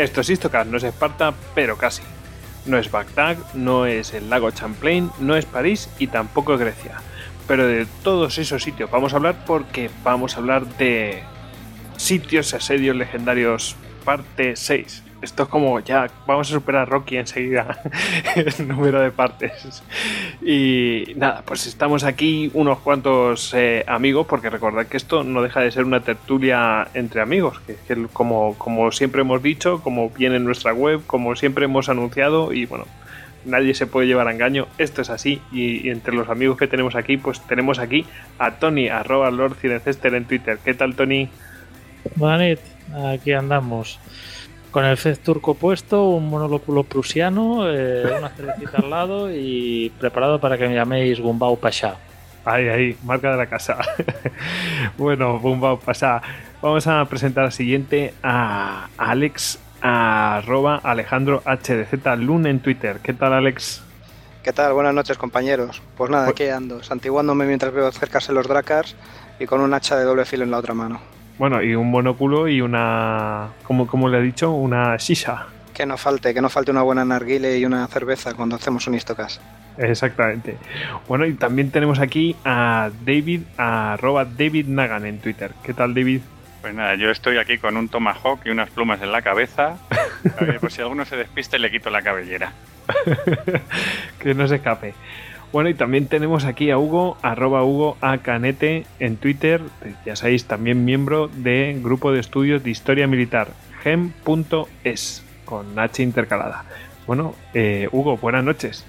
Esto es Istocast, no es Esparta, pero casi. No es Bagdad, no es el lago Champlain, no es París y tampoco es Grecia. Pero de todos esos sitios vamos a hablar porque vamos a hablar de sitios y asedios legendarios parte 6 esto es como ya vamos a superar a Rocky enseguida el número de partes. Y nada, pues estamos aquí unos cuantos eh, amigos, porque recordad que esto no deja de ser una tertulia entre amigos, que, como, como siempre hemos dicho, como viene en nuestra web, como siempre hemos anunciado, y bueno, nadie se puede llevar a engaño, esto es así, y, entre los amigos que tenemos aquí, pues tenemos aquí a Tony, arroba Lord en Twitter. ¿Qué tal, Tony? Buenas aquí andamos con el Fez turco puesto, un monolóculo prusiano, eh, una cervecita al lado y preparado para que me llaméis Gumbau Pasha. Ahí, ahí, marca de la casa. bueno, Gumbau Pasha. Vamos a presentar al siguiente a Alex arroba Alejandro HDZ Lun en Twitter. ¿Qué tal, Alex? ¿Qué tal? Buenas noches, compañeros. Pues nada, aquí ando, santiguándome mientras veo acercarse los Drakars y con un hacha de doble filo en la otra mano. Bueno, y un monóculo y una. como, como le he dicho, una shisha. Que no falte, que no falte una buena narguile y una cerveza cuando hacemos un istocas. Exactamente. Bueno, y también tenemos aquí a David, a arroba David Nagan en Twitter. ¿Qué tal, David? Pues nada, yo estoy aquí con un tomahawk y unas plumas en la cabeza. pues si alguno se despiste, le quito la cabellera. que no se escape. Bueno, y también tenemos aquí a Hugo, arroba Hugo a Canete en Twitter, ya sabéis, también miembro del grupo de estudios de historia militar, gem.es, con H intercalada. Bueno, eh, Hugo, buenas noches.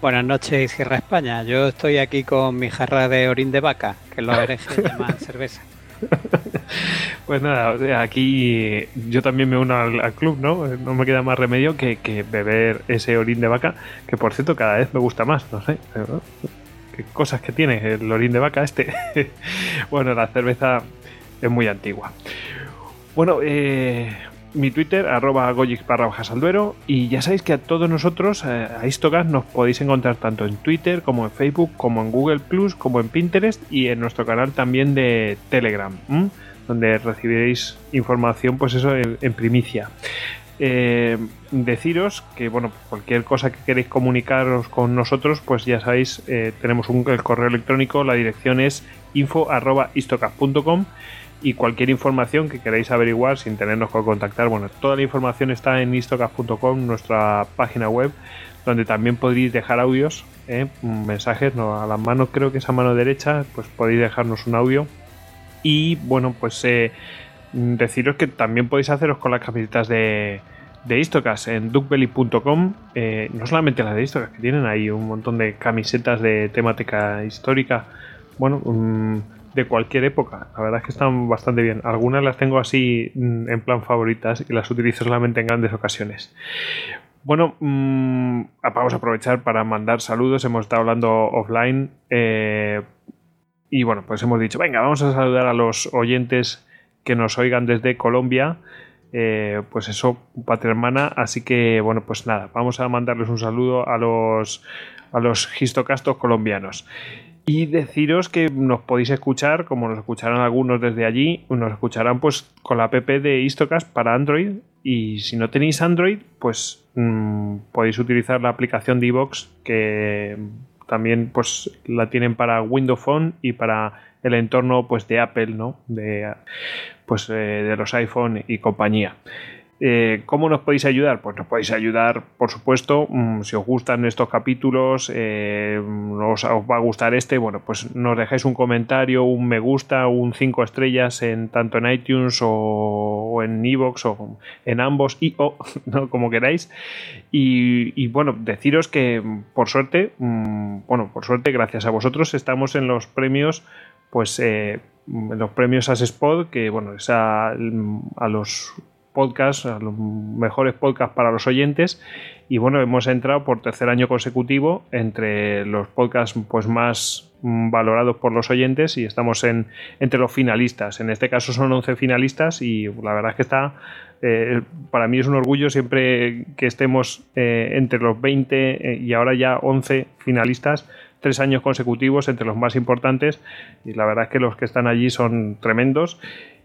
Buenas noches, Sierra España. Yo estoy aquí con mi jarra de orín de vaca, que los herejes llaman cerveza. pues nada, aquí yo también me uno al, club, ¿no? No me queda más remedio que, beber ese orín de vaca, que por cierto cada vez me gusta más, no sé. Qué cosas que tiene el orín de vaca este. bueno, la cerveza es muy antigua. Bueno, eh, mi Twitter, arroba goyix barra bajas y ya sabéis que a todos nosotros, eh, a Istogas, nos podéis encontrar tanto en Twitter como en Facebook, como en Google Plus, como en Pinterest y en nuestro canal también de Telegram, donde recibiréis información, pues eso, en, primicia. Eh, deciros que bueno cualquier cosa que queréis comunicaros con nosotros pues ya sabéis eh, tenemos un, el correo electrónico la dirección es info arroba y cualquier información que queráis averiguar sin tenernos que contactar, bueno, toda la información está en istocas.com, nuestra página web, donde también podéis dejar audios, ¿eh? mensajes, no, a la mano creo que es a mano derecha, pues podéis dejarnos un audio. Y bueno, pues eh, deciros que también podéis haceros con las camisetas de, de en duckbelly.com, eh, no solamente las de Istocas, que tienen ahí un montón de camisetas de temática histórica, bueno, de cualquier época. La verdad es que están bastante bien. Algunas las tengo así mm, en plan favoritas y las utilizo solamente en grandes ocasiones. Bueno, mm, vamos a aprovechar para mandar saludos. Hemos estado hablando offline. Eh, y bueno, pues hemos dicho, venga, vamos a saludar a los oyentes que nos oigan desde Colombia. Eh, pues eso, patria hermana. Así que, bueno, pues nada, vamos a mandarles un saludo a los, a los histocastos colombianos. Y deciros que nos podéis escuchar, como nos escucharán algunos desde allí, nos escucharán pues con la app de Istocast para Android. Y si no tenéis Android, pues mm, podéis utilizar la aplicación de iVox que también pues la tienen para Windows Phone y para el entorno pues de Apple, ¿no? De pues eh, de los iPhone y compañía. Eh, ¿Cómo nos podéis ayudar? Pues nos podéis ayudar, por supuesto, mm, si os gustan estos capítulos, eh, os, va a gustar este, bueno, pues nos dejáis un comentario, un me gusta, un 5 estrellas en tanto en iTunes o, en Evox o en ambos y o, como queráis. Y, bueno, deciros que por suerte, mm, bueno, por suerte, gracias a vosotros, estamos en los premios, pues eh, los premios Spot, que bueno, es a los podcasts, los mejores podcasts para los oyentes. Y bueno, hemos entrado por tercer año consecutivo entre los podcasts pues, más valorados por los oyentes y estamos en, entre los finalistas. En este caso son 11 finalistas y la verdad es que está, eh, para mí es un orgullo siempre que estemos eh, entre los 20 eh, y ahora ya 11 finalistas tres años consecutivos entre los más importantes y la verdad es que los que están allí son tremendos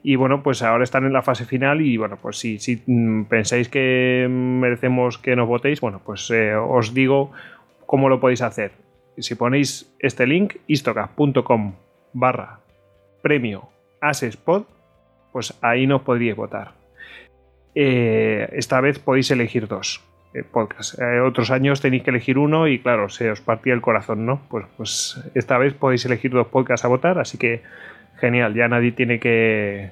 Y bueno, pues ahora están en la fase final y bueno, pues si, mm, pensáis que merecemos que nos votéis, bueno, pues eh, os digo cómo lo podéis hacer. Si ponéis este link, istocast.com barra premio asespod, pues ahí nos podríais votar. Eh, esta vez podéis elegir dos eh, podcasts. Otros años tenéis que elegir uno y claro, se os partía el corazón, ¿no? Pues, pues esta vez podéis elegir dos podcasts a votar, así que genial, ya nadie tiene que,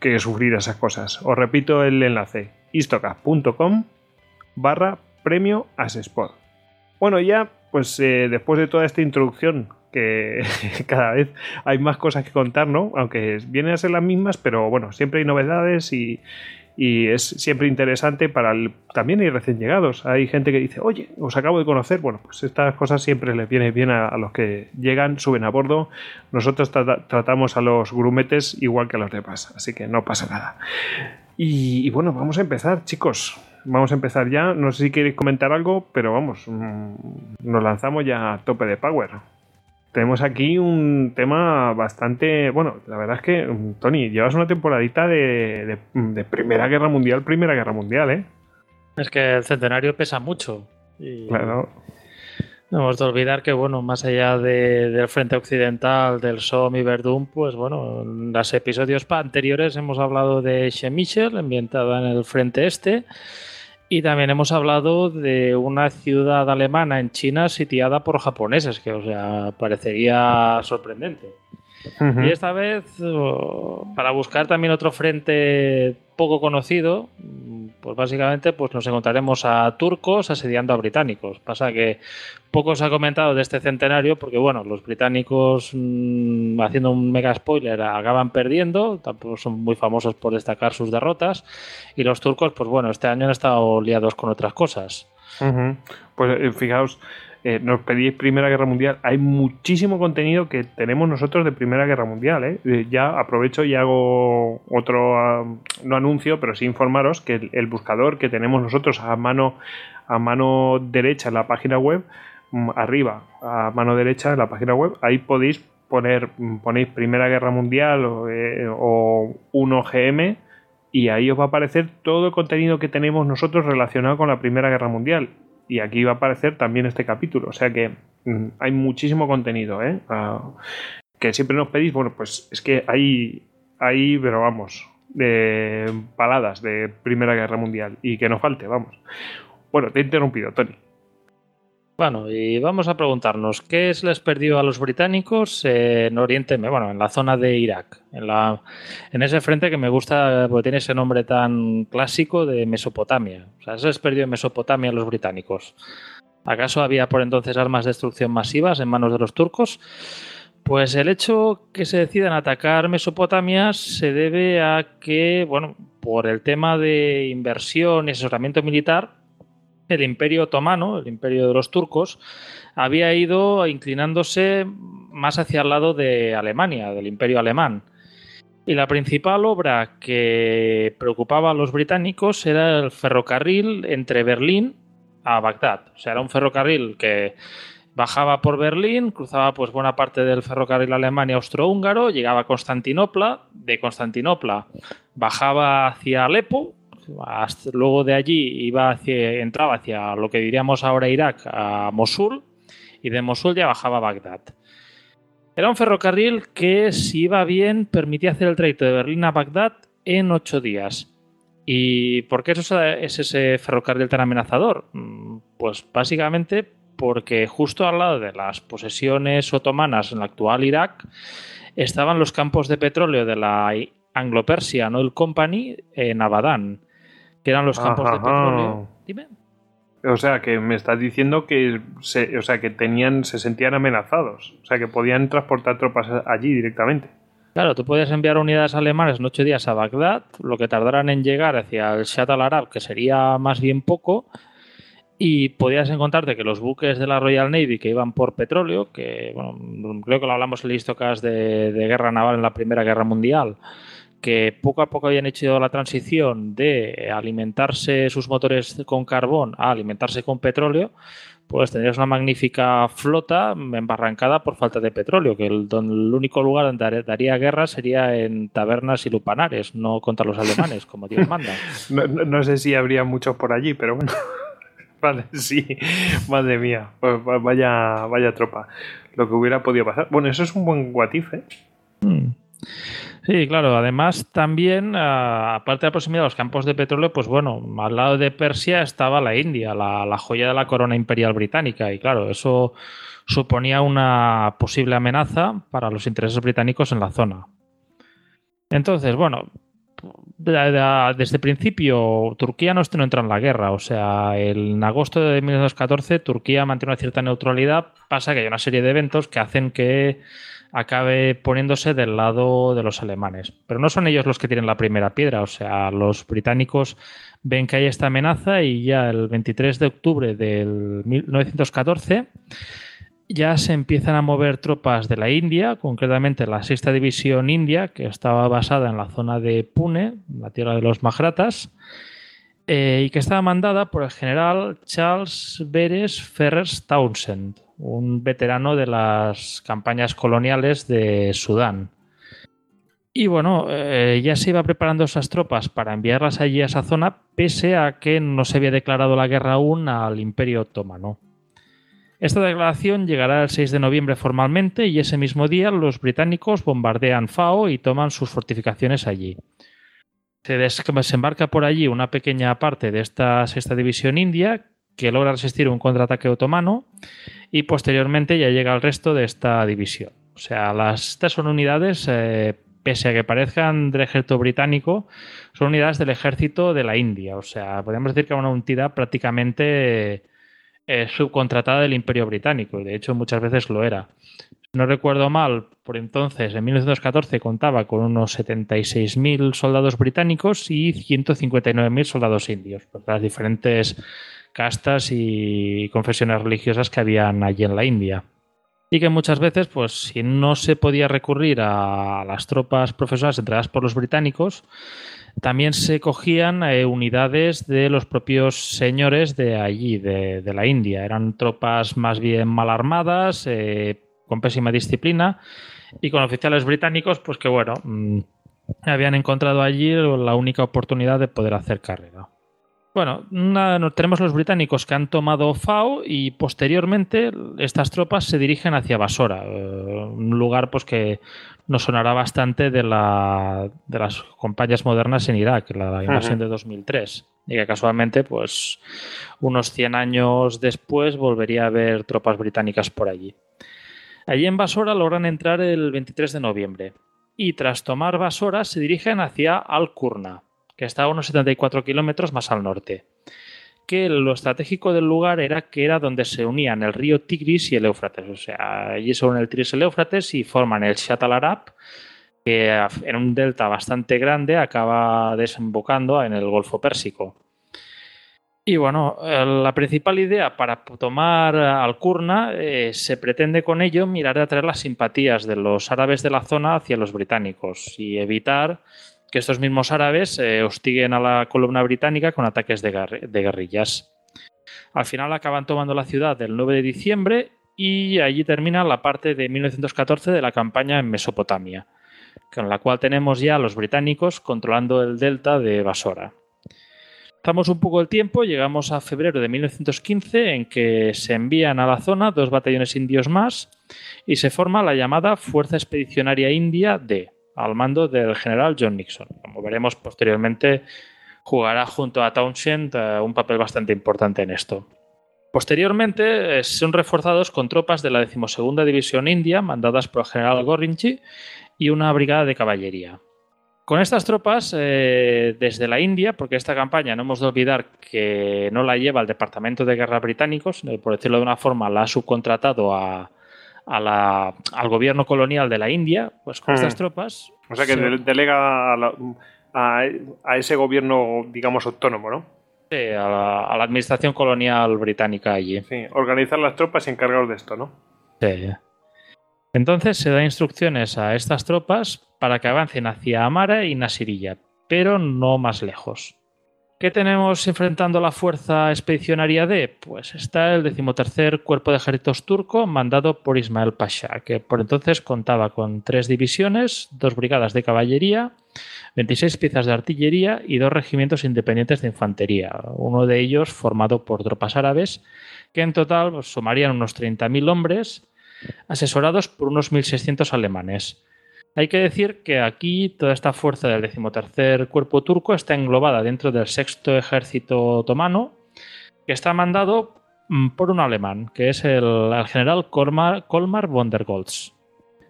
que sufrir esas cosas. Os repito el enlace, istocast.com barra premio asespod. Bueno, ya pues después de toda esta introducción que cada vez hay más cosas que contar, ¿no? Aunque vienen a ser las mismas, pero bueno, siempre hay novedades y, es siempre interesante para el, también hay recién llegados. Hay gente que dice, oye, os acabo de conocer. Bueno, pues estas cosas siempre les viene bien a, los que llegan, suben a bordo. Nosotros tratamos a los grumetes igual que a los demás, así que no pasa nada. Y, y bueno, vamos a empezar, chicos vamos a empezar ya. No sé si queréis comentar algo, pero vamos, mm, nos lanzamos ya a tope de power tenemos aquí un tema bastante. Bueno, la verdad es que, mm, Tony, llevas una temporadita de, Primera Guerra Mundial, Primera Guerra Mundial, ¿eh? Es que el centenario pesa mucho. Claro. No hemos de olvidar que, bueno, más allá del frente occidental, del Somme y Verdun, pues bueno, en los episodios anteriores hemos hablado de Chemichel, ambientada en el frente este. Y también hemos hablado de una ciudad alemana en China sitiada por japoneses, que o sea, parecería sorprendente. Y esta vez, para buscar también otro frente poco conocido, pues básicamente pues nos encontraremos a turcos asediando a británicos. Pasa que poco se ha comentado de este centenario porque, bueno, los británicos, mm, haciendo un mega spoiler, acaban perdiendo, tampoco son muy famosos por destacar sus derrotas, y los turcos, pues bueno, este año han estado liados con otras cosas. Pues eh, fijaos, eh, nos pedís Primera Guerra Mundial, hay muchísimo contenido que tenemos nosotros de Primera Guerra Mundial. ¿eh? eh ya aprovecho y hago otro, no anuncio, pero sí informaros que el, buscador que tenemos nosotros a mano, a mano derecha en la página web, arriba, a mano derecha en la página web, ahí podéis poner, mm, ponéis Primera Guerra Mundial o, eh, o 1GM y ahí os va a aparecer todo el contenido que tenemos nosotros relacionado con la Primera Guerra Mundial y aquí va a aparecer también este capítulo. O sea que mm, hay muchísimo contenido, ¿eh? Ah, que siempre nos pedís, bueno, pues es que hay, hay, pero vamos, de paladas de Primera Guerra Mundial y que no falte, vamos. Bueno, te he interrumpido, Tony. Bueno, y vamos a preguntarnos, ¿qué se les perdió a los británicos en Oriente, bueno, en la zona de Irak? En, la, en ese frente que me gusta porque tiene ese nombre tan clásico de Mesopotamia. O sea, se les perdió en Mesopotamia a los británicos. ¿Acaso había por entonces armas de destrucción masivas en manos de los turcos? Pues el hecho que se decidan atacar Mesopotamia se debe a que, bueno, por el tema de inversión y asesoramiento militar, el imperio otomano, el imperio de los turcos, había ido inclinándose más hacia el lado de Alemania, del imperio alemán. Y la principal obra que preocupaba a los británicos era el ferrocarril entre Berlín a Bagdad. O sea, era un ferrocarril que bajaba por Berlín, cruzaba pues buena parte del ferrocarril Alemania-Austrohúngaro, llegaba a Constantinopla, de Constantinopla bajaba hacia Alepo, luego de allí iba hacia, entraba hacia lo que diríamos ahora Irak, a Mosul, y de Mosul ya bajaba a Bagdad. Era un ferrocarril que, si iba bien, permitía hacer el trayecto de Berlín a Bagdad en ocho días. ¿Y por qué eso es ese ferrocarril tan amenazador? Mm, pues básicamente porque justo al lado de las posesiones otomanas en el actual Irak estaban los campos de petróleo de la Anglo-Persian Oil Company en Abadán que eran los campos de petróleo. Dime. O sea, que me estás diciendo que se, o sea, que tenían, se sentían amenazados. O sea, que podían transportar tropas allí directamente. Claro, tú puedes enviar unidades alemanas en ocho días a Bagdad, lo que tardaran en llegar hacia el Shat al-Arab, que sería más bien poco, y podías encontrarte que los buques de la Royal Navy que iban por petróleo, que bueno, creo que lo hablamos en el de, de guerra naval en la Primera Guerra Mundial, que poco a poco habían hecho la transición de alimentarse sus motores con carbón a alimentarse con petróleo, pues tendrías una magnífica flota embarrancada por falta de petróleo, que el, el único lugar donde daría guerra sería en tabernas y lupanares, no contra los alemanes, como Dios manda. No, no- no sé si habría muchos por allí, pero bueno. Vale, sí. Madre mía. Pues va- vaya, vaya tropa. Lo que hubiera podido pasar. Bueno, eso es un buen guatife. Mm. Sí, claro. Además, también, ah, aparte de la proximidad de los campos de petróleo, pues bueno, al lado de Persia estaba la India, la, la joya de la corona imperial británica. Y claro, eso suponía una posible amenaza para los intereses británicos en la zona. Entonces, bueno, de- de- desde el principio Turquía no, no entra en la guerra. O sea, en agosto de 1914 Turquía mantiene una cierta neutralidad. Pasa que hay una serie de eventos que hacen que acabe poniéndose del lado de los alemanes. Pero no son ellos los que tienen la primera piedra. O sea, los británicos ven que hay esta amenaza y ya el 23 de octubre del 1914 ya se empiezan a mover tropas de la India, concretamente la sexta división india, que estaba basada en la zona de Pune, la tierra de los Mahratas, eh, y que estaba mandada por el general Charles Beres Ferrers Townsend, un veterano de las campañas coloniales de Sudán. Y bueno, eh, ya se iba preparando esas tropas para enviarlas allí a esa zona, pese a que no se había declarado la guerra aún al Imperio Otomano. Esta declaración llegará el 6 de noviembre formalmente y ese mismo día los británicos bombardean Fao y toman sus fortificaciones allí. Se desembarca por allí una pequeña parte de esta sexta división india que logra resistir un contraataque otomano y posteriormente ya llega el resto de esta división. O sea, las, estas son unidades, eh, pese a que parezcan del ejército británico, son unidades del ejército de la India. O sea, podemos decir que es una unidad prácticamente eh, subcontratada del Imperio Británico, de hecho muchas veces lo era. No recuerdo mal, por entonces, en 1914 contaba con unos 76.000 soldados británicos y 159.000 soldados indios, por las diferentes castas y confesiones religiosas que habían allí en la India. Y que muchas veces, pues si no se podía recurrir a las tropas profesionales entregadas por los británicos, también se cogían eh, unidades de los propios señores de allí, de, la India. Eran tropas más bien mal armadas, eh, con pésima disciplina, y con oficiales británicos, pues que bueno, mmm, habían encontrado allí la única oportunidad de poder hacer carrera. Bueno, una, tenemos los británicos que han tomado Fao y posteriormente estas tropas se dirigen hacia Basora, eh, un lugar pues que nos sonará bastante de, la, de las compañías modernas en Irak, la, invasión -huh. de 2003. Y que casualmente, pues unos 100 años después, volvería a haber tropas británicas por allí. Allí en Basora logran entrar el 23 de noviembre y tras tomar Basora se dirigen hacia Al-Qurna, que está a unos 74 kilómetros más al norte. Que lo estratégico del lugar era que era donde se unían el río Tigris y el Éufrates. O sea, allí se unen el Tigris y el Éufrates y forman el Shat al-Arab, que en un delta bastante grande acaba desembocando en el Golfo Pérsico. Y bueno, la principal idea para tomar Al-Qurna eh, se pretende con ello mirar de atraer las simpatías de los árabes de la zona hacia los británicos y evitar que estos mismos árabes eh, hostiguen a la columna británica con ataques de, guerr de, guerrillas. Al final acaban tomando la ciudad el 9 de diciembre y allí termina la parte de 1914 de la campaña en Mesopotamia, con la cual tenemos ya a los británicos controlando el delta de Basora. Estamos un poco el tiempo, llegamos a febrero de 1915 en que se envían a la zona dos batallones indios más y se forma la llamada Fuerza Expedicionaria India D, al mando del general John Nixon. Como veremos posteriormente, jugará junto a Townshend uh, un papel bastante importante en esto. Posteriormente eh, son reforzados con tropas de la decimosegunda División India, mandadas por el general Gorinchi, y una brigada de caballería. Con estas tropas, eh, desde la India, porque esta campaña no hemos de olvidar que no la lleva el Departamento de Guerra británico, por decirlo de una forma, la ha subcontratado a, a la, al gobierno colonial de la India, pues con hmm. estas tropas. O sea que se... delega a, la, a, a, ese gobierno, digamos, autónomo, ¿no? Sí, a la, a la, administración colonial británica allí. Sí, organizar las tropas y encargaros de esto, ¿no? Sí. Entonces se da instrucciones a estas tropas para que avancen hacia Amara y Nasirilla, pero no más lejos. ¿Qué tenemos enfrentando la fuerza expedicionaria D? Pues está el decimotercer cuerpo de ejércitos turco mandado por Ismael Pasha, que por entonces contaba con tres divisiones, dos brigadas de caballería, 26 piezas de artillería y dos regimientos independientes de infantería, uno de ellos formado por tropas árabes, que en total pues, sumarían unos 30.000 hombres, asesorados por unos 1.600 alemanes. Hay que decir que aquí toda esta fuerza del decimotercer cuerpo turco está englobada dentro del sexto ejército otomano, que está mandado mm, por un alemán, que es el, general Kolmar, von der Goltz.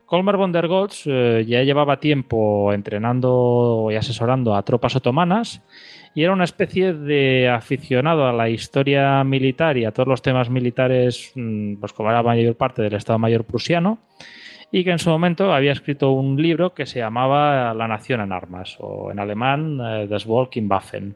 Kolmar von der Goltz eh, ya llevaba tiempo entrenando y asesorando a tropas otomanas y era una especie de aficionado a la historia militar y a todos los temas militares, mm, pues como era la mayor parte del Estado Mayor prusiano y que en su momento había escrito un libro que se llamaba La Nación en Armas, o en alemán eh, Das Volk in Waffen,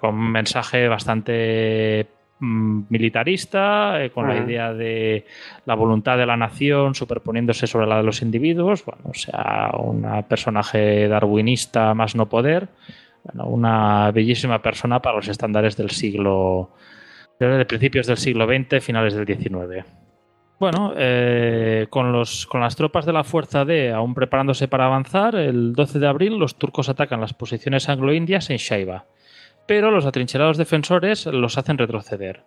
con un mensaje bastante mm, militarista, eh, con la idea de la voluntad de la nación superponiéndose sobre la de los individuos, bueno, o sea, un personaje darwinista más no poder, una bellísima persona para los estándares del siglo, de principios del siglo XX, finales del XIX. Bueno, eh, con, los, con las tropas de la Fuerza D aún preparándose para avanzar, el 12 de abril los turcos atacan las posiciones anglo-indias en Shaiba, pero los atrincherados defensores los hacen retroceder.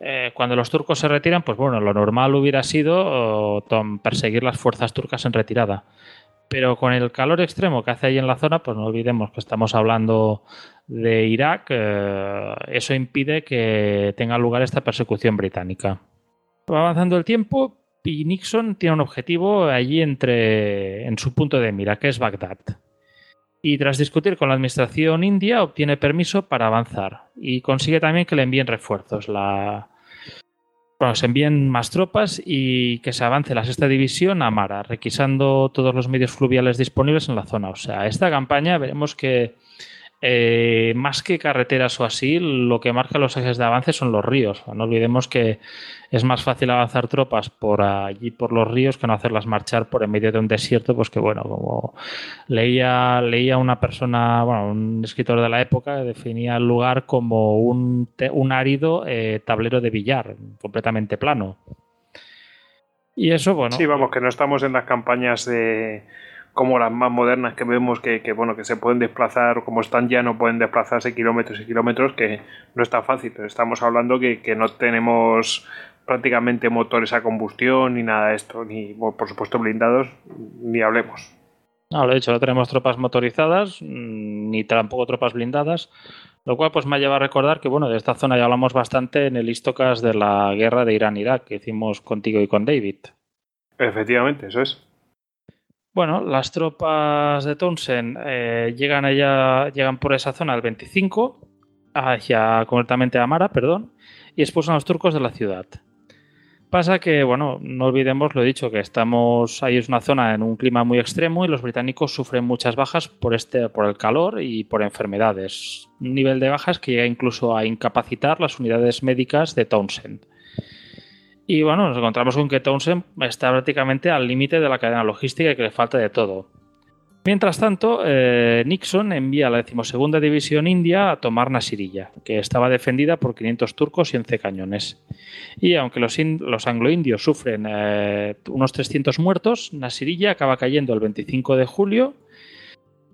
Eh, cuando los turcos se retiran, pues bueno, lo normal hubiera sido perseguir las fuerzas turcas en retirada. Pero con el calor extremo que hace ahí en la zona, pues no olvidemos que estamos hablando de Irak, eh, eso impide que tenga lugar esta persecución británica. Va avanzando el tiempo y Nixon tiene un objetivo allí entre, en su punto de mira, que es Bagdad. Y tras discutir con la administración india, obtiene permiso para avanzar y consigue también que le envíen refuerzos. La, bueno, se envíen más tropas y que se avance la sexta división a Mara, requisando todos los medios fluviales disponibles en la zona. O sea, esta campaña veremos que eh, más que carreteras o así, lo que marca los ejes de avance son los ríos. No olvidemos que es más fácil avanzar tropas por allí, por los ríos, que no hacerlas marchar por en medio de un desierto, pues que bueno, como leía, leía una persona, bueno, un escritor de la época, definía el lugar como un, árido eh, tablero de billar, completamente plano. Y eso, bueno. Sí, vamos, que no estamos en las campañas de como las más modernas que vemos que, bueno que se pueden desplazar como están ya no pueden desplazarse kilómetros y kilómetros que no está fácil. Estamos hablando que, que no tenemos prácticamente motores a combustión ni nada de esto ni por supuesto blindados ni hablemos. No lo he dicho no tenemos tropas motorizadas mm, ni tampoco tropas blindadas lo cual pues me ha llevado a recordar que bueno de esta zona ya hablamos bastante en el Istocas de la guerra de Irán-Irak que hicimos contigo y con David. Efectivamente eso es bueno, las tropas de Townsend eh, llegan allá, llegan por esa zona el 25, hacia concretamente Amara, perdón, y expulsan a los turcos de la ciudad. Pasa que, bueno, no olvidemos, lo he dicho, que estamos ahí es una zona en un clima muy extremo y los británicos sufren muchas bajas por este, por el calor y por enfermedades. Un nivel de bajas que llega incluso a incapacitar las unidades médicas de Townsend. Y bueno, nos encontramos con que Townsend está prácticamente al límite de la cadena logística y que le falta de todo. Mientras tanto, eh, Nixon envía a la decimosegunda división india a tomar Nasirilla, que estaba defendida por 500 turcos y 11 cañones. Y aunque los, los anglo-indios sufren eh, unos 300 muertos, Nasirilla acaba cayendo el 25 de julio,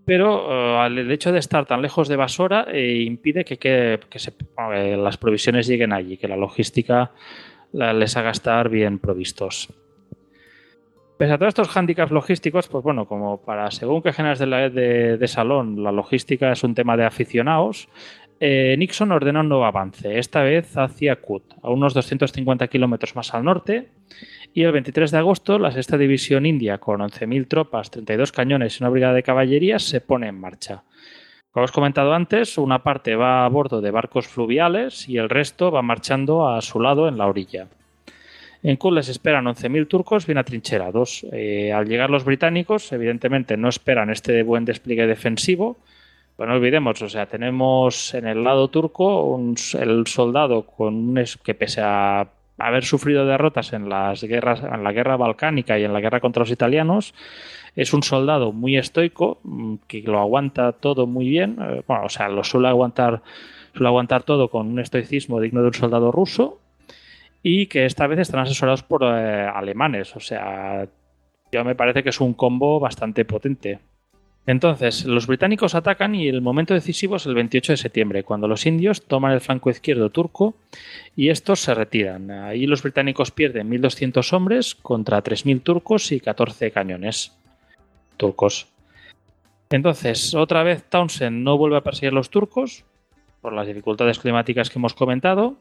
pero eh, el hecho de estar tan lejos de Basora impide que, que, las provisiones lleguen allí, que la logística les haga estar bien provistos. Pese a todos estos hándicaps logísticos, pues bueno, como para según que generas de, la, de, de salón, la logística es un tema de aficionados, eh, Nixon ordena un nuevo avance, esta vez hacia Kut, a unos 250 kilómetros más al norte, y el 23 de agosto la sexta división india, con 11.000 tropas, 32 cañones y una brigada de caballería, se pone en marcha. Como os comentado antes, una parte va a bordo de barcos fluviales y el resto va marchando a su lado en la orilla. En Kul les esperan 11.000 turcos bien atrincherados. Eh, al llegar los británicos, evidentemente no esperan este buen despliegue defensivo. Bueno, no olvidemos, o sea, tenemos en el lado turco el soldado con un que pese a haber sufrido derrotas en las guerras, en la guerra balcánica y en la guerra contra los italianos, es un soldado muy estoico mm, que lo aguanta todo muy bien. eh, Bueno, o sea, lo suele aguantar, suele aguantar todo con un estoicismo digno de un soldado ruso y que esta vez están asesorados por eh, alemanes. O sea, yo me parece que es un combo bastante potente. Entonces, los británicos atacan y el momento decisivo es el 28 de septiembre, cuando los indios toman el flanco izquierdo turco y estos se retiran. Ahí los británicos pierden 1.200 hombres contra 3.000 turcos y 14 cañones turcos. Entonces, otra vez Townsend no vuelve a perseguir a los turcos por las dificultades climáticas que hemos comentado.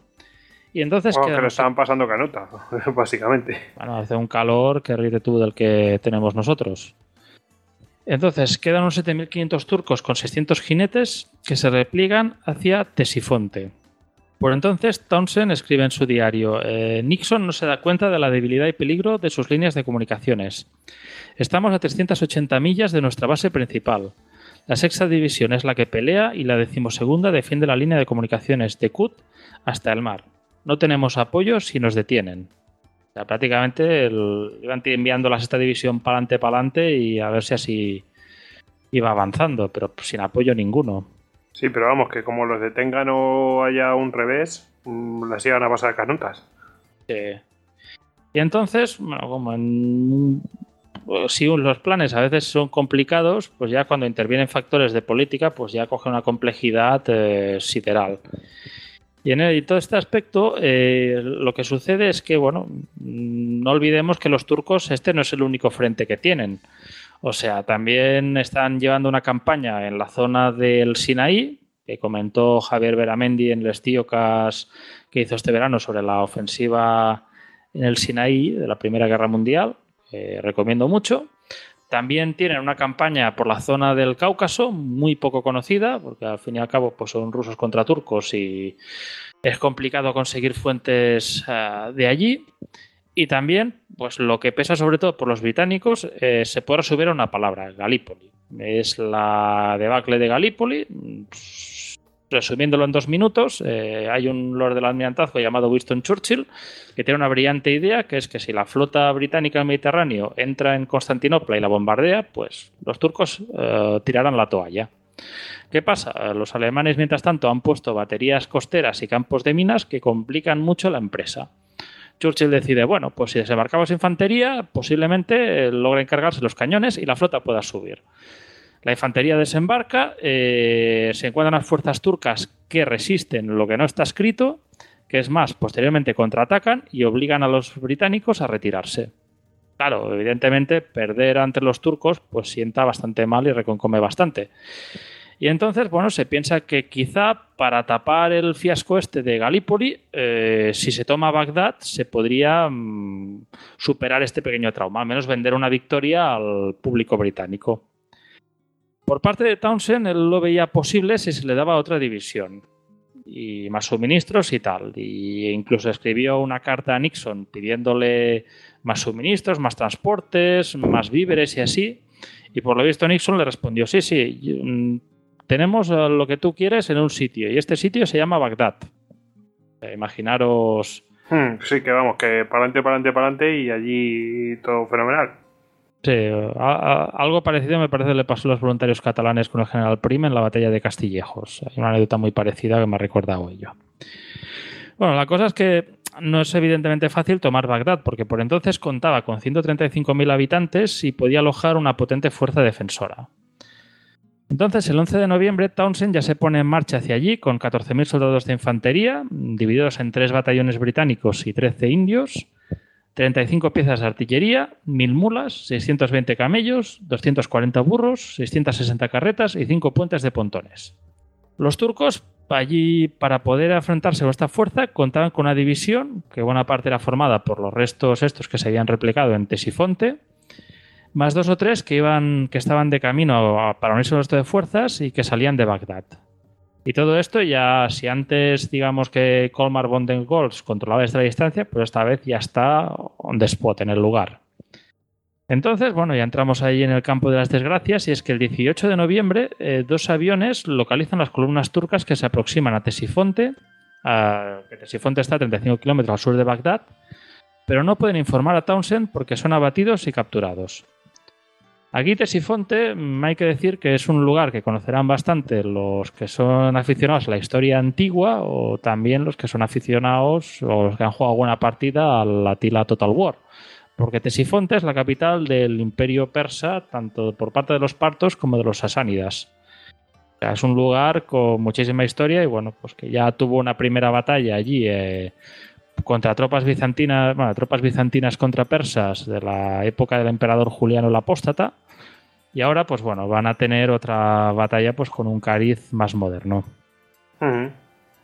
Y entonces Bueno, que lo estaban pasando canuta, básicamente. bueno, hace un calor que ríete tú del que tenemos nosotros. Entonces, quedan unos 7.500 turcos con 600 jinetes que se repliegan hacia Tesifonte. Por entonces, Townsend escribe en su diario, "Eh, Nixon no se da cuenta de la debilidad y peligro de sus líneas de comunicaciones. Estamos a 380 millas de nuestra base principal. La sexta división es la que pelea y la decimosegunda defiende la línea de comunicaciones de Kut hasta el mar. No tenemos apoyo si nos detienen. Prácticamente iban enviando la sexta división para adelante, para adelante y a ver si así iba avanzando, pero sin apoyo ninguno. Sí, pero vamos, que como los detengan o haya un revés, mm, las iban a pasar canutas. Eh, y entonces, bueno, como en, si los planes a veces son complicados, pues ya cuando intervienen factores de política, pues ya coge una complejidad eh, sideral. Y en el- y todo este aspecto, eh, lo que sucede es que, bueno, mm, no olvidemos que los turcos, este no es el único frente que tienen. O sea, también están llevando una campaña en la zona del Sinaí, que comentó Javier Beramendi en el Estíocas que hizo este verano sobre la ofensiva en el Sinaí de la Primera Guerra Mundial. recomiendo mucho. También tienen una campaña por la zona del Cáucaso, muy poco conocida, porque al fin y al cabo pues, son rusos contra turcos y es complicado conseguir fuentes eh, de allí. Y también, pues lo que pesa sobre todo por los británicos, eh, se puede resumir a una palabra, Galípoli. Es la debacle de Galípoli. Resumiéndolo en dos minutos, eh, hay un lord del almirantazgo llamado Winston Churchill que tiene una brillante idea, que es que si la flota británica en Mediterráneo entra en Constantinopla y la bombardea, pues los turcos eh, tirarán la toalla. ¿Qué pasa? Los alemanes, mientras tanto, han puesto baterías costeras y campos de minas que complican mucho la empresa. Churchill decide, bueno, pues si desembarcamos infantería, posiblemente eh, logren cargarse los cañones y la flota pueda subir. La infantería desembarca, eh, se encuentran las fuerzas turcas que resisten lo que no está escrito, que es más, posteriormente contraatacan y obligan a los británicos a retirarse. Claro, evidentemente perder ante los turcos pues sienta bastante mal y reconcome bastante. Y entonces, bueno, se piensa que quizá para tapar el fiasco este de Galípoli, eh, si se toma Bagdad, se podría mm, superar este pequeño trauma, al menos vender una victoria al público británico. Por parte de Townsend, él lo veía posible si se le daba otra división y más suministros y tal. Y incluso escribió una carta a Nixon pidiéndole más suministros, más transportes, más víveres y así. Y por lo visto Nixon le respondió, sí, sí, mm, tenemos eh, lo que tú quieres en un sitio y este sitio se llama Bagdad. Eh, Imaginaros Hmm, sí, que vamos, que para adelante, para adelante, para adelante y allí todo fenomenal. Sí, a- a- algo parecido me parece le pasó a los voluntarios catalanes con el general Prim en la batalla de Castillejos. Hay una anécdota muy parecida que me ha recordado ello. Bueno, la cosa es que no es evidentemente fácil tomar Bagdad, porque por entonces contaba con 135.000 habitantes y podía alojar una potente fuerza defensora. Entonces, el 11 de noviembre, Townsend ya se pone en marcha hacia allí con 14.000 soldados de infantería, divididos en tres batallones británicos y 13 indios, 35 piezas de artillería, 1.000 mulas, 620 camellos, 240 burros, 660 carretas y 5 puentes de pontones. Los turcos, allí para poder enfrentarse con esta fuerza, contaban con una división que buena parte era formada por los restos estos que se habían replicado en Tesifonte, más dos o tres que iban, que estaban de camino para unirse al resto de fuerzas y que salían de Bagdad. Y todo esto ya, si antes digamos que Colmar Goltz controlaba la distancia, pues esta vez ya está on the spot, en el lugar. Entonces, bueno, ya entramos ahí en el campo de las desgracias y es que el 18 de noviembre eh, dos aviones localizan las columnas turcas que se aproximan a Tesifonte a, que Tesifonte está a 35 kilómetros al sur de Bagdad, pero no pueden informar a Townsend porque son abatidos y capturados. Aquí Tesifonte mm, hay que decir que es un lugar que conocerán bastante los que son aficionados a la historia antigua o también los que son aficionados o los que han jugado buena partida a la Tila Total War. Porque Tesifonte es la capital del imperio persa, tanto por parte de los partos como de los sasánidas. Es un lugar con muchísima historia y bueno, pues que ya tuvo una primera batalla allí eh, contra tropas bizantinas, bueno, tropas bizantinas contra persas de la época del emperador Juliano el Apóstata. Y ahora, pues bueno, van a tener otra batalla pues con un cariz más moderno.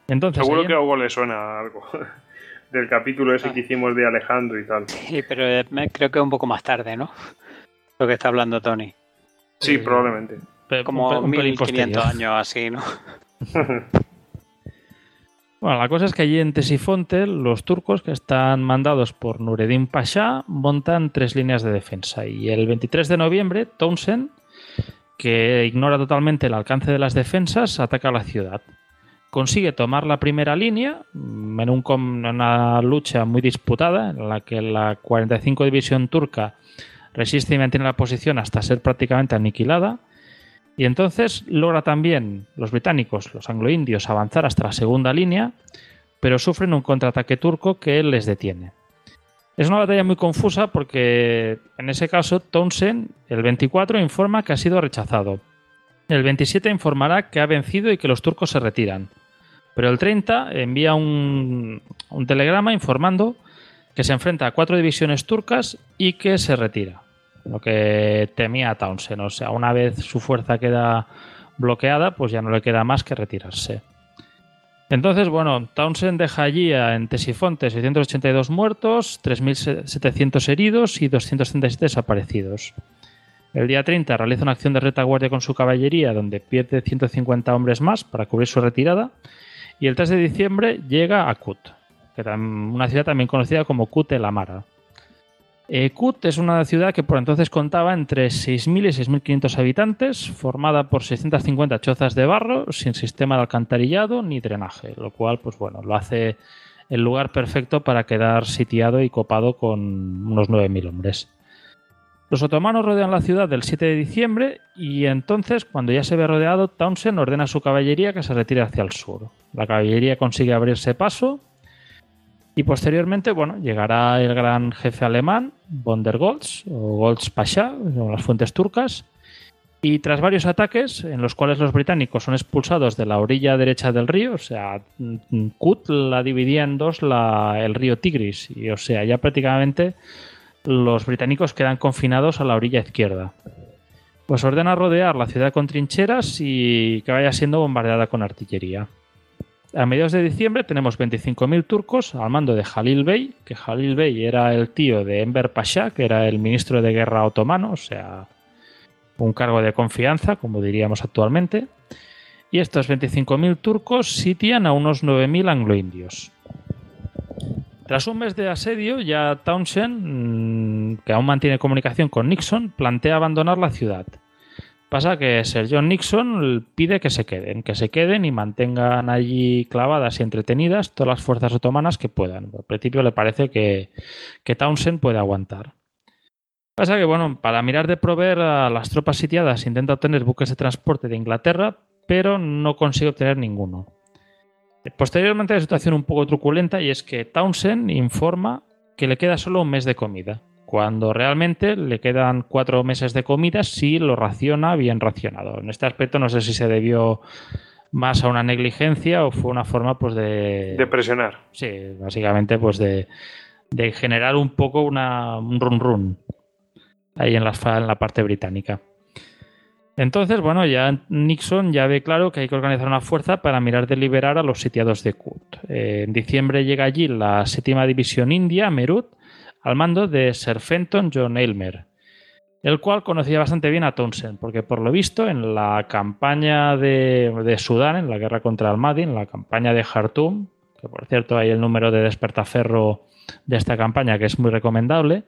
Entonces, Seguro ahí- que a Hugo le suena algo del capítulo ese que hicimos de Alejandro y tal. Sí, pero eh, creo que un poco más tarde, ¿no? Lo que está hablando Tony. Sí, Eh, probablemente. Como un un pelín 1500 posterior. años así, ¿no? Bueno, la cosa es que allí en Tesifonte los turcos que están mandados por Nureddin Pasha montan tres líneas de defensa y el 23 de noviembre Townsend, que ignora totalmente el alcance de las defensas, ataca la ciudad. Consigue tomar la primera línea mm, en en una lucha muy disputada en la que la 45 División turca resiste y mantiene la posición hasta ser prácticamente aniquilada. Y entonces logra también los británicos, los angloindios, avanzar hasta la segunda línea, pero sufren un contraataque turco que les detiene. Es una batalla muy confusa porque en ese caso Townsend, el 24, informa que ha sido rechazado. El 27 informará que ha vencido y que los turcos se retiran. Pero el 30 envía un, un telegrama informando que se enfrenta a cuatro divisiones turcas y que se retira lo que temía Townsend. O sea, una vez su fuerza queda bloqueada, pues ya no le queda más que retirarse. Entonces, bueno, Townsend deja allí en Tesifonte 682 muertos, 3.700 heridos y 237 desaparecidos. El día 30 realiza una acción de retaguardia con su caballería, donde pierde 150 hombres más para cubrir su retirada. Y el 3 de diciembre llega a Kut, que una ciudad también conocida como Kut el Amara. Eh, Kut es una ciudad que por entonces contaba entre 6.000 y 6.500 habitantes, formada por 650 chozas de barro, sin sistema de alcantarillado ni drenaje, lo cual, pues bueno, lo hace el lugar perfecto para quedar sitiado y copado con unos 9.000 hombres. Los otomanos rodean la ciudad del 7 de diciembre y entonces, cuando ya se ve rodeado, Townsend ordena a su caballería que se retire hacia el sur. La caballería consigue abrirse paso y posteriormente, bueno, llegará el gran jefe alemán, von der Goltz, o Goltz Pasha, las fuentes turcas, y tras varios ataques, en los cuales los británicos son expulsados de la orilla derecha del río, o sea, Kut la dividía en dos el río Tigris, y o sea, ya prácticamente los británicos quedan confinados a la orilla izquierda. Pues ordena rodear la ciudad con trincheras y que vaya siendo bombardeada con artillería. A mediados de diciembre tenemos 25.000 turcos al mando de Jalil Bey, que Jalil Bey era el tío de Enver Pasha, que era el ministro de guerra otomano, o sea, un cargo de confianza, como diríamos actualmente. Y estos 25.000 turcos sitian a unos 9.000 angloindios. Tras un mes de asedio, ya Townshend, mm, que aún mantiene comunicación con Nixon, plantea abandonar la ciudad. Pasa que Sir John Nixon pide que se queden, que se queden y mantengan allí clavadas y entretenidas todas las fuerzas otomanas que puedan. Al principio le parece que, Townsend puede aguantar. Pasa que, bueno, para mirar de proveer a las tropas sitiadas intenta obtener buques de transporte de Inglaterra, pero no consigue obtener ninguno. Posteriormente una situación un poco truculenta y es que Townsend informa que le queda solo un mes de comida, cuando realmente le quedan cuatro meses de comida si lo raciona bien racionado. En este aspecto no sé si se debió más a una negligencia o fue una forma pues de... De presionar. Sí, básicamente pues de, de generar un poco una, un run run ahí en la, en la parte británica. Entonces, bueno, ya Nixon ya ve claro que hay que organizar una fuerza para mirar de liberar a los sitiados de Kut. Eh, en diciembre llega allí la séptima división india, Merut, al mando de Sir Fenton John Aylmer, el cual conocía bastante bien a Townsend, porque por lo visto en la campaña de, de Sudán, en la guerra contra el Mahdi, en la campaña de Khartoum, que por cierto hay el número de despertaferro de esta campaña que es muy recomendable,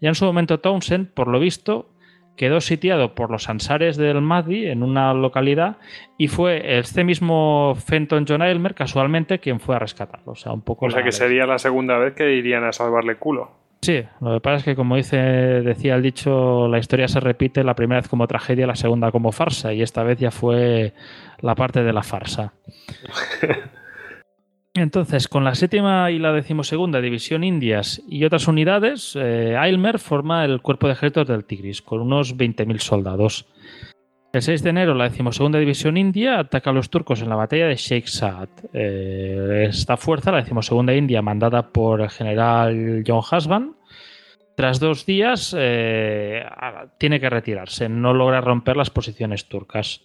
y en su momento Townsend, por lo visto, quedó sitiado por los ansares del Mahdi en una localidad y fue este mismo Fenton John Aylmer casualmente quien fue a rescatarlo. O sea, un poco O sea la- que sería la segunda vez que irían a salvarle culo. Sí, lo que pasa es que como dice, decía el dicho, la historia se repite la primera vez como tragedia, la segunda como farsa, y esta vez ya fue la parte de la farsa. Entonces, con la séptima y la decimosegunda División Indias y otras unidades, eh, Aylmer forma el cuerpo de ejércitos del Tigris, con unos 20.000 soldados. El 6 de enero, la decimosegunda División India ataca a los turcos en la batalla de Sheikh Saad. Eh, esta fuerza, la decimosegunda India, mandada por el general John Husband, tras dos días eh, tiene que retirarse, no logra romper las posiciones turcas.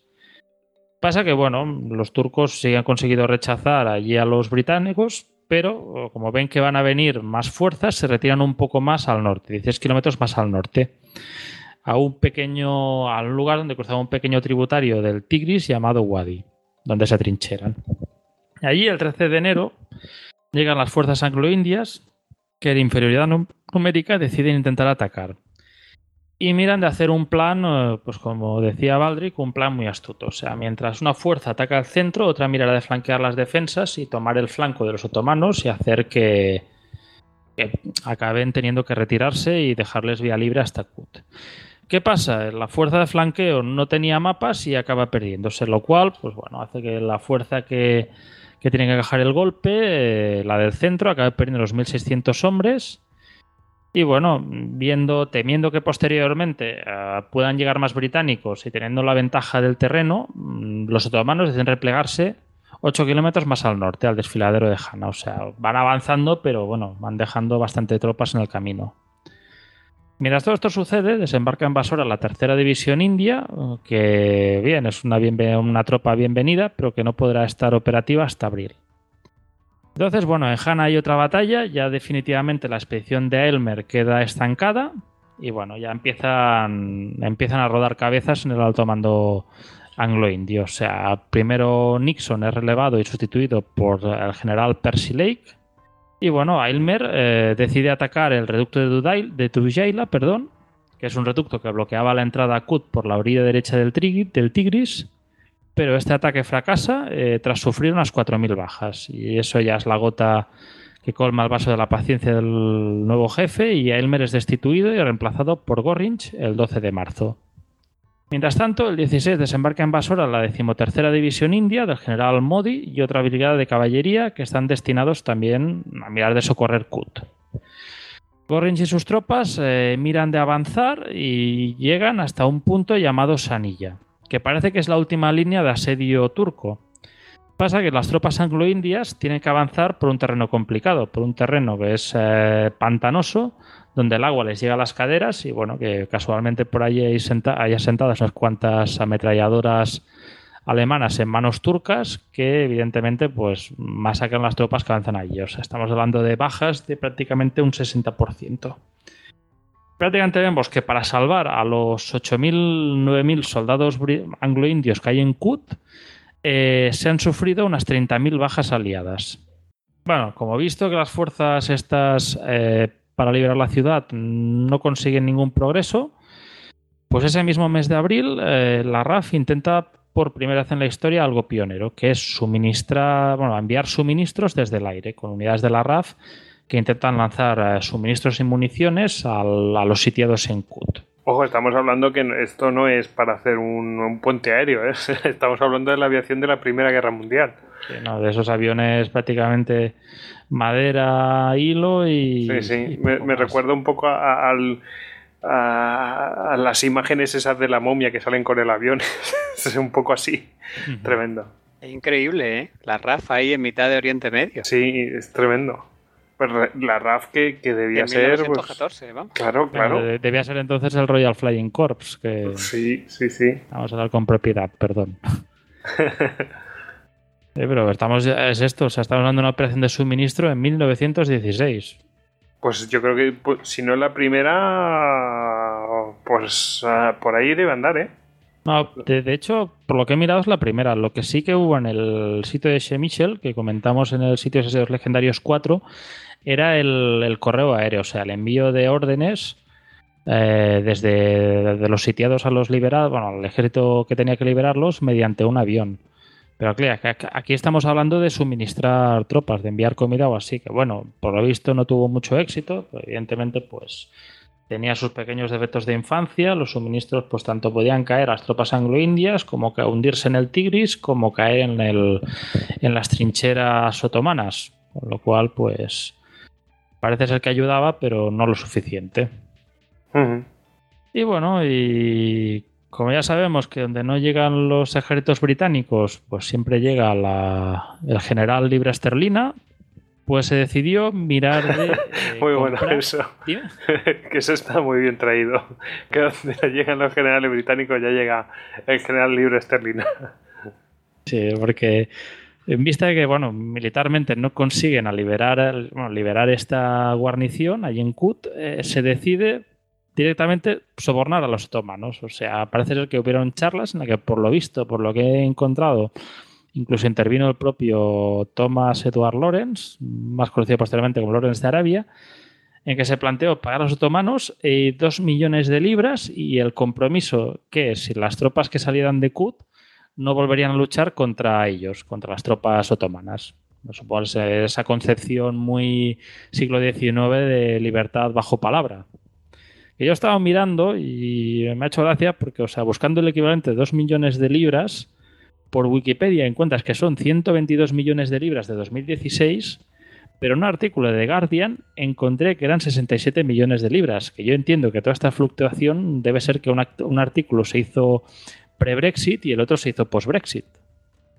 Pasa que, bueno, los turcos sí han conseguido rechazar allí a los británicos, pero como ven que van a venir más fuerzas, se retiran un poco más al norte, 16 kilómetros más al norte, a un pequeño, a un lugar donde cruzaba un pequeño tributario del Tigris llamado Wadi, donde se trincheran. Allí, el 13 de enero, llegan las fuerzas anglo-indias, que en inferioridad num- numérica deciden intentar atacar. Y miran de hacer un plan, eh, pues como decía Baldric, un plan muy astuto. O sea, mientras una fuerza ataca al centro, otra mirará de flanquear las defensas y tomar el flanco de los otomanos y hacer que, que acaben teniendo que retirarse y dejarles vía libre hasta Kut. ¿Qué pasa? La fuerza de flanqueo no tenía mapas y acaba perdiéndose, lo cual, pues bueno, hace que la fuerza que, que tiene que encajar el golpe, eh, la del centro, acabe perdiendo los 1600 hombres. Y bueno, viendo, temiendo que posteriormente eh, puedan llegar más británicos y teniendo la ventaja del terreno, mm, los otomanos deciden replegarse 8 kilómetros más al norte, al desfiladero de Hanna. O sea, van avanzando, pero bueno, van dejando bastante tropas en el camino. Mientras todo esto sucede, desembarca en Basora la tercera división india, que bien, es una tropa bienvenida, pero que no podrá estar operativa hasta abril. Entonces, bueno, en Hanna hay otra batalla, ya definitivamente la expedición de Elmer queda estancada y bueno, ya empiezan, empiezan a rodar cabezas en el alto mando anglo-indio. O sea, primero Nixon es relevado y sustituido por el general Percy Lake. Y bueno, Aylmer eh, decide atacar el reducto de, Dudail, de perdón, que es un reducto que bloqueaba la entrada a Kut por la orilla derecha del Tigris. Pero este ataque fracasa eh, tras sufrir unas 4.000 bajas. Y eso ya es la gota que colma el vaso de la paciencia del nuevo jefe. Y Aylmer es destituido y reemplazado por Gorrinch el 12 de marzo. Mientras tanto, el 16 desembarca en Basora la decimotercera división india del general Modi y otra brigada de caballería que están destinados también a mirar de socorrer Kut. Gorrinch y sus tropas eh, miran de avanzar y llegan hasta un punto llamado Sanilla, que parece que es la última línea de asedio turco. Pasa que las tropas anglo-indias tienen que avanzar por un terreno complicado, por un terreno que es eh, pantanoso, donde el agua les llega a las caderas y bueno, que casualmente por ahí hay, senta hay asentadas unas cuantas ametralladoras alemanas en manos turcas que evidentemente pues masacran las tropas que avanzan allí. O sea, estamos hablando de bajas de prácticamente un 60%. Prácticamente vemos que para salvar a los 8.000, 9.000 soldados anglo-indios que hay en Kut, eh, se han sufrido unas 30.000 bajas aliadas. Bueno, como visto que las fuerzas estas eh, para liberar la ciudad no consiguen ningún progreso, pues ese mismo mes de abril eh, la RAF intenta por primera vez en la historia algo pionero, que es suministrar, bueno, enviar suministros desde el aire con unidades de la RAF que intentan lanzar eh, suministros y municiones al- a los sitiados en Kut. Ojo, estamos hablando que esto no es para hacer un, un puente aéreo, ¿eh? estamos hablando de la aviación de la Primera Guerra Mundial. Sí, no, de esos aviones prácticamente madera, hilo y. Sí, sí, y me, me recuerda un poco a, al- a- a las imágenes esas de la momia que salen con el avión. es un poco así, tremendo. Es increíble, ¿eh? La RAF ahí en mitad de Oriente Medio. Sí, es tremendo. Pues la RAF que, que debía ser... pues, 1914, vamos. claro, claro. de- debía ser entonces el Royal Flying Corps, que Sí, sí, sí. vamos a hablar con propiedad, perdón. Eh, pero estamos, es esto, o sea, estamos hablando de una operación de suministro en 1916. Pues yo creo que pues, si no es la primera, pues ah, por ahí debe andar, ¿eh? No, de, de hecho, por lo que he mirado es la primera. Lo que sí que hubo en el sitio de Chemichel, que comentamos en el sitio de Asedios Legendarios 4, era el, el correo aéreo, o sea, el envío de órdenes eh, desde de los sitiados a los liberados, bueno, al ejército que tenía que liberarlos mediante un avión. Pero claro, aquí estamos hablando de suministrar tropas, de enviar comida o así, que bueno, por lo visto no tuvo mucho éxito, evidentemente pues tenía sus pequeños defectos de infancia, los suministros pues tanto podían caer a las tropas anglo-indias como que hundirse en el Tigris como caer en, el, en las trincheras otomanas, con lo cual pues parece ser que ayudaba pero no lo suficiente. Y bueno, y como ya sabemos que donde no llegan los ejércitos británicos, pues siempre llega el general libra esterlina, pues se decidió mirar de. muy bueno eso. que eso está muy bien traído. Que donde llegan los generales británicos ya llega el general libre esterlina. Sí, porque en vista de que, bueno, militarmente no consiguen a liberar, bueno, liberar esta guarnición allí en Kut, eh, se decide directamente sobornar a los otomanos. O sea, parece ser que hubieron charlas en las que, por lo visto, por lo que he encontrado, incluso intervino el propio Thomas Edward Lawrence, más conocido posteriormente como Lawrence de Arabia, en que se planteó pagar a los otomanos eh, dos millones de libras y el compromiso que si las tropas que salieran de Kut no volverían a luchar contra ellos, contra las tropas otomanas. Supongo esa concepción muy siglo XIX de libertad bajo palabra yo estaba mirando y me ha hecho gracia porque, o sea, buscando el equivalente de 2 millones de libras por Wikipedia encuentras que son 122 millones de libras de 2016, pero en un artículo de The Guardian encontré que eran 67 millones de libras, que yo entiendo que toda esta fluctuación debe ser que un, artículo se hizo pre-Brexit y el otro se hizo post-Brexit.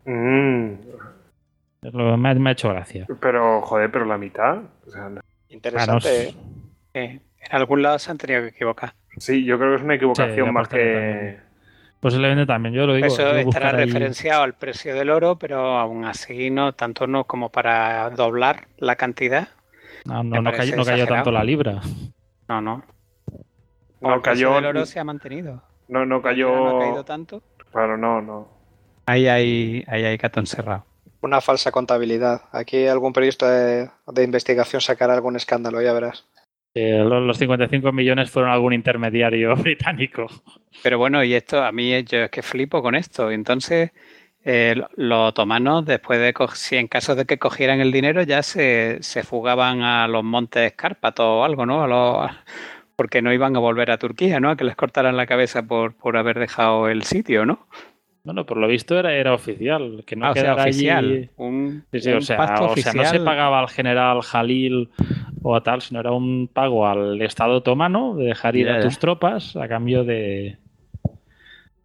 Mm. Me, ha hecho gracia. Pero, joder, pero la mitad. Interesante. ¿eh? En algún lado se han tenido que equivocar. Sí, yo creo que es una equivocación más que. Posiblemente también, yo lo digo. Eso estará referenciado al precio del oro, pero aún así no, tanto no como para doblar la cantidad. No, no, no cayó, tanto la libra. No, no. No, el cayó. El oro se ha mantenido. No, no cayó. No ha caído tanto. Claro, no, no. Ahí hay, ahí hay catón cerrado. Una falsa contabilidad. Aquí algún periodista de, de investigación sacará algún escándalo, ya verás los 55 millones fueron algún intermediario británico. Pero bueno, y esto, a mí yo es que flipo con esto. Entonces, eh, los otomanos, después de, si en caso de que cogieran el dinero, ya se, se fugaban a los montes Cárpatos o algo, ¿no? A los, porque no iban a volver a Turquía, ¿no? A que les cortaran la cabeza por, por haber dejado el sitio, ¿no? Bueno, por lo visto era, era oficial, que no ah, quedara oficial. Un, o, sea, o sea, no se pagaba al general Jalil o a tal, sino era un pago al Estado otomano de dejar ir a tus tropas a cambio de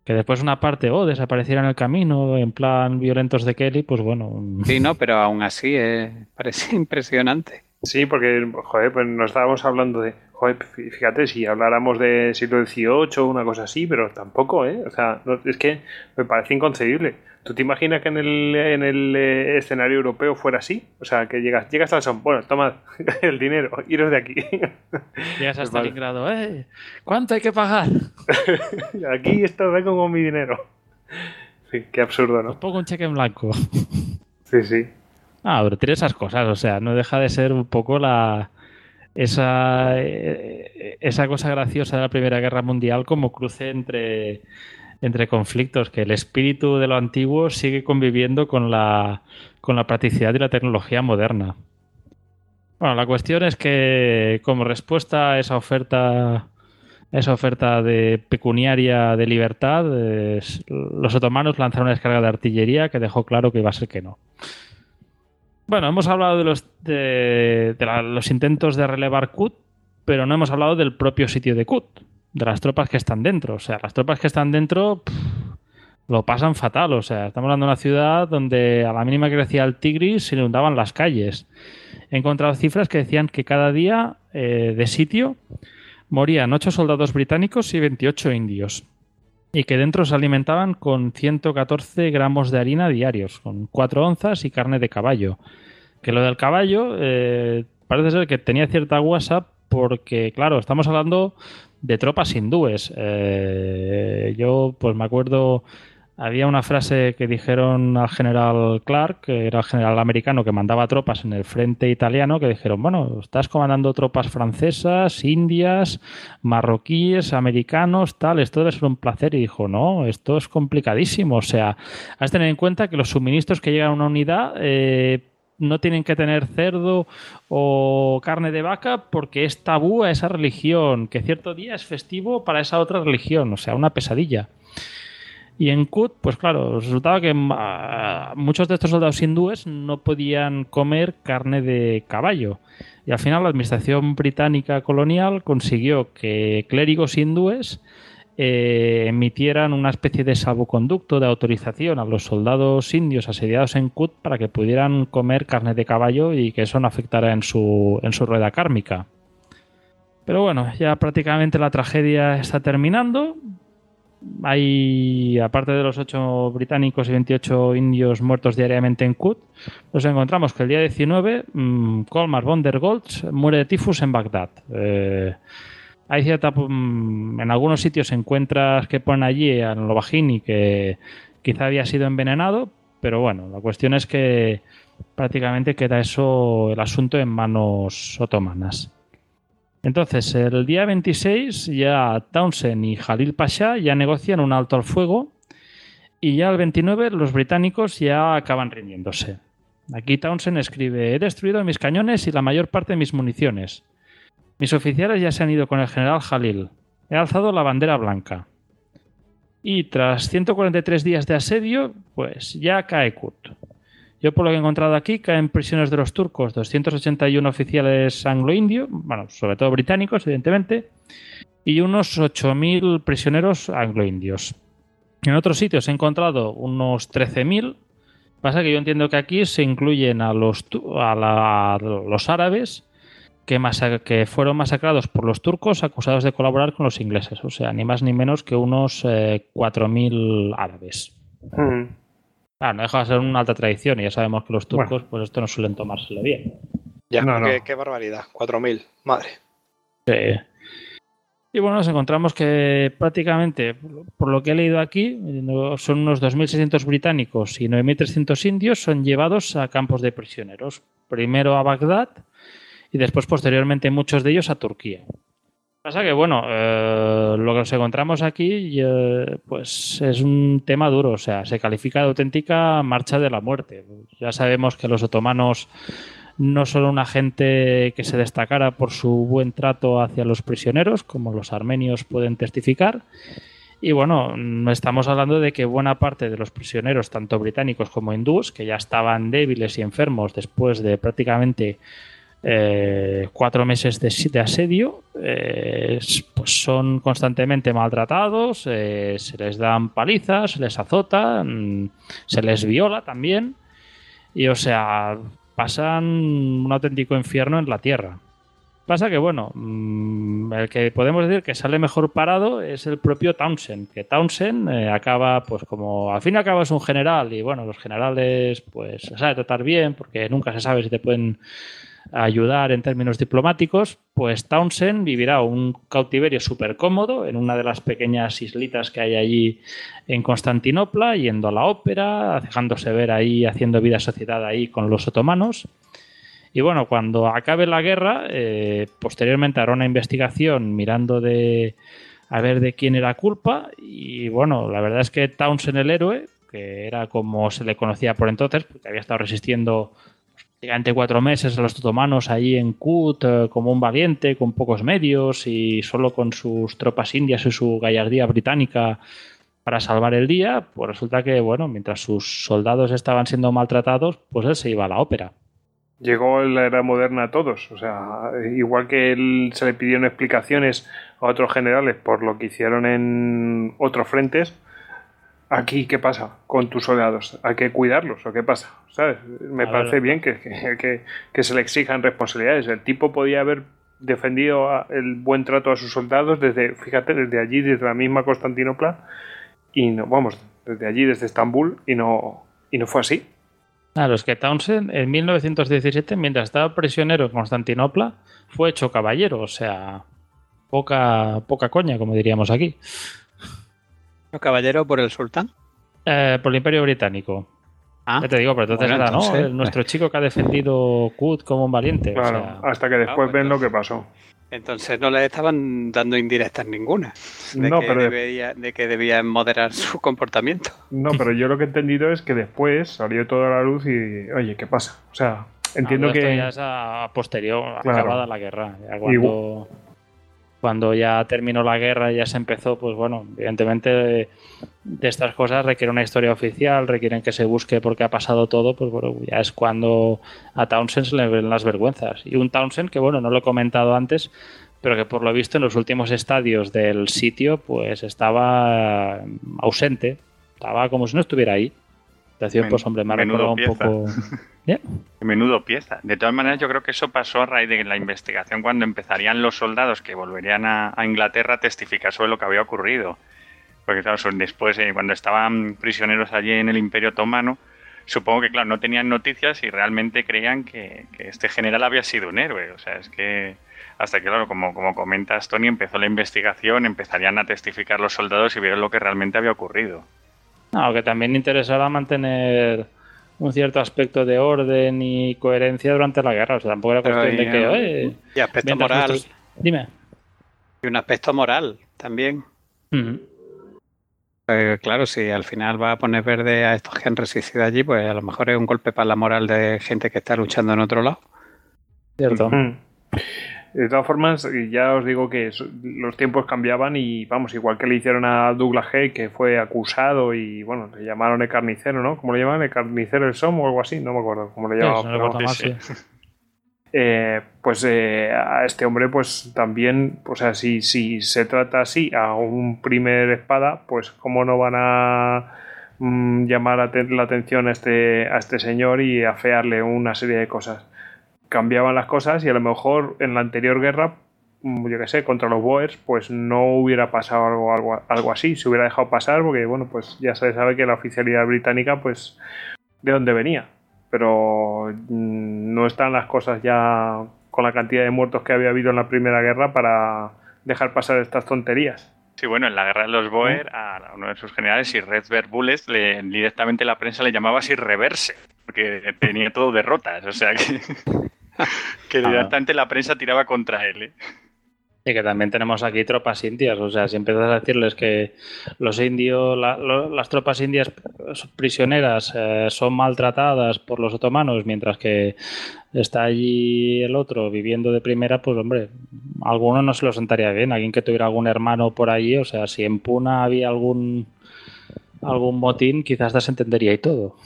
que después una parte o oh, desapareciera en el camino en plan violentos de Kelly, pues bueno. Sí, no, pero aún así eh, parece impresionante. Sí, porque, joder, pues nos estábamos hablando de, joder, fíjate, si habláramos de siglo XVIII o una cosa así, pero tampoco, ¿eh? O sea, es que me parece inconcebible. ¿Tú te imaginas que en el, en el eh, escenario europeo fuera así? O sea, que llegas, llegas al son, bueno, toma el dinero, iros de aquí. Llegas hasta el grado, ¿eh? ¿Cuánto hay que pagar? aquí esto vengo con mi dinero. Sí, qué absurdo, ¿no? Os pongo un cheque en blanco. Sí, sí. Ah, pero tiene esas cosas, o sea, no deja de ser un poco la esa, eh, esa cosa graciosa de la Primera Guerra Mundial como cruce entre, entre conflictos, que el espíritu de lo antiguo sigue conviviendo con la, con la practicidad y la tecnología moderna. Bueno, la cuestión es que como respuesta a esa oferta esa oferta de pecuniaria de libertad, los otomanos lanzaron una descarga de artillería que dejó claro que iba a ser que no. Bueno, hemos hablado de los, de, los intentos de relevar Kut, pero no hemos hablado del propio sitio de Kut, de las tropas que están dentro. O sea, las tropas que están dentro lo pasan fatal. O sea, estamos hablando de una ciudad donde a la mínima que crecía el Tigris se inundaban las calles. He encontrado cifras que decían que cada día eh, de sitio morían 8 soldados británicos y 28 indios y que dentro se alimentaban con 114 gramos de harina diarios, con 4 onzas y carne de caballo. Que lo del caballo eh, parece ser que tenía cierta guasa porque, claro, estamos hablando de tropas hindúes. Eh, yo pues me acuerdo había una frase que dijeron al general Clark, que era el general americano que mandaba tropas en el frente italiano, que dijeron, bueno, estás comandando tropas francesas, indias, marroquíes, americanos, tal, esto debe ser un placer. Y dijo, no, esto es complicadísimo. O sea, has de tener en cuenta que los suministros que llegan a una unidad... Eh, no tienen que tener cerdo o carne de vaca porque es tabú a esa religión, que cierto día es festivo para esa otra religión, o sea, una pesadilla. Y en Kut, pues claro, resultaba que muchos de estos soldados hindúes no podían comer carne de caballo. Y al final la administración británica colonial consiguió que clérigos hindúes eh, emitieran una especie de salvoconducto de autorización a los soldados indios asediados en Kut para que pudieran comer carne de caballo y que eso no afectara en su, en su rueda kármica. Pero bueno, ya prácticamente la tragedia está terminando hay, aparte de los 8 británicos y 28 indios muertos diariamente en Kut, nos encontramos que el día 19 mmm, Colmar von der Goltz muere de tifus en Bagdad. Eh, hay cierta, mm, en algunos sitios encuentras que ponen allí en Lovagini que quizá había sido envenenado, pero bueno, la cuestión es que prácticamente queda eso, el asunto en manos otomanas. Entonces, el día 26 ya Townsend y Jalil Pasha ya negocian un alto al fuego y ya el 29 los británicos ya acaban rindiéndose. Aquí Townsend escribe, he destruido mis cañones y la mayor parte de mis municiones. Mis oficiales ya se han ido con el general Jalil. He alzado la bandera blanca. Y tras 143 días de asedio, pues ya cae Kurt. Yo por lo que he encontrado aquí caen prisiones de los turcos 281 oficiales anglo-indio, bueno, sobre todo británicos, evidentemente, y unos 8.000 prisioneros anglo-indios. En otros sitios he encontrado unos 13.000. Pasa que yo entiendo que aquí se incluyen a los, a, los árabes que, que, fueron masacrados por los turcos acusados de colaborar con los ingleses. O sea, ni más ni menos que unos 4.000 eh, árabes. Mm. Ah, no deja de ser una alta tradición y ya sabemos que los turcos, pues esto no suelen tomárselo bien. Ya, no, qué, barbaridad. 4.000, madre. Sí. Y bueno, nos encontramos que prácticamente, por lo que he leído aquí, son unos 2.600 británicos y 9.300 indios son llevados a campos de prisioneros. Primero a Bagdad y después, posteriormente, muchos de ellos a Turquía. Pasa que, bueno, eh, lo que nos encontramos aquí, eh, pues es un tema duro, o sea, se califica de auténtica marcha de la muerte. Ya sabemos que los otomanos no son una gente que se destacara por su buen trato hacia los prisioneros, como los armenios pueden testificar. Y bueno, estamos hablando de que buena parte de los prisioneros, tanto británicos como hindúes, que ya estaban débiles y enfermos después de prácticamente eh, cuatro meses de, asedio, eh, pues son constantemente maltratados, eh, se les dan palizas, se les azota, mm, se les viola también, y o sea, pasan un auténtico infierno en la tierra. Pasa que, bueno, mm, el que podemos decir que sale mejor parado es el propio Townsend, que Townsend acaba, pues como al fin y al cabo es un general, y bueno, los generales, pues se sabe tratar bien, porque nunca se sabe si te pueden ayudar en términos diplomáticos, pues Townsend vivirá un cautiverio súper cómodo en una de las pequeñas islitas que hay allí en Constantinopla, yendo a la ópera, dejándose ver ahí, haciendo vida sociedad ahí con los otomanos. Y bueno, cuando acabe la guerra, eh, posteriormente hará una investigación mirando de a ver de quién era culpa. Y bueno, la verdad es que Townsend el héroe, que era como se le conocía por entonces, porque había estado resistiendo Durante cuatro meses a los otomanos ahí en Kut eh, como un valiente, con pocos medios y solo con sus tropas indias y su gallardía británica para salvar el día, pues resulta que, bueno, mientras sus soldados estaban siendo maltratados, pues él se iba a la ópera. Llegó la era moderna a todos, o sea, igual que él se le pidieron explicaciones a otros generales por lo que hicieron en otros frentes, Aquí, ¿qué pasa con tus soldados? ¿Hay que cuidarlos o qué pasa? ¿Sabes? Me parece bien que, que, se le exijan responsabilidades. El tipo podía haber defendido el buen trato a sus soldados desde, fíjate, desde allí, desde la misma Constantinopla, y no, vamos, desde allí, desde Estambul, y no, y no fue así. Claro, es que Townsend en 1917, mientras estaba prisionero en Constantinopla, fue hecho caballero, o sea, poca, poca coña, como diríamos aquí. Caballero por el sultán? Eh, por el Imperio Británico. Ah, Ya te digo, pero entonces bueno, era, ¿no? El- nuestro chico que ha defendido Kut como un valiente. o Claro, sea, hasta que después Ah, ven pues lo que pasó. Entonces no le estaban dando indirectas ninguna. De, No, que pero- debía, de que debían moderar su comportamiento. No, pero yo lo que he entendido es que después salió toda la luz y, oye, ¿qué pasa? O sea, entiendo Ah, esto que... ya es a posterior, Claro. acabada la guerra. Ya cuando, cuando ya terminó la guerra y ya se empezó, pues bueno, evidentemente de, de estas cosas requiere una historia oficial, requieren que se busque por qué ha pasado todo, pues bueno, ya es cuando a Townsend se le ven las vergüenzas. Y un Townsend que, bueno, no lo he comentado antes, pero que por lo visto en los últimos estadios del sitio, pues estaba ausente, estaba como si no estuviera ahí. Men- pues hombre, me ha menudo recordado un pieza. poco... Menudo pieza. De todas maneras, yo creo que eso pasó a raíz de la investigación cuando empezarían los soldados que volverían a, a Inglaterra a testificar sobre lo que había ocurrido. Porque, claro, después, eh, cuando estaban prisioneros allí en el Imperio Otomano, supongo que, claro, no tenían noticias y realmente creían que, que este general había sido un héroe. O sea, es que hasta que, claro, como, como comentas, Tony, empezó la investigación, empezarían a testificar los soldados y vieron lo que realmente había ocurrido. No, que también interesará mantener un cierto aspecto de orden y coherencia durante la guerra. O sea, tampoco era Pero cuestión de y, que, eh, oye, Y aspecto moral. nuestros- Dime. Y un aspecto moral también. Eh, claro, si al final va a poner verde a estos que han resistido allí, pues a lo mejor es un golpe para la moral de gente que está luchando en otro lado. Cierto. De todas formas, ya os digo que los tiempos cambiaban y vamos, igual que le hicieron a Douglas Hay, que fue acusado y bueno, le llamaron el carnicero, ¿no? ¿Cómo le llamaban? ¿El carnicero del Somo o algo así? No me acuerdo cómo le llamaban. no sí. Eh, pues eh, a este hombre pues también, o sea, si, si se trata así a un primer espada, pues cómo no van a mm, llamar la atención a este, a este señor y afearle una serie de cosas. Cambiaban las cosas y a lo mejor en la anterior guerra, mm, yo qué sé, contra los Boers, pues no hubiera pasado algo, algo, algo así, se hubiera dejado pasar porque, bueno, pues ya se sabe que la oficialidad británica, pues, de dónde venía pero mm, no están las cosas ya con la cantidad de muertos que había habido en la Primera Guerra para dejar pasar estas tonterías. Sí, bueno, en la guerra de los Boer, a uno de sus generales, Sir Redbert Bulles, le, directamente la prensa le llamaba Sir Reverse, porque tenía todo derrotas, o sea que, que directamente la prensa tiraba contra él. ¿eh? Y que también tenemos aquí tropas indias. O sea, si empiezas a decirles que los indios, la- lo- las tropas indias prisioneras eh, son maltratadas por los otomanos, mientras que está allí el otro viviendo de primera, pues hombre, a alguno no se lo sentaría bien. Alguien que tuviera algún hermano por allí, o sea, si en Puna había algún algún motín, quizás se entendería y todo.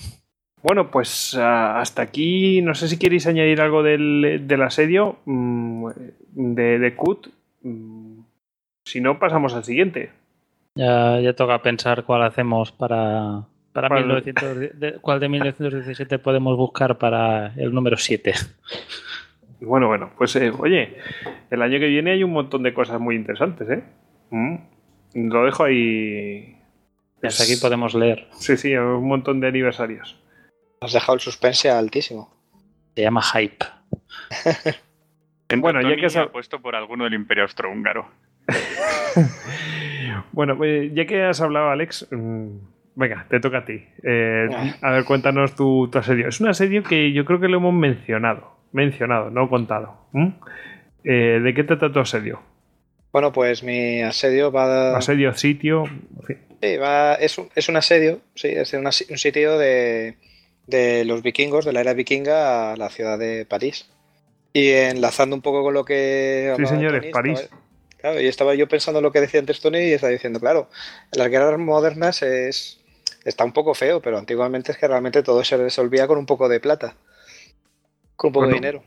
Bueno, pues ah, hasta aquí, no sé si queréis añadir algo del, del asedio mm, de, de Kut. Mm, Si no, pasamos al siguiente. Ya, ya toca pensar cuál hacemos para, para Para- 1900 de- cuál de 1917 podemos buscar para el número 7. Bueno, bueno, pues eh, oye, el año que viene hay un montón de cosas muy interesantes, ¿eh? Mm, Lo dejo ahí. Hasta aquí podemos leer. Sí, sí, un montón de aniversarios. Has dejado el suspense altísimo. Se llama Hype. Bueno, ya que sa- apuesto por alguno del Imperio Austrohúngaro. Bueno, pues ya que has hablado, Alex, mm, venga, te toca a ti. Eh, a ver, cuéntanos tu, tu asedio. Es un asedio que yo creo que lo hemos mencionado. Mencionado, no contado. ¿Mm? Eh, ¿De qué trata tu asedio? Bueno, pues mi asedio va. Asedio, sitio. Sí, va, es, un, es un asedio, sí, es una- un sitio de, de los vikingos, de la era vikinga, a la ciudad de París. Y enlazando un poco con lo que. Sí, señores, Tony, París. estaba- claro, y estaba yo pensando en lo que decía antes Tony y estaba diciendo, claro, en las guerras modernas es. Está un poco feo, pero antiguamente es que realmente todo se resolvía con un poco de plata. Con un poco de dinero.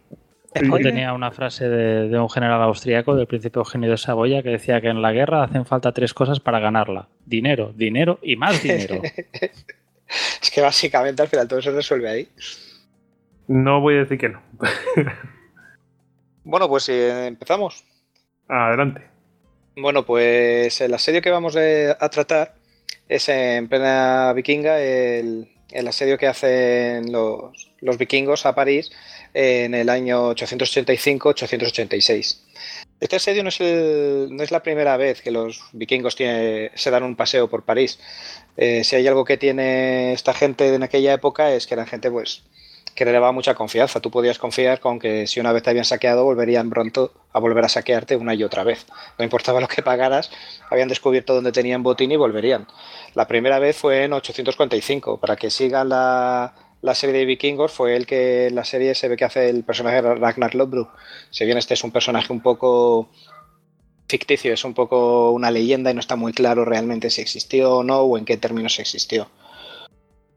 Yo tenía una frase de, de un general austriaco, del príncipe Eugenio de Saboya, que decía que en la guerra hacen falta tres cosas para ganarla. Dinero, dinero y más dinero. Es que básicamente al final todo se resuelve ahí. No voy a decir que no. Bueno, pues eh, empezamos. Adelante. Bueno, pues el asedio que vamos eh, a tratar es en plena vikinga el, el asedio que hacen los, vikingos a París en el año 885-886. Este asedio no es, la primera vez que los vikingos se dan un paseo por París. Eh, si hay algo que tiene esta gente en aquella época es que eran gente pues que le daba mucha confianza. Tú podías confiar con que si una vez te habían saqueado, volverían pronto a volver a saquearte una y otra vez. No importaba lo que pagaras, habían descubierto dónde tenían botín y volverían. La primera vez fue en 845. Para que siga la, la serie de vikingos fue el que la serie se ve que hace el personaje Ragnar Lodbrok. Si bien este es un personaje un poco ficticio, es un poco una leyenda y no está muy claro realmente si existió o no o en qué términos existió.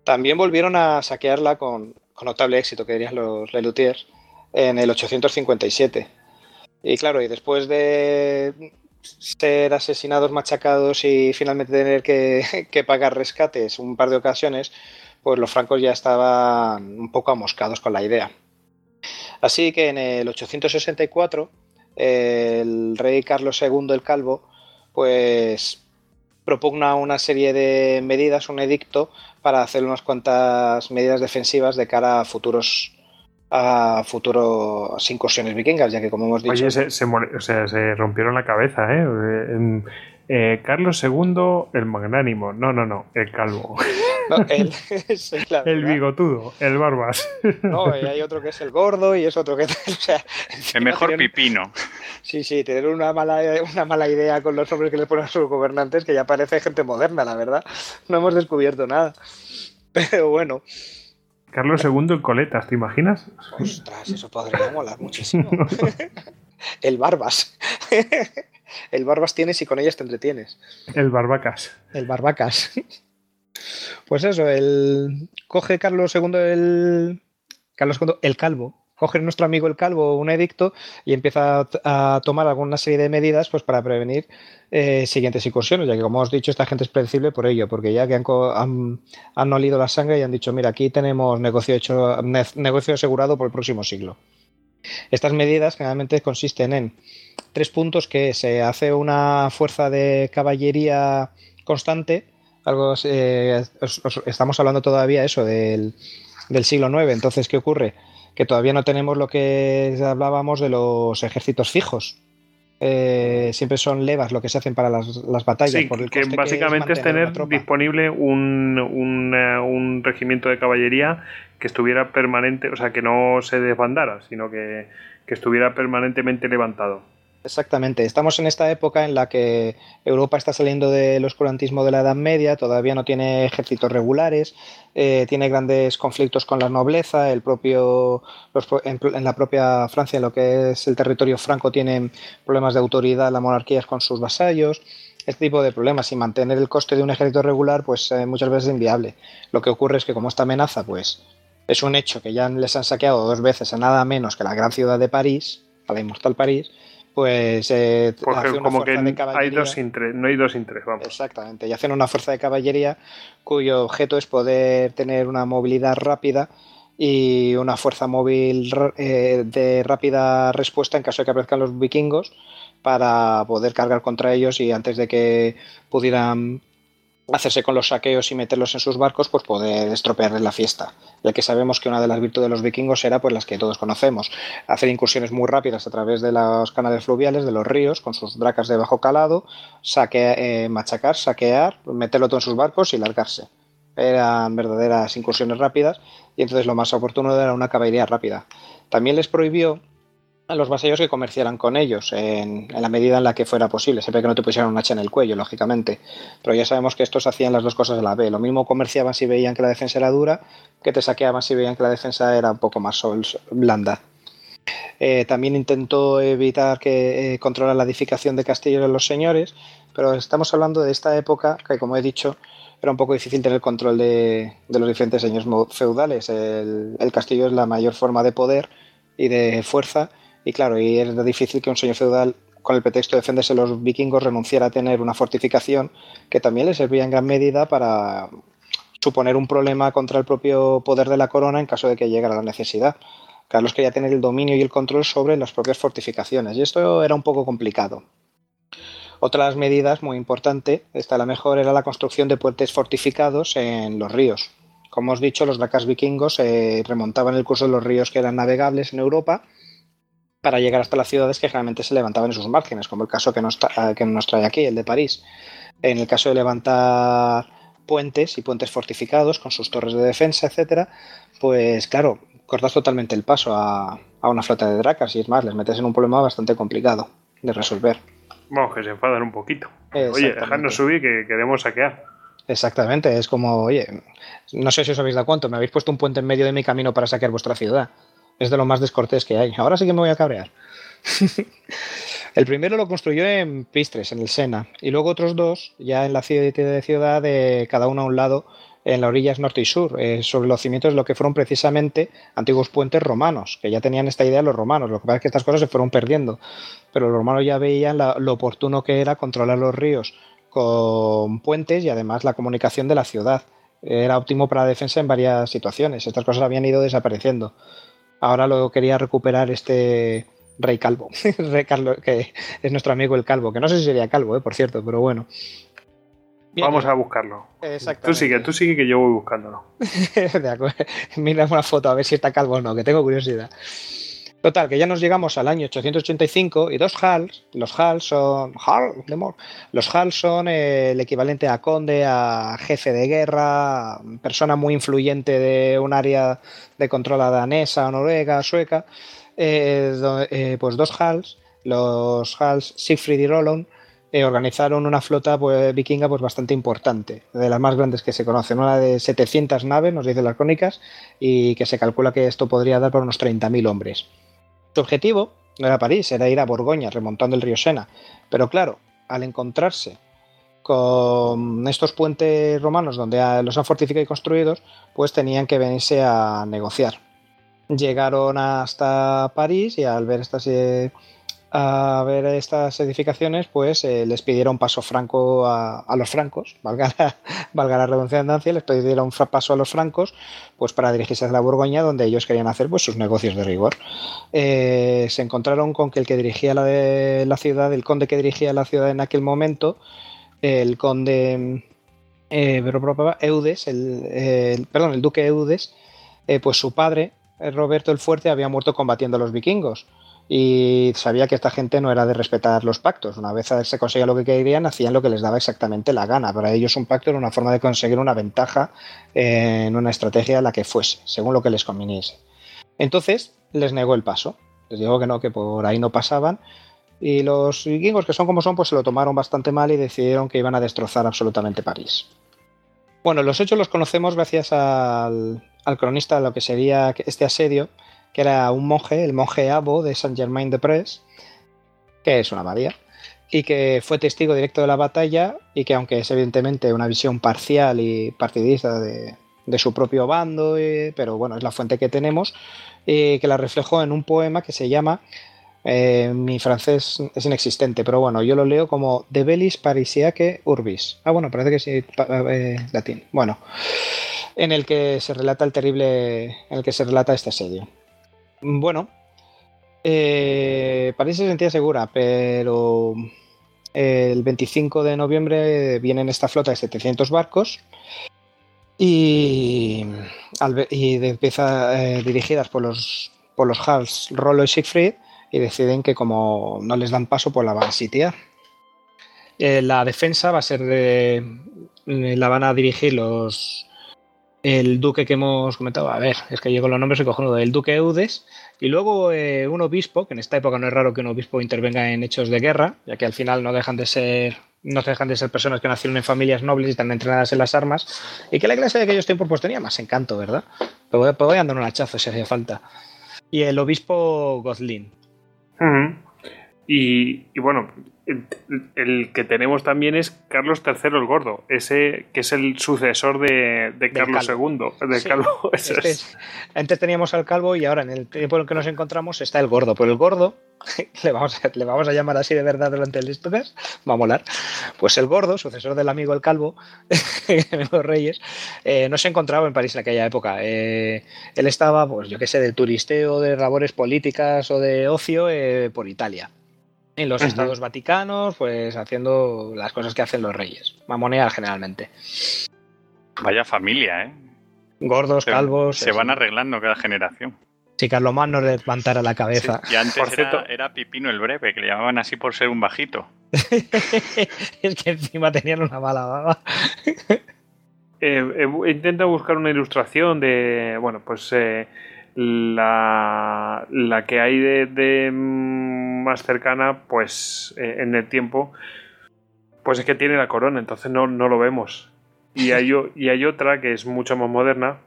También volvieron a saquearla con, con notable éxito, que dirían los Lelutiers, en el 857. Y claro, y después de ser asesinados, machacados y finalmente tener que, pagar rescates un par de ocasiones, pues los francos ya estaban un poco amoscados con la idea. Así que en el 864 el rey Carlos II el Calvo pues propugna una serie de medidas, un edicto, para hacer unas cuantas medidas defensivas de cara a futuros a futuros incursiones vikingas, ya que como hemos dicho... Oye, se, se, o sea, se rompieron la cabeza, ¿eh? Eh, Carlos II, el magnánimo. No, no, no, el calvo. No, el, el, bigotudo, el barbas. No, y hay otro que es el gordo y es otro que. O sea, el mejor tener, pipino. Sí, sí, tener una mala, una mala idea con los hombres que le ponen a sus gobernantes, que ya parece gente moderna, la verdad. No hemos descubierto nada. Pero bueno. Carlos II en coletas, ¿te imaginas? Ostras, eso podría molar muchísimo. el barbas. El Barbas tienes y con ellas te entretienes. El Barbacas. El Barbacas. Pues eso, el coge Carlos II el Carlos II el Calvo. Coge nuestro amigo el Calvo un edicto y empieza a, tomar alguna serie de medidas pues para prevenir eh, siguientes incursiones, ya que como os he dicho, esta gente es predecible por ello, porque ya que han, han, han olido la sangre y han dicho, mira, aquí tenemos negocio hecho, negocio asegurado por el próximo siglo. Estas medidas generalmente consisten en tres puntos que se hace una fuerza de caballería constante, algo eh, estamos hablando todavía eso del, del siglo IX, entonces ¿qué ocurre? Que todavía no tenemos lo que hablábamos de los ejércitos fijos, eh, siempre son levas lo que se hacen para las, las batallas. Sí, que básicamente es, es tener disponible un, un, uh, un, regimiento de caballería que estuviera permanente, o sea, que no se desbandara, sino que, que estuviera permanentemente levantado. Exactamente. Estamos en esta época en la que Europa está saliendo del oscurantismo de la Edad Media, todavía no tiene ejércitos regulares, eh, tiene grandes conflictos con la nobleza, el propio, los, en, en, la propia Francia, en lo que es el territorio franco, tienen problemas de autoridad las monarquías con sus vasallos. Este tipo de problemas y mantener el coste de un ejército regular, pues eh, muchas veces es inviable. Lo que ocurre es que como esta amenaza, pues es un hecho que ya les han saqueado dos veces a nada menos que la gran ciudad de París, a la inmortal París, pues eh, Porque como que hay dos sin tres, no hay dos sin tres, vamos. Exactamente, y hacen una fuerza de caballería cuyo objeto es poder tener una movilidad rápida y una fuerza móvil eh, de rápida respuesta en caso de que aparezcan los vikingos para poder cargar contra ellos y antes de que pudieran hacerse con los saqueos y meterlos en sus barcos, pues poder estropearles la fiesta. Ya que sabemos que una de las virtudes de los vikingos era pues las que todos conocemos, hacer incursiones muy rápidas a través de los canales fluviales, de los ríos, con sus bracas de bajo calado, saque, eh, machacar, saquear, meterlo todo en sus barcos y largarse. Eran verdaderas incursiones rápidas y entonces lo más oportuno era una caballería rápida. También les prohibió a los vasallos que comerciaran con ellos en, la medida en la que fuera posible, siempre que no te pusieran un hacha en el cuello, lógicamente. Pero ya sabemos que estos hacían las dos cosas a la vez. Lo mismo comerciaban si veían que la defensa era dura, que te saqueaban si veían que la defensa era un poco más blanda. Eh, también intentó evitar que eh, la edificación de castillos de los señores, pero estamos hablando de esta época que, como he dicho, era un poco difícil tener control de, de los diferentes señores feudales. El castillo es la mayor forma de poder y de fuerza y claro, y era difícil que un señor feudal, con el pretexto de defenderse de los vikingos, renunciara a tener una fortificación que también le servía en gran medida para suponer un problema contra el propio poder de la corona en caso de que llegara la necesidad. Carlos quería tener el dominio y el control sobre las propias fortificaciones, y esto era un poco complicado. Otras medidas muy importante, esta la mejor, era la construcción de puentes fortificados en los ríos como os dicho, los dracars vikingos eh, remontaban el curso de los ríos que eran navegables en Europa para llegar hasta las ciudades que generalmente se levantaban en sus márgenes, como el caso que nos, que nos trae aquí, el de París. En el caso de levantar puentes y puentes fortificados con sus torres de defensa, etcétera, pues claro, cortas totalmente el paso a, a una flota de dracars y es más, les metes en un problema bastante complicado de resolver. Vamos, que se enfadan un poquito. Oye, dejadnos subir que queremos saquear. Exactamente, es como, oye, no sé si os habéis dado cuenta, me habéis puesto un puente en medio de mi camino para saquear vuestra ciudad. Es de lo más descortés que hay. Ahora sí que me voy a cabrear. el primero lo construyó en Pistres, en el Sena, y luego otros dos, ya en la ciudad, de cada uno a un lado, en las orillas norte y sur, eh, sobre los cimientos de lo que fueron precisamente antiguos puentes romanos, que ya tenían esta idea los romanos. Lo que pasa es que estas cosas se fueron perdiendo, pero los romanos ya veían lo oportuno que era controlar los ríos con puentes y además la comunicación de la ciudad. Era óptimo para la defensa en varias situaciones. Estas cosas habían ido desapareciendo. Ahora lo quería recuperar este Rey Calvo, Rey que es nuestro amigo el Calvo, que no sé si sería Calvo, eh, por cierto, pero bueno. Vamos a buscarlo. Tú sigue, tú sigue que yo voy buscándolo. de acuerdo. Mira una foto a ver si está calvo o no, que tengo curiosidad. Total, que ya nos llegamos al año 885 y dos Hals, los Hals son, los Hals son el equivalente a conde, a jefe de guerra, persona muy influyente de un área de control danesa, noruega, sueca, eh, eh, pues dos Hals, los Hals Siegfried y Roland, eh, organizaron una flota pues, vikinga pues, bastante importante, de las más grandes que se conocen, una de 700 naves, nos dicen las crónicas, y que se calcula que esto podría dar por unos 30.000 hombres. Su objetivo no era París, era ir a Borgoña, remontando el río Sena. Pero claro, al encontrarse con estos puentes romanos donde los han fortificado y construidos, pues tenían que venirse a negociar. Llegaron hasta París y al ver estas eh, a ver estas edificaciones, pues eh, les pidieron paso franco a, los francos, valga la, valga la redundancia, les pidieron paso a los francos, pues para dirigirse a la Borgoña, donde ellos querían hacer pues sus negocios de rigor. Eh, se encontraron con que el que dirigía la, de, la ciudad, el conde que dirigía la ciudad en aquel momento, el conde eh, Eudes, el, perdón, el duque Eudes, pues su padre, Roberto el Fuerte, había muerto combatiendo a los vikingos y sabía que esta gente no era de respetar los pactos. Una vez se conseguía lo que querían, hacían lo que les daba exactamente la gana. Para ellos un pacto era una forma de conseguir una ventaja en una estrategia la que fuese, según lo que les conviniese. Entonces les negó el paso. Les dijo que no, que por ahí no pasaban. Y los vikingos, que son como son, pues se lo tomaron bastante mal y decidieron que iban a destrozar absolutamente París. Bueno, los hechos los conocemos gracias al, al cronista de lo que sería este asedio, que era un monje, el monje Abo de Saint Germain de Press, que es una María, y que fue testigo directo de la batalla y que aunque es evidentemente una visión parcial y partidista de, su propio bando, pero bueno, es la fuente que tenemos, y que la reflejó en un poema que se llama, eh, mi francés es inexistente, pero bueno, yo lo leo como De Bellis Parisiaque Urbis. Ah, bueno, parece que sí, eh, latín. Bueno, en el que se relata el terrible, en el que se relata este asedio. Bueno, eh, París se sentía segura, pero el 25 de noviembre vienen esta flota de 700 barcos y, empieza eh, dirigidas por los, por los Hals, Rollo y Siegfried y deciden que como no les dan paso, pues la van a sitiar. Eh, la defensa va a ser de, la van a dirigir los, el duque que hemos comentado, a ver, es que llego los nombres y uno el duque Eudes, y luego eh, un obispo, que en esta época no es raro que un obispo intervenga en hechos de guerra, ya que al final no dejan de ser no dejan de ser personas que nacieron en familias nobles y están entrenadas en las armas, y que la iglesia de aquellos tiempos pues tenía más encanto, ¿verdad? Pero voy a andar un hachazo si hacía falta. Y el obispo Gozlin. y, bueno, el, que tenemos también es Carlos III el Gordo, ese que es el sucesor de, Carlos II. Antes teníamos al Calvo y ahora en el tiempo en el que nos encontramos está el Gordo. Pero el Gordo, le vamos a, le vamos a llamar así de verdad durante el Listones, va a molar. Pues el Gordo, sucesor del amigo el Calvo, los Reyes, eh, no se encontraba en París en aquella época. Eh, él estaba, pues yo qué sé, de turisteo, de labores políticas o de ocio eh, por Italia en los estados vaticanos, pues haciendo las cosas que hacen los reyes, mamonear generalmente. Vaya familia, ¿eh? Gordos, Se- calvos. Se van arreglando cada generación. Si Carlomán no le levantara la cabeza. Y antes Por era, cierto- era Pipino el Breve, que le llamaban así por ser un bajito. es que encima tenían una mala baba. Eh, he intentado buscar una ilustración de, bueno, pues eh, la, la que hay de, de, más cercana, pues eh, en el tiempo, pues es que tiene la corona, entonces no, no lo vemos. Y hay, y hay otra que es mucho más moderna,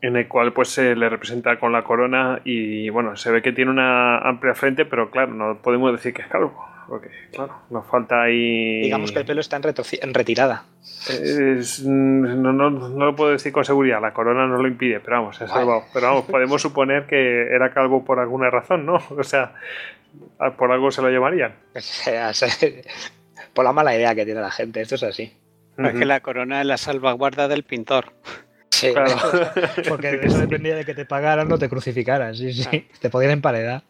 en el cual pues se le representa con la corona y bueno, se ve que tiene una amplia frente, pero claro, no podemos decir que es calvo, porque claro, nos falta ahí... Digamos que el pelo está en, retirada. Es- mm, no, no, no lo puedo decir con seguridad, la corona no lo impide, pero vamos, es Vale. salvado. Pero vamos, podemos suponer que era calvo por alguna razón, ¿no? O sea, por algo se lo llevarían. O sea, se- Por la mala idea que tiene la gente, esto es así. Es que la corona es la salvaguarda del pintor. Sí, Claro. porque de eso dependía de que te pagaran o te crucificaran. Sí, sí. Te podían emparedar.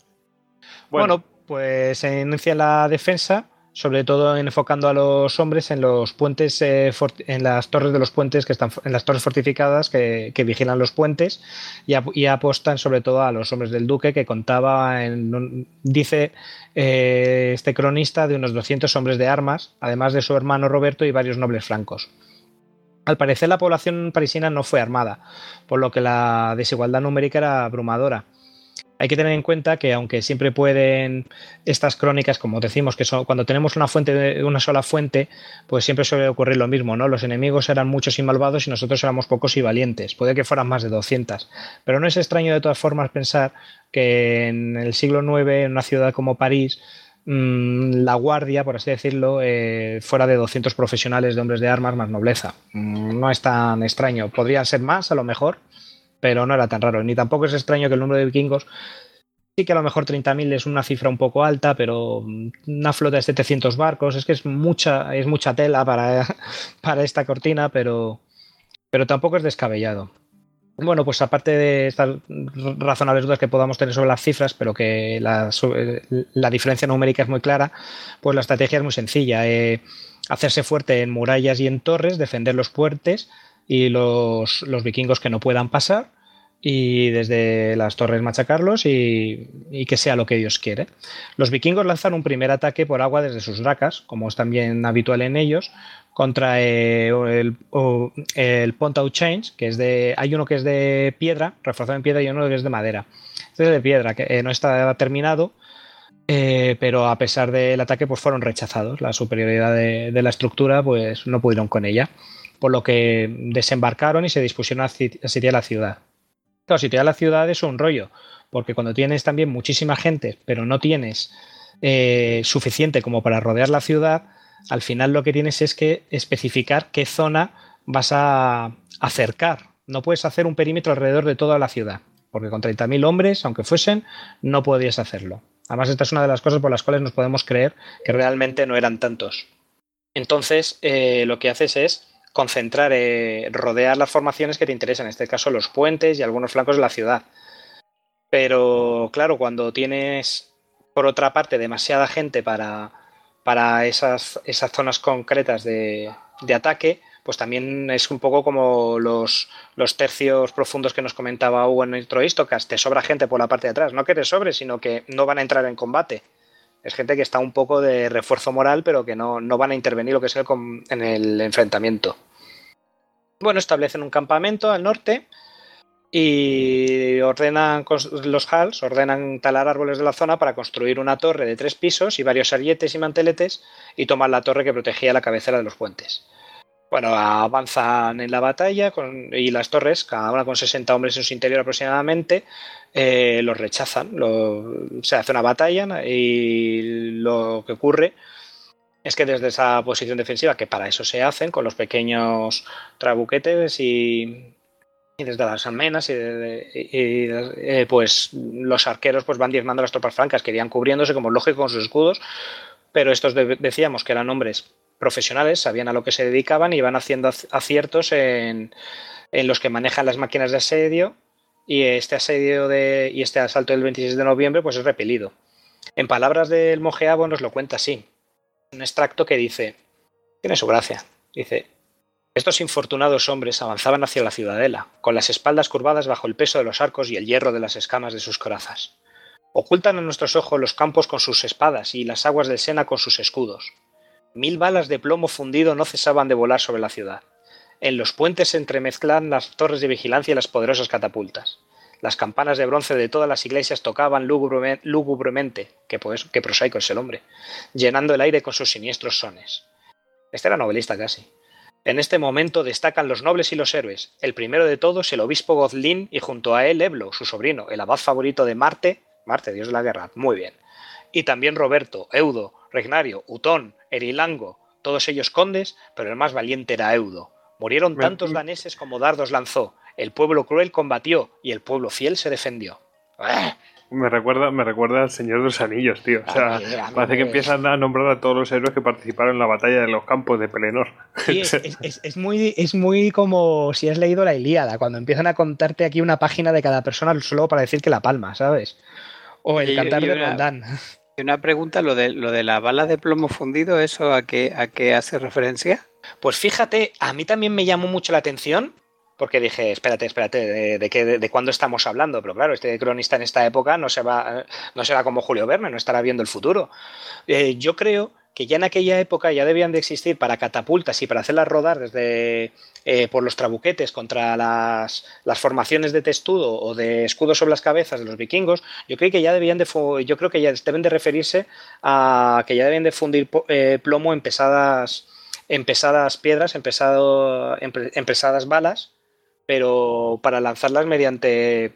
Bueno, pues se inicia la defensa, sobre todo enfocando a los hombres en los puentes, eh, en las torres de los puentes que están en las torres fortificadas que, vigilan los puentes y, ap- y apostan sobre todo a los hombres del duque que contaba, en, dice eh, este cronista, de unos 200 hombres de armas, además de su hermano Roberto y varios nobles francos. Al parecer la población parisina no fue armada, por lo que la desigualdad numérica era abrumadora. Hay que tener en cuenta que aunque siempre pueden estas crónicas, como decimos, que son, cuando tenemos una fuente una sola fuente, pues siempre suele ocurrir lo mismo, ¿no? Los enemigos eran muchos y malvados y nosotros éramos pocos y valientes. Puede que fueran más de 200. Pero no es extraño de todas formas pensar que en el siglo IX, en una ciudad como París, mm, la guardia, por así decirlo, eh, fuera de 200 profesionales de hombres de armas más nobleza. Mm, no es tan extraño. Podrían ser más, a lo mejor, pero no era tan raro. Ni tampoco es extraño que el número de vikingos sí que a lo mejor 30.000 es una cifra un poco alta, pero mm, una flota de 700 barcos, es que es mucha, es mucha tela para, para esta cortina, pero, pero tampoco es descabellado. Bueno, pues aparte de estas razonables dudas que podamos tener sobre las cifras, pero que la, la diferencia numérica es muy clara, pues la estrategia es muy sencilla. eh, hacerse fuerte en murallas y en torres, defender los puertes y los, los vikingos que no puedan pasar y desde las torres machacarlos y, que sea lo que Dios quiere. Los vikingos lanzan un primer ataque por agua desde sus racas, como es también habitual en ellos, contra eh, el, el Pontow Change, que es de. Hay uno que es de piedra, reforzado en piedra, y uno que es de madera. Este es de piedra, que eh, no está terminado, eh, pero a pesar del ataque, pues fueron rechazados. La superioridad de, de la estructura, pues no pudieron con ella. Por lo que desembarcaron y se dispusieron a sitiar la ciudad. Claro, sitiar la ciudad es un rollo, porque cuando tienes también muchísima gente, pero no tienes eh, suficiente como para rodear la ciudad, al final lo que tienes es que especificar qué zona vas a acercar. No puedes hacer un perímetro alrededor de toda la ciudad, porque con 30.000 hombres, aunque fuesen, no podías hacerlo. Además, esta es una de las cosas por las cuales nos podemos creer que realmente no eran tantos. Entonces, eh, lo que haces es concentrar, eh, rodear las formaciones que te interesan, en este caso los puentes y algunos flancos de la ciudad. Pero claro, cuando tienes por otra parte demasiada gente para, para esas, esas zonas concretas de, ataque, pues también es un poco como los, los tercios profundos que nos comentaba Hugo en nuestro Istocast. Te sobra gente por la parte de atrás. No que te sobre, sino que no van a entrar en combate. Es gente que está un poco de refuerzo moral, pero que no, no van a intervenir lo que es en el enfrentamiento. Bueno, establecen un campamento al norte y ordenan los Hals, ordenan talar árboles de la zona para construir una torre de tres pisos y varios arietes y manteletes y tomar la torre que protegía la cabecera de los puentes. Bueno, avanzan en la batalla y las torres, cada una con 60 hombres en su interior aproximadamente, eh, los rechazan. Se hace una batalla y lo que ocurre es que desde esa posición defensiva, que para eso se hacen, con los pequeños trabuquetes y, desde las almenas, y, eh, pues los arqueros pues van diezmando las tropas francas, que irían cubriéndose como lógico con sus escudos, pero estos de- decíamos que eran hombres profesionales, sabían a lo que se dedicaban y iban haciendo ac- aciertos en, en los que manejan las máquinas de asedio y este asedio de, y este asalto del 26 de noviembre pues es repelido. En palabras del Mojeabo nos lo cuenta así. Un extracto que dice, tiene su gracia, dice, Estos infortunados hombres avanzaban hacia la ciudadela, con las espaldas curvadas bajo el peso de los arcos y el hierro de las escamas de sus corazas. Ocultan a nuestros ojos los campos con sus espadas y las aguas del Sena con sus escudos. Mil balas de plomo fundido no cesaban de volar sobre la ciudad. En los puentes se entremezclan las torres de vigilancia y las poderosas catapultas. Las campanas de bronce de todas las iglesias tocaban lúgubremente, que, pues, qué prosaico es el hombre, llenando el aire con sus siniestros sones. Este era novelista casi. En este momento destacan los nobles y los héroes. El primero de todos, el obispo Gozlin, y junto a él Eblo, su sobrino, el abad favorito de Marte, Marte, dios de la guerra, muy bien. Y también Roberto, Eudo, Regnario, Utón, Erilango, todos ellos condes, pero el más valiente era Eudo. Murieron tantos daneses como dardos lanzó. El pueblo cruel combatió y el pueblo fiel se defendió. ¡Ah! Me recuerda, me recuerda al Señor de los Anillos, tío. O sea, parece que empiezan a nombrar a todos los héroes que participaron en la batalla de los campos de Pelennor. Sí, es, muy, es muy como si has leído la Ilíada, cuando empiezan a contarte aquí una página de cada persona solo para decir que la palma, ¿sabes? O el cantar de Rondán. Una pregunta, lo de, lo de la bala de plomo fundido, ¿eso a qué, a qué hace referencia? Pues fíjate, a mí también me llamó mucho la atención porque dije, espérate, espérate, ¿de, qué, de, cuándo estamos hablando? Pero claro, este cronista en esta época no, se va, no será como Julio Verne, no estará viendo el futuro. Eh, yo creo que ya en aquella época ya debían de existir para catapultas y para hacerlas rodar desde eh, por los trabuquetes contra las, las, formaciones de testudo o de escudos sobre las cabezas de los vikingos, yo creo que ya debían de yo creo que ya deben de referirse a que ya deben de fundir eh, plomo en pesadas en pesadas piedras, en, pesado, en pesadas balas pero para lanzarlas mediante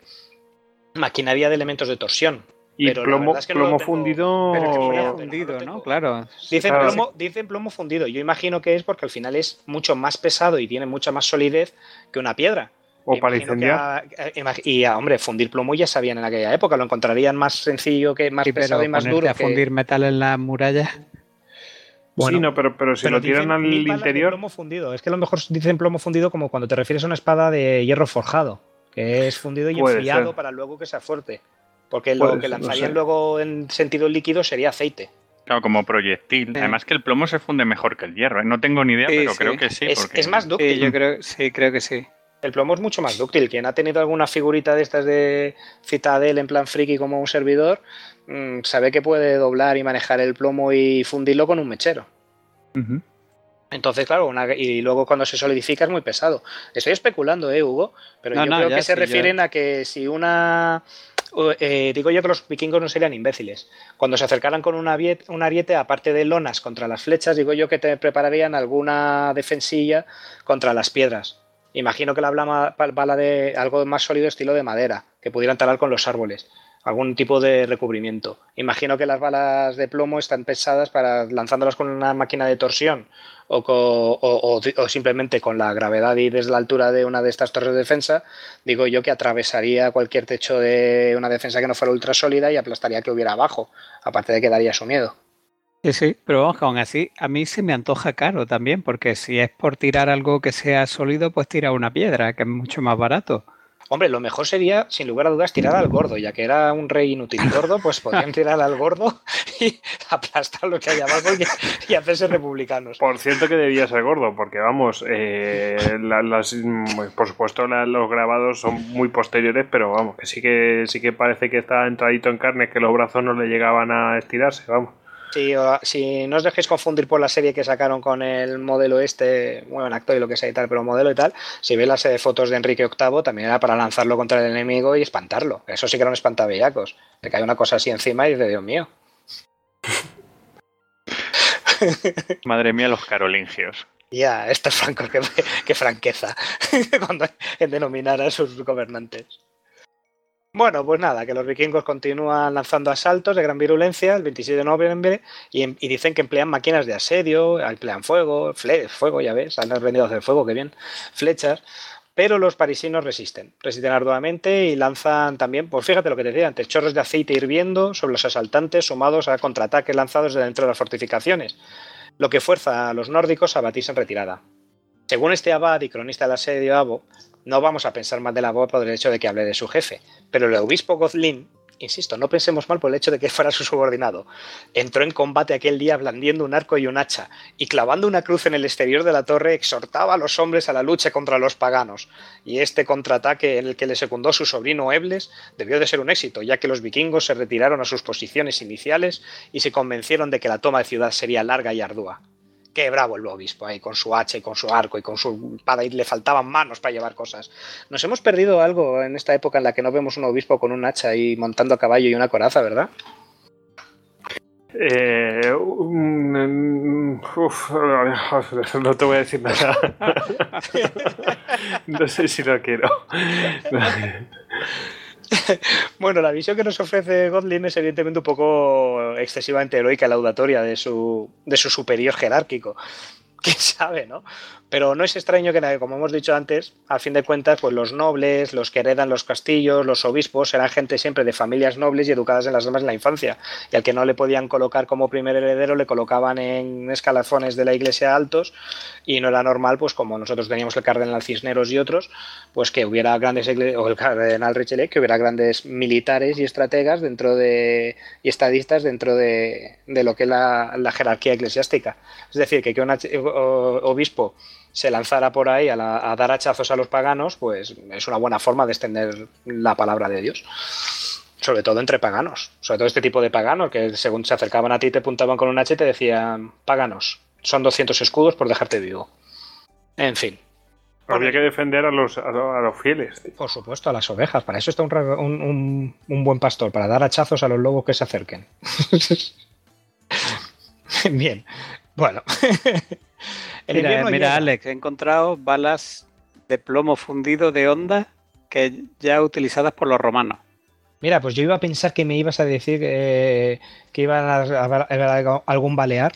maquinaria de elementos de torsión. Y plomo, plomo fundido. fundido, ¿no? Claro. Dicen, Plomo, dicen plomo fundido. Yo imagino que es porque al final es mucho más pesado y tiene mucha más solidez que una piedra. O para incendiar. y, hombre, fundir plomo ya sabían en aquella época. Lo encontrarían más sencillo que más pesado y más duro. a fundir metal en la muralla sí, no, pero, pero si lo tiran al interior. Plomo fundido. Es que a lo mejor dicen plomo fundido como cuando te refieres a una espada de hierro forjado, que es fundido y enfriado para luego que sea fuerte. Porque lo que lanzarían luego en sentido líquido sería aceite. Claro, como proyectil. Además que el plomo se funde mejor que el hierro. ¿eh? No tengo ni idea, pero creo que sí. Es, más dúctil. yo creo, sí, creo que sí. El plomo es mucho más dúctil. Quien ha tenido alguna figurita de estas de Citadel en plan friki como un servidor, Mm, sabe que puede doblar y manejar el plomo y fundirlo con un mechero. Entonces, claro, y luego cuando se solidifica es muy pesado. Estoy especulando, ¿eh, Hugo? Pero yo creo que se refieren a que si una... Eh, digo yo que los vikingos no serían imbéciles. Cuando se acercaran con un ariete, aparte de lonas contra las flechas, digo yo que te prepararían alguna defensilla contra las piedras. Imagino que la bala de algo más sólido estilo de madera, que pudieran talar con los árboles algún tipo de recubrimiento. Imagino que las balas de plomo están pesadas para lanzándolas con una máquina de torsión o, simplemente con la gravedad y desde la altura de una de estas torres de defensa, digo yo que atravesaría cualquier techo de una defensa que no fuera ultra sólida y aplastaría que hubiera abajo, aparte de que daría su miedo. Sí, sí, pero vamos, aún así, a mí se me antoja caro también, porque si es por tirar algo que sea sólido, pues tira una piedra, que es mucho más barato. Hombre, lo mejor sería, sin lugar a dudas, tirar al gordo, ya que era un rey inútil gordo, pues podían tirar al gordo y aplastar lo que hay abajo y, hacerse republicanos. Por cierto que debía ser gordo, porque vamos, eh, las, por supuesto los grabados son muy posteriores, pero vamos, que sí que sí que parece que está entradito en carne, que los brazos no le llegaban a estirarse, vamos. Si, no os dejéis confundir por la serie que sacaron con el modelo este, bueno, actor y lo que sea y tal, pero modelo y tal, si veis las fotos de Enrique VIII, también era para lanzarlo contra el enemigo y espantarlo. Eso sí que eran espantavellacos. Te cae una cosa así encima y dices, Dios mío. Madre mía, los carolingios. Ya, esto es franco, qué, franqueza cuando en denominar a sus gobernantes. Bueno, pues nada, que los vikingos continúan lanzando asaltos de gran virulencia el 27 de noviembre y, dicen que emplean máquinas de asedio, emplean fuego, fuego, ya ves, han aprendido a hacer fuego, qué bien, flechas, pero los parisinos resisten, resisten arduamente y lanzan también, pues fíjate lo que te decía antes, chorros de aceite hirviendo sobre los asaltantes sumados a contraataques lanzados de dentro de las fortificaciones, lo que fuerza a los nórdicos a batirse en retirada. Según este abad y cronista del asedio Abo, no vamos a pensar más de la voz por el hecho de que hable de su jefe, pero el obispo Gozlin Insisto, no pensemos mal por el hecho de que fuera su subordinado. Entró en combate aquel día blandiendo un arco y un hacha, y clavando una cruz en el exterior de la torre exhortaba a los hombres a la lucha contra los paganos. Y este contraataque en el que le secundó su sobrino Ebles debió de ser un éxito, ya que los vikingos se retiraron a sus posiciones iniciales y se convencieron de que la toma de ciudad sería larga y ardua. Qué bravo el obispo ahí, con su hacha y con su arco y con su espada y le faltaban manos para llevar cosas. Nos hemos perdido algo en esta época en la que no vemos un obispo con un hacha y montando a caballo y una coraza, ¿verdad? Eh, uf, no te voy a decir nada. no sé si lo quiero. bueno, la visión que nos ofrece Godlin es evidentemente un poco excesivamente heroica, laudatoria de su, de su superior jerárquico. ¿Quién sabe, no? Pero no es extraño que, como hemos dicho antes, a fin de cuentas, pues los nobles, los que heredan los castillos, los obispos, eran gente siempre de familias nobles y educadas en las damas en la infancia. Y al que no le podían colocar como primer heredero, le colocaban en escalafones de la iglesia altos y no era normal, pues como nosotros teníamos el cardenal Cisneros y otros, pues que hubiera grandes, o el cardenal Richelieu, que hubiera grandes militares y estrategas dentro de, y estadistas dentro de, lo que es la, jerarquía eclesiástica. Es decir, que que un obispo se lanzara por ahí a, dar hachazos a los paganos, pues es una buena forma de extender la palabra de Dios. Sobre todo entre paganos. Sobre todo este tipo de paganos que según se acercaban a ti te puntaban con un hacha y te decían, paganos, son 200 escudos por dejarte vivo. En fin. Había que defender a los, a los, fieles. Por supuesto, a las ovejas. Para eso está un, un buen pastor, para dar hachazos a los lobos que se acerquen. Bien. Bueno. mira, Alex, he encontrado balas de plomo fundido de onda que ya utilizadas por los romanos. Mira, pues yo iba a pensar que me ibas a decir que iban a haber algún balear,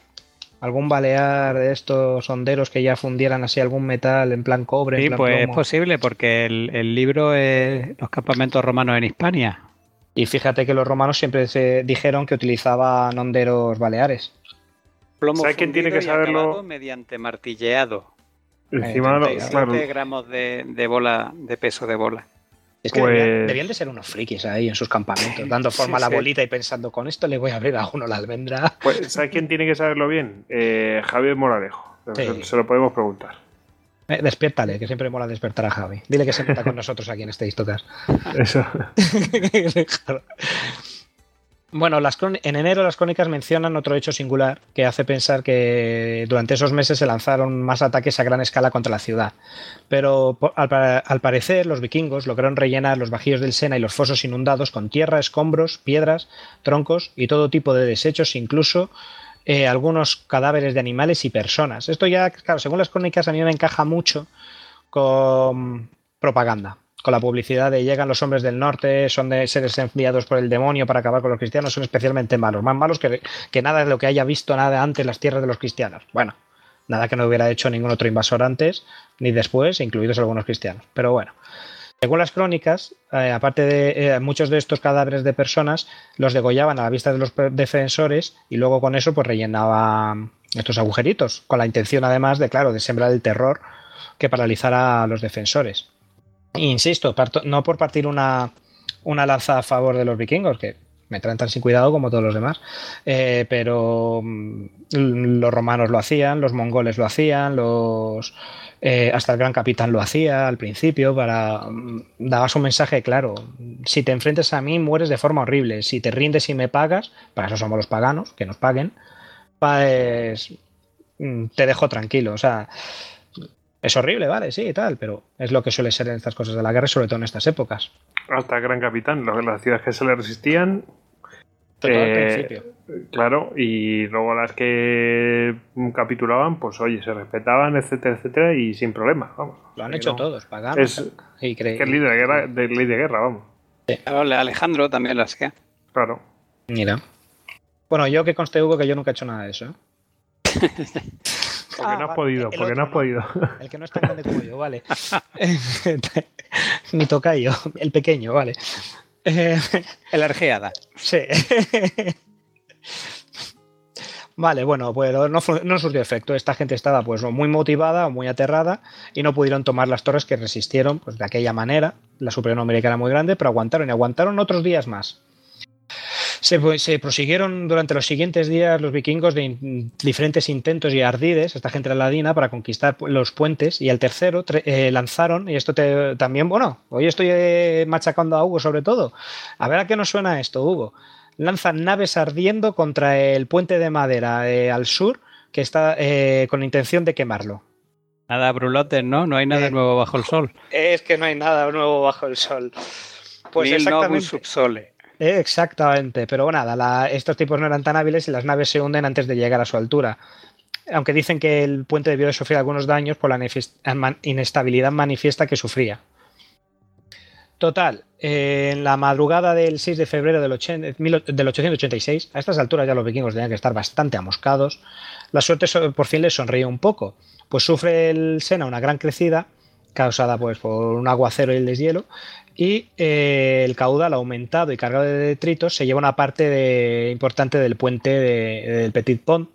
algún balear de estos honderos que ya fundieran así algún metal en plan cobre. Sí, pues es posible porque el, libro es Los campamentos romanos en Hispania. Y fíjate que los romanos siempre se dijeron que utilizaban honderos baleares. Plomo ¿Sabes quién tiene que saberlo? Mediante martilleado. Encima de gramos de, bola, de peso de bola. Es que pues- debían, de ser unos frikis ahí en sus campamentos, dando forma a la bolita y pensando, con esto le voy a abrir a uno la almendra. Pues, ¿sabes quién tiene que saberlo bien? Eh, Javier Moralejo. Se, lo podemos preguntar. Eh, despiértale, que siempre mola despertar a Javi. Dile que se meta con nosotros aquí en este Histocast. Eso. Bueno, las en enero las crónicas mencionan otro hecho singular que hace pensar que durante esos meses se lanzaron más ataques a gran escala contra la ciudad. Pero al, parecer los vikingos lograron rellenar los bajíos del Sena y los fosos inundados con tierra, escombros, piedras, troncos y todo tipo de desechos, incluso eh, algunos cadáveres de animales y personas. Esto ya, claro, según las crónicas a mí me encaja mucho con propaganda con la publicidad de llegan los hombres del norte, son de seres enviados por el demonio para acabar con los cristianos, son especialmente malos, más malos que, que nada de lo que haya visto nada antes las tierras de los cristianos. Bueno, nada que no hubiera hecho ningún otro invasor antes ni después, incluidos algunos cristianos. Pero bueno, según las crónicas, eh, aparte de eh, muchos de estos cadáveres de personas, los degollaban a la vista de los defensores y luego con eso pues rellenaban estos agujeritos, con la intención además de, claro, de sembrar el terror que paralizara a los defensores. Insisto, no por partir una, lanza a favor de los vikingos, que me traen tan sin cuidado como todos los demás, eh, pero mm, los romanos lo hacían, los mongoles lo hacían, los eh, hasta el gran capitán lo hacía al principio para mm, dabas un mensaje claro. Si te enfrentas a mí mueres de forma horrible. Si te rindes y me pagas para eso somos los paganos que nos paguen pues mm, te dejo tranquilo. O sea es horrible, vale, sí, y tal, pero es lo que suele ser en estas cosas de la guerra, sobre todo en estas épocas. Hasta Gran Capitán, las ciudades que se le resistían. Eh, claro, y luego las que capitulaban, pues oye, se respetaban, etcétera, etcétera, y sin problema, vamos. Lo han hecho todos, pagaban. Es, y que es ley de guerra, de ley de guerra, vamos. Alejandro también lo hacía. Claro. Mira. Bueno, yo que conste Hugo que yo nunca he hecho nada de eso. ¿eh? Porque no has podido, porque no has podido. El que no es tan grande como yo, vale. Mi tocayo, el pequeño, vale. el argeada. Sí. Vale, bueno, pues no, no, surgió efecto. Esta gente estaba pues muy motivada, muy aterrada y no pudieron tomar las torres que resistieron pues, de aquella manera. La superior numérica era muy grande, pero aguantaron y aguantaron otros días más. Se, se, prosiguieron durante los siguientes días los vikingos de in, diferentes intentos y ardides, esta gente ladina, para conquistar los puentes. Y el tercero eh, lanzaron, y esto te, también, bueno, hoy estoy eh, machacando a Hugo sobre todo. A ver a qué nos suena esto, Hugo. Lanzan naves ardiendo contra el puente de madera eh, al sur, que está con intención de quemarlo. Nada brulotes, ¿no? No hay nada nuevo bajo el sol. Es que no hay nada nuevo bajo el sol. Pues exactamente. subsole. Exactamente, pero nada, la, estos tipos no eran tan hábiles y las naves se hunden antes de llegar a su altura. Aunque dicen que el puente debió de sufrir algunos daños por la inestabilidad manifiesta que sufría. Total, eh, en la madrugada del 6 de febrero del, 886, a estas alturas ya los vikingos tenían que estar bastante amoscados, la suerte por fin les sonreía un poco, pues sufre el Sena una gran crecida causada pues, por un aguacero y el deshielo, y eh, el caudal aumentado y cargado de detritos se lleva una parte importante del puente del Petit Pont,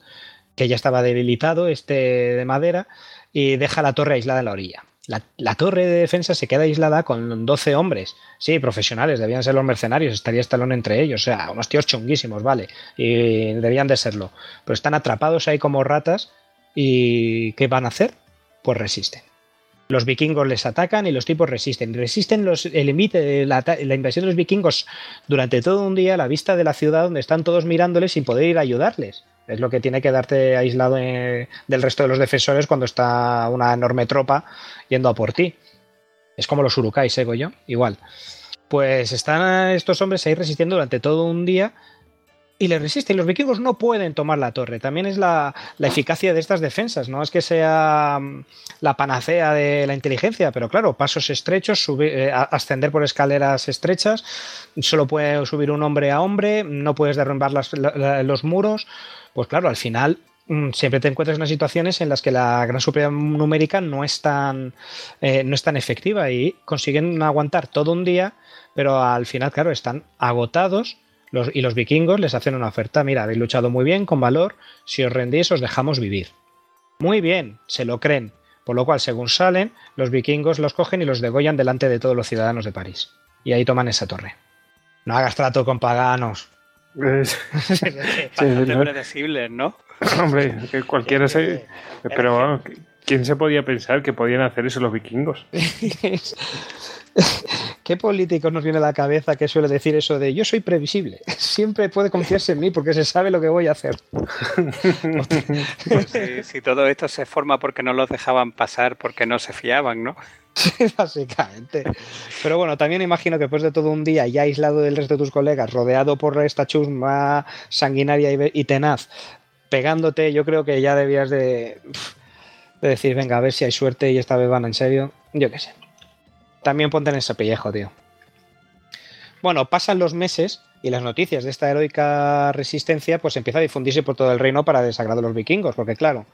que ya estaba debilitado, este de madera, y deja la torre aislada en la orilla. La, torre de defensa se queda aislada con 12 hombres. Sí, profesionales, debían ser los mercenarios, estaría Estalón entre ellos. O sea, unos tíos chunguísimos, vale. Y debían de serlo. Pero están atrapados ahí como ratas. ¿Y qué van a hacer? Pues resisten. Los vikingos les atacan y los tipos resisten. Resisten los, el la, la, invasión de los vikingos durante todo un día a la vista de la ciudad donde están todos mirándoles sin poder ir a ayudarles. Es lo que tiene que darte aislado eh, del resto de los defensores cuando está una enorme tropa yendo a por ti. Es como los urukais, ¿eh, yo? Igual. Pues están estos hombres ahí resistiendo durante todo un día y le resisten. Los vikingos no pueden tomar la torre. También es la, eficacia de estas defensas. No es que sea mm, la panacea de la inteligencia, pero claro, pasos estrechos, eh, ascender por escaleras estrechas, solo puede subir un hombre a hombre, no puedes derrumbar los muros. Pues claro, al final mm, siempre te encuentras en situaciones en las que la gran superioridad numérica no es tan, eh, no es tan efectiva y consiguen aguantar todo un día, pero al final, claro, están agotados y los vikingos les hacen una oferta, mira, habéis luchado muy bien, con valor, si os rendís os dejamos vivir. Muy bien, se lo creen, por lo cual según salen, los vikingos los cogen y los degollan delante de todos los ciudadanos de París. Y ahí toman esa torre. No hagas trato con paganos. Es... Bastante ¿no? Hombre, que cualquiera se... Pero ¿quién se podía pensar que podían hacer eso los vikingos? ¿Qué político nos viene a la cabeza que suele decir eso de yo soy previsible? Siempre puede confiarse en mí porque se sabe lo que voy a hacer. Pues si, todo esto se forma porque no los dejaban pasar, porque no se fiaban, ¿no? básicamente. Pero bueno, también imagino que después de todo un día ya aislado del resto de tus colegas, rodeado por esta chusma sanguinaria y tenaz, pegándote, yo creo que ya debías de, de decir, venga, a ver si hay suerte y esta vez van en serio. Yo qué sé. También ponte en ese pellejo, tío. Bueno, pasan los meses y las noticias de esta heroica resistencia pues empieza a difundirse por todo el reino para desagrado de los vikingos, porque claro,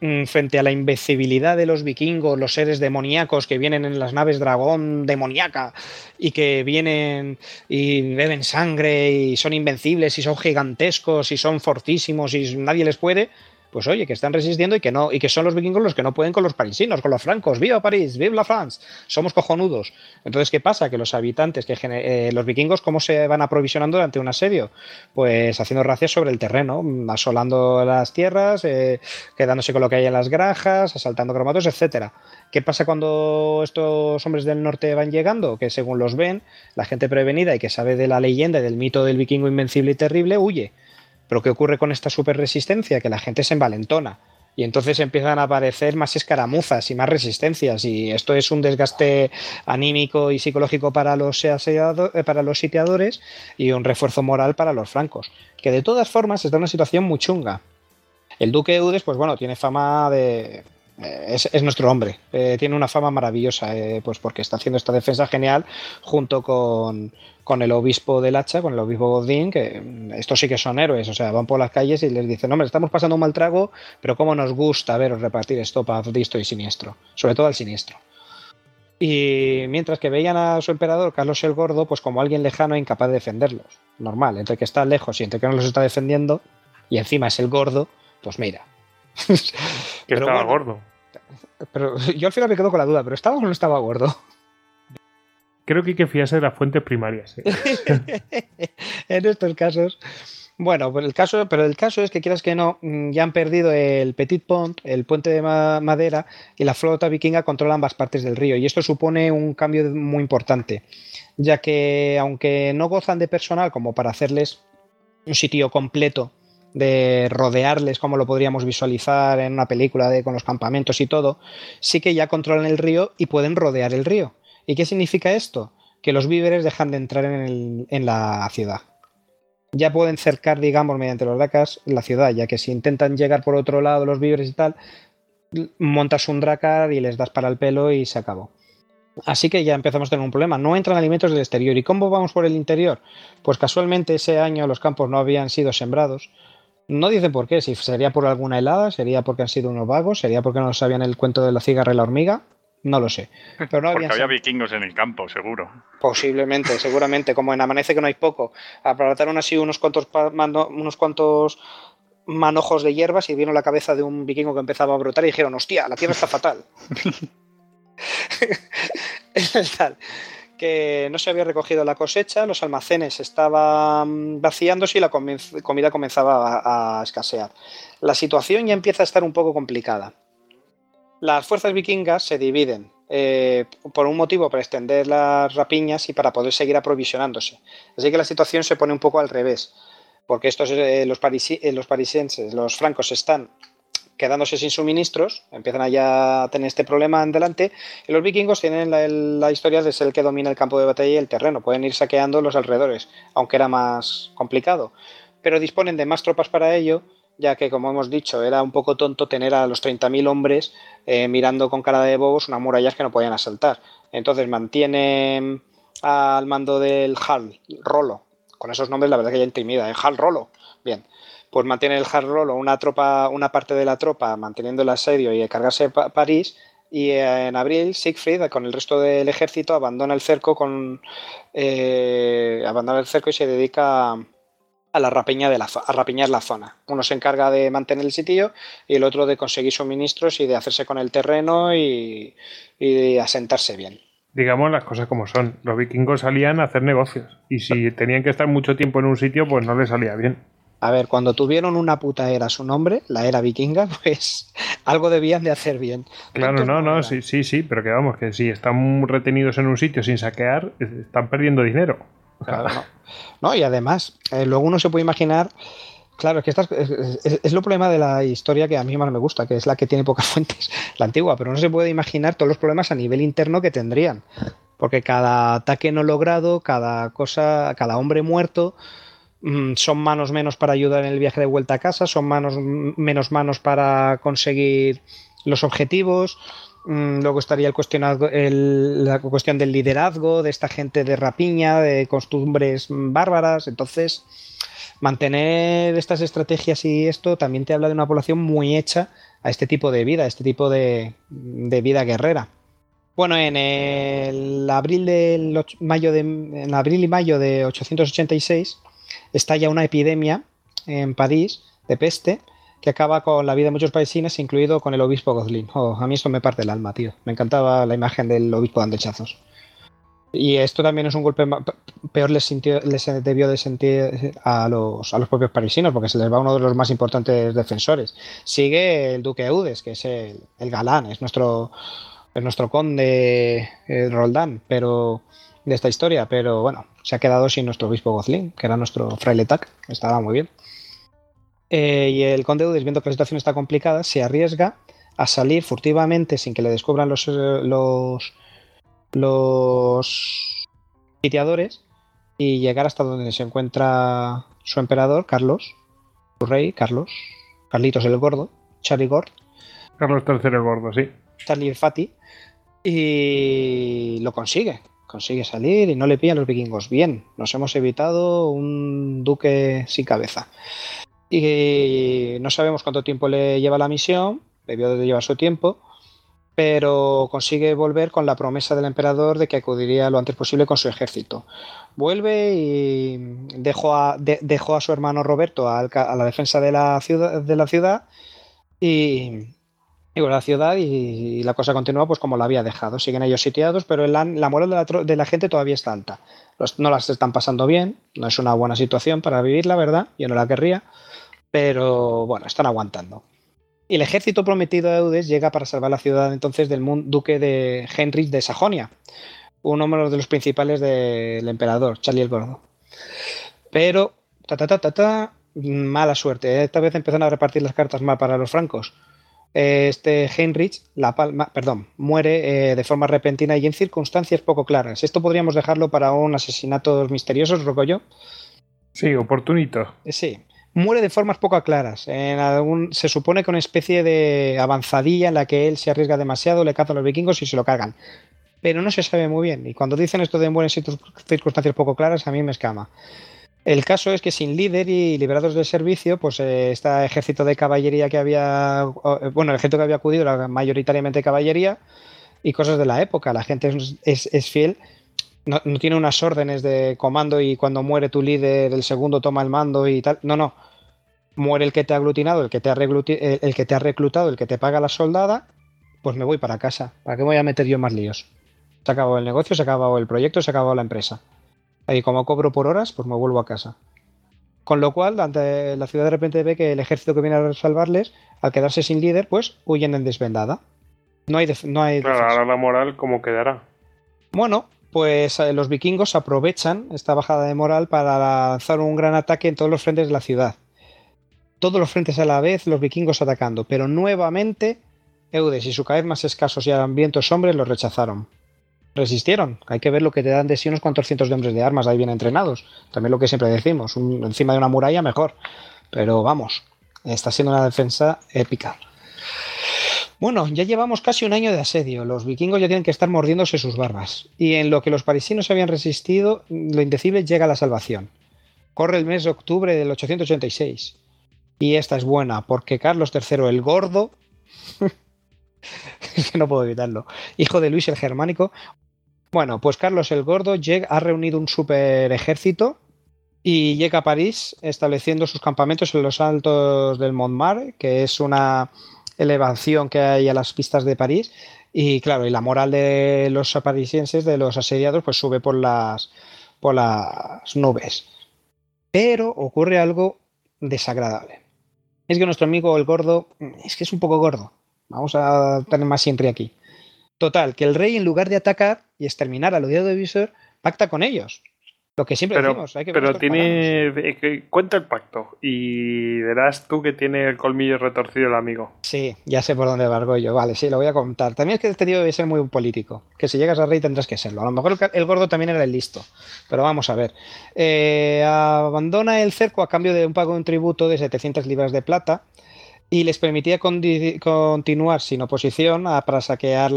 mm, frente a la invencibilidad de los vikingos, los seres demoníacos que vienen en las naves dragón demoníaca y que vienen y beben sangre y son invencibles y son gigantescos y son fortísimos y nadie les puede, pues oye, que están resistiendo y que no, y que son los vikingos los que no pueden con los parisinos, con los francos. ¡Viva París! ¡Viva la France! Somos cojonudos. Entonces, ¿qué pasa? Que los habitantes, que eh, los vikingos, ¿cómo se van aprovisionando durante un asedio? Pues haciendo racias sobre el terreno, asolando las tierras, eh, quedándose con lo que hay en las granjas, asaltando cromatos, etcétera. ¿Qué pasa cuando estos hombres del norte van llegando? Que según los ven, la gente prevenida y que sabe de la leyenda y del mito del vikingo invencible y terrible huye. Pero ¿qué ocurre con esta super resistencia? Que la gente se envalentona. Y entonces empiezan a aparecer más escaramuzas y más resistencias. Y esto es un desgaste anímico y psicológico para los, eh, para los sitiadores y un refuerzo moral para los francos. Que de todas formas está en una situación muy chunga. El duque Eudes, pues bueno, tiene fama de, eh, es, nuestro hombre. Eh, tiene una fama maravillosa, pues porque está haciendo esta defensa genial junto con, con el obispo del hacha, con el obispo Godín, que estos sí que son héroes, o sea, van por las calles y les dicen, hombre, estamos pasando un mal trago, pero cómo nos gusta veros repartir esto para disto y siniestro, sobre todo al siniestro. Y mientras que veían a su emperador, Carlos el Gordo, pues como alguien lejano e incapaz de defenderlos. Normal, entre que está lejos y entre que no los está defendiendo, y encima es el gordo, pues mira. que estaba gordo. Pero yo al final me quedo con la duda, ¿pero estaba o no estaba gordo? Creo que hay que fiarse de las fuentes primarias. ¿eh? en estos casos. Bueno, pues el caso, pero el caso es que quieras que no, mm, ya han perdido el Petit Pont, el puente de madera, y la flota vikinga controla ambas partes del río. Y esto supone un cambio muy importante, ya que aunque no gozan de personal como para hacerles un sitio completo de rodearles como lo podríamos visualizar en una película de con los campamentos y todo, sí que ya controlan el río y pueden rodear el río. ¿Y qué significa esto? Que los víveres dejan de entrar en, la ciudad. Ya pueden cercar, digamos, mediante los dracas la ciudad, ya que si intentan llegar por otro lado los víveres y tal, montas un dracar y les das para el pelo y se acabó. Así que ya empezamos a tener un problema. No entran alimentos del exterior. ¿Y cómo vamos por el interior? Pues casualmente ese año los campos no habían sido sembrados. No dicen por qué, si sería por alguna helada, sería porque han sido unos vagos, sería porque no sabían el cuento de la cigarra y la hormiga, no lo sé. Pero no porque había vikingos en el campo, seguro. Posiblemente, seguramente, como en Amanece que no hay poco. Aparataron así unos cuantos, unos cuantos manojos de hierbas y vieron la cabeza de un vikingo que empezaba a brotar y dijeron, hostia, la tierra está fatal. es tal que no se había recogido la cosecha, los almacenes estaban vaciándose y la comida comenzaba a, escasear. La situación ya empieza a estar un poco complicada. Las fuerzas vikingas se dividen eh, por un motivo para extender las rapiñas y para poder seguir aprovisionándose. Así que la situación se pone un poco al revés, porque estos, eh, los, eh, los parisienses, los francos están quedándose sin suministros, empiezan a a tener este problema en delante, y los vikingos tienen la, historia de ser el que domina el campo de batalla y el terreno, pueden ir saqueando los alrededores, aunque era más complicado, pero disponen de más tropas para ello, ya que, como hemos dicho, era un poco tonto tener a los 30.000 hombres eh, mirando con cara de bobos unas murallas que no podían asaltar. Entonces mantienen al mando del Hal, Rolo, con esos nombres la verdad que ya intimida, ¿eh? Hal Rolo, bien, pues mantiene el Hard o una tropa, una parte de la tropa manteniendo el asedio y cargarse París. Y en abril, Siegfried, con el resto del ejército, abandona el cerco con eh, abandona el cerco y se dedica a la rapiña de la a rapiñar la zona. Uno se encarga de mantener el sitio y el otro de conseguir suministros y de hacerse con el terreno y, y de asentarse bien digamos las cosas como son. Los vikingos salían a hacer negocios y si tenían que estar mucho tiempo en un sitio, pues no les salía bien. A ver, cuando tuvieron una puta era su nombre, la era vikinga, pues algo debían de hacer bien. Claro, no, no, sí, sí, sí, pero que vamos, que si están retenidos en un sitio sin saquear, están perdiendo dinero. Claro, no. y además, eh, luego uno se puede imaginar, claro, es que estas, es, lo problema de la historia que a mí más me gusta, que es la que tiene pocas fuentes, la antigua, pero no se puede imaginar todos los problemas a nivel interno que tendrían, porque cada ataque no logrado, cada cosa, cada hombre muerto, Mm, son manos menos para ayudar en el viaje de vuelta a casa, son manos menos manos para conseguir los objetivos. Mm, luego estaría el la cuestión del liderazgo, de esta gente de rapiña, de costumbres bárbaras. Entonces, mantener estas estrategias y esto también te habla de una población muy hecha a este tipo de vida, a este tipo de, vida guerrera. Bueno, en el abril del mayo de, abril y mayo de 886 estalla una epidemia en París de peste que acaba con la vida de muchos paisines, incluido con el obispo Godlin. Oh, a mí esto me parte el alma, tío. Me encantaba la imagen del obispo dando hechazos. Y esto también es un golpe peor les, les debió de sentir a los, a los propios parisinos, porque se les va uno de los más importantes defensores. Sigue el duque Eudes, que es el, galán, es nuestro, es nuestro conde eh, Roldán, pero de esta historia, pero bueno, se ha quedado sin nuestro obispo Gozlin, que era nuestro fraile Tac, estaba muy bien. Eh, y el conde viendo que la situación está complicada, se arriesga a salir furtivamente sin que le descubran los, eh, los, los sitiadores y llegar hasta donde se encuentra su emperador, Carlos, su rey, Carlos, Carlitos el Gordo, Charlie Gord. Carlos III el Gordo, sí. Charlie el Fati. Y lo consigue consigue salir y no le pillan los vikingos. Bien, nos hemos evitado un duque sin cabeza. Y no sabemos cuánto tiempo le lleva la misión, debió de llevar su tiempo, pero consigue volver con la promesa del emperador de que acudiría lo antes posible con su ejército. Vuelve y dejó a, dejó a su hermano Roberto a, la defensa de la ciudad, de la ciudad y, la ciudad y, la cosa continúa pues como la había dejado. Siguen ellos sitiados, pero la, moral de la, de la, gente todavía está alta. no las están pasando bien, no es una buena situación para vivir, la verdad, yo no la querría, pero bueno, están aguantando. Y el ejército prometido de Eudes llega para salvar la ciudad entonces del duque de Heinrich de Sajonia, uno de los principales del emperador, Charlie el Gordo. Pero, ta, ta, ta, ta, ta mala suerte. Esta vez empiezan a repartir las cartas mal para los francos. Este Heinrich, la palma, perdón, muere eh, de forma repentina y en circunstancias poco claras. Esto podríamos dejarlo para un asesinato misterioso, rogo yo. Sí, oportunito. Eh, sí, muere de formas poco claras. En algún, se supone que una especie de avanzadilla en la que él se arriesga demasiado, le cazan los vikingos y se lo cargan. Pero no se sabe muy bien. Y cuando dicen esto de muere en circunstancias poco claras, a mí me escama. El caso es que sin líder y liberados del servicio, pues eh, este ejército de caballería que había, eh, bueno, el ejército que había acudido era mayoritariamente caballería y cosas de la época. La gente es, fiel, no, tiene unas órdenes de comando y cuando muere tu líder, el segundo toma el mando y tal. No, no. Muere el que te ha aglutinado, el que te ha, el que te ha reclutado, el que te paga la soldada, pues me voy para casa. ¿Para qué voy a meter yo más líos? Se ha acabado el negocio, se ha acabado el proyecto, se ha acabado la empresa. Y como cobro por horas, pues me vuelvo a casa. Con lo cual, ante la ciudad de repente ve que el ejército que viene a salvarles, al quedarse sin líder, pues huyen en desvendada. No hay, no hay Claro, ahora la moral, ¿cómo quedará? Bueno, pues eh, los vikingos aprovechan esta bajada de moral para lanzar un gran ataque en todos los frentes de la ciudad. Todos los frentes a la vez, los vikingos atacando, pero nuevamente Eudes y su cada vez más escasos y hambrientos hombres los rechazaron resistieron. Hay que ver lo que te dan de sí unos cuantos cientos de hombres de armas ahí bien entrenados. También lo que siempre decimos, encima de una muralla mejor. Pero vamos, está siendo una defensa épica. Bueno, ya llevamos casi un año de asedio. Los vikingos ya tienen que estar mordiéndose sus barbas. Y en lo que los parisinos habían resistido, lo indecible llega a la salvación. Corre el mes de octubre del 886. Y esta es buena, porque Carlos III el Gordo, no puedo evitarlo, hijo de Luis el Germánico, bueno, pues Carlos el Gordo ha reunido un super ejército y llega a París estableciendo sus campamentos en los altos del Montmartre, que es una elevación que hay a las pistas de París. Y claro, y la moral de los parisienses, de los asediados, pues sube por las, por las nubes. Pero ocurre algo desagradable. Es que nuestro amigo el gordo, es que es un poco gordo. Vamos a tener más siempre aquí. Total, que el rey en lugar de atacar y exterminar al odiado de Visor, pacta con ellos. Lo que siempre decimos, hay que Pero tiene. Cuenta el pacto y verás tú que tiene el colmillo retorcido el amigo. Sí, ya sé por dónde va yo. Vale, sí, lo voy a contar. También es que este tío debe ser muy político. Que si llegas al rey tendrás que serlo. A lo mejor el gordo también era el listo. Pero vamos a ver. Eh, abandona el cerco a cambio de un pago de un tributo de 700 libras de plata y les permitía continuar sin oposición para saquear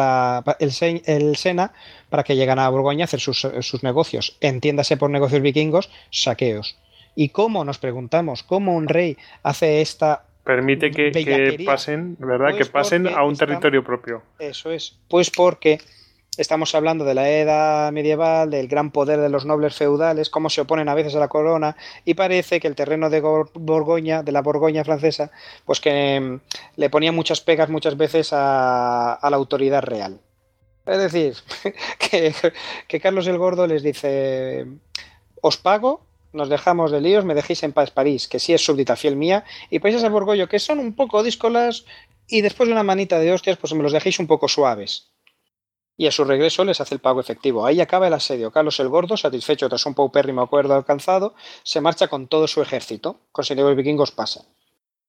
el, Sena para que llegaran a Borgoña a hacer sus, negocios. Entiéndase por negocios vikingos, saqueos. ¿Y cómo, nos preguntamos, cómo un rey hace esta... Permite que, pasen, ¿verdad? que pues pasen a un territorio propio. Eso es. Pues porque Estamos hablando de la edad medieval, del gran poder de los nobles feudales, cómo se oponen a veces a la corona, y parece que el terreno de Borgoña, de la Borgoña francesa, pues que mm, le ponía muchas pegas muchas veces a, la autoridad real. Es decir, que, Carlos el Gordo les dice, os pago, nos dejamos de líos, me dejéis en paz París, que sí es súbdita fiel mía, y países de Borgoño que son un poco díscolas, y después de una manita de hostias, pues me los dejéis un poco suaves y a su regreso les hace el pago efectivo. Ahí acaba el asedio. Carlos el Gordo, satisfecho tras un paupérrimo acuerdo alcanzado, se marcha con todo su ejército. Consiguió los vikingos pasan.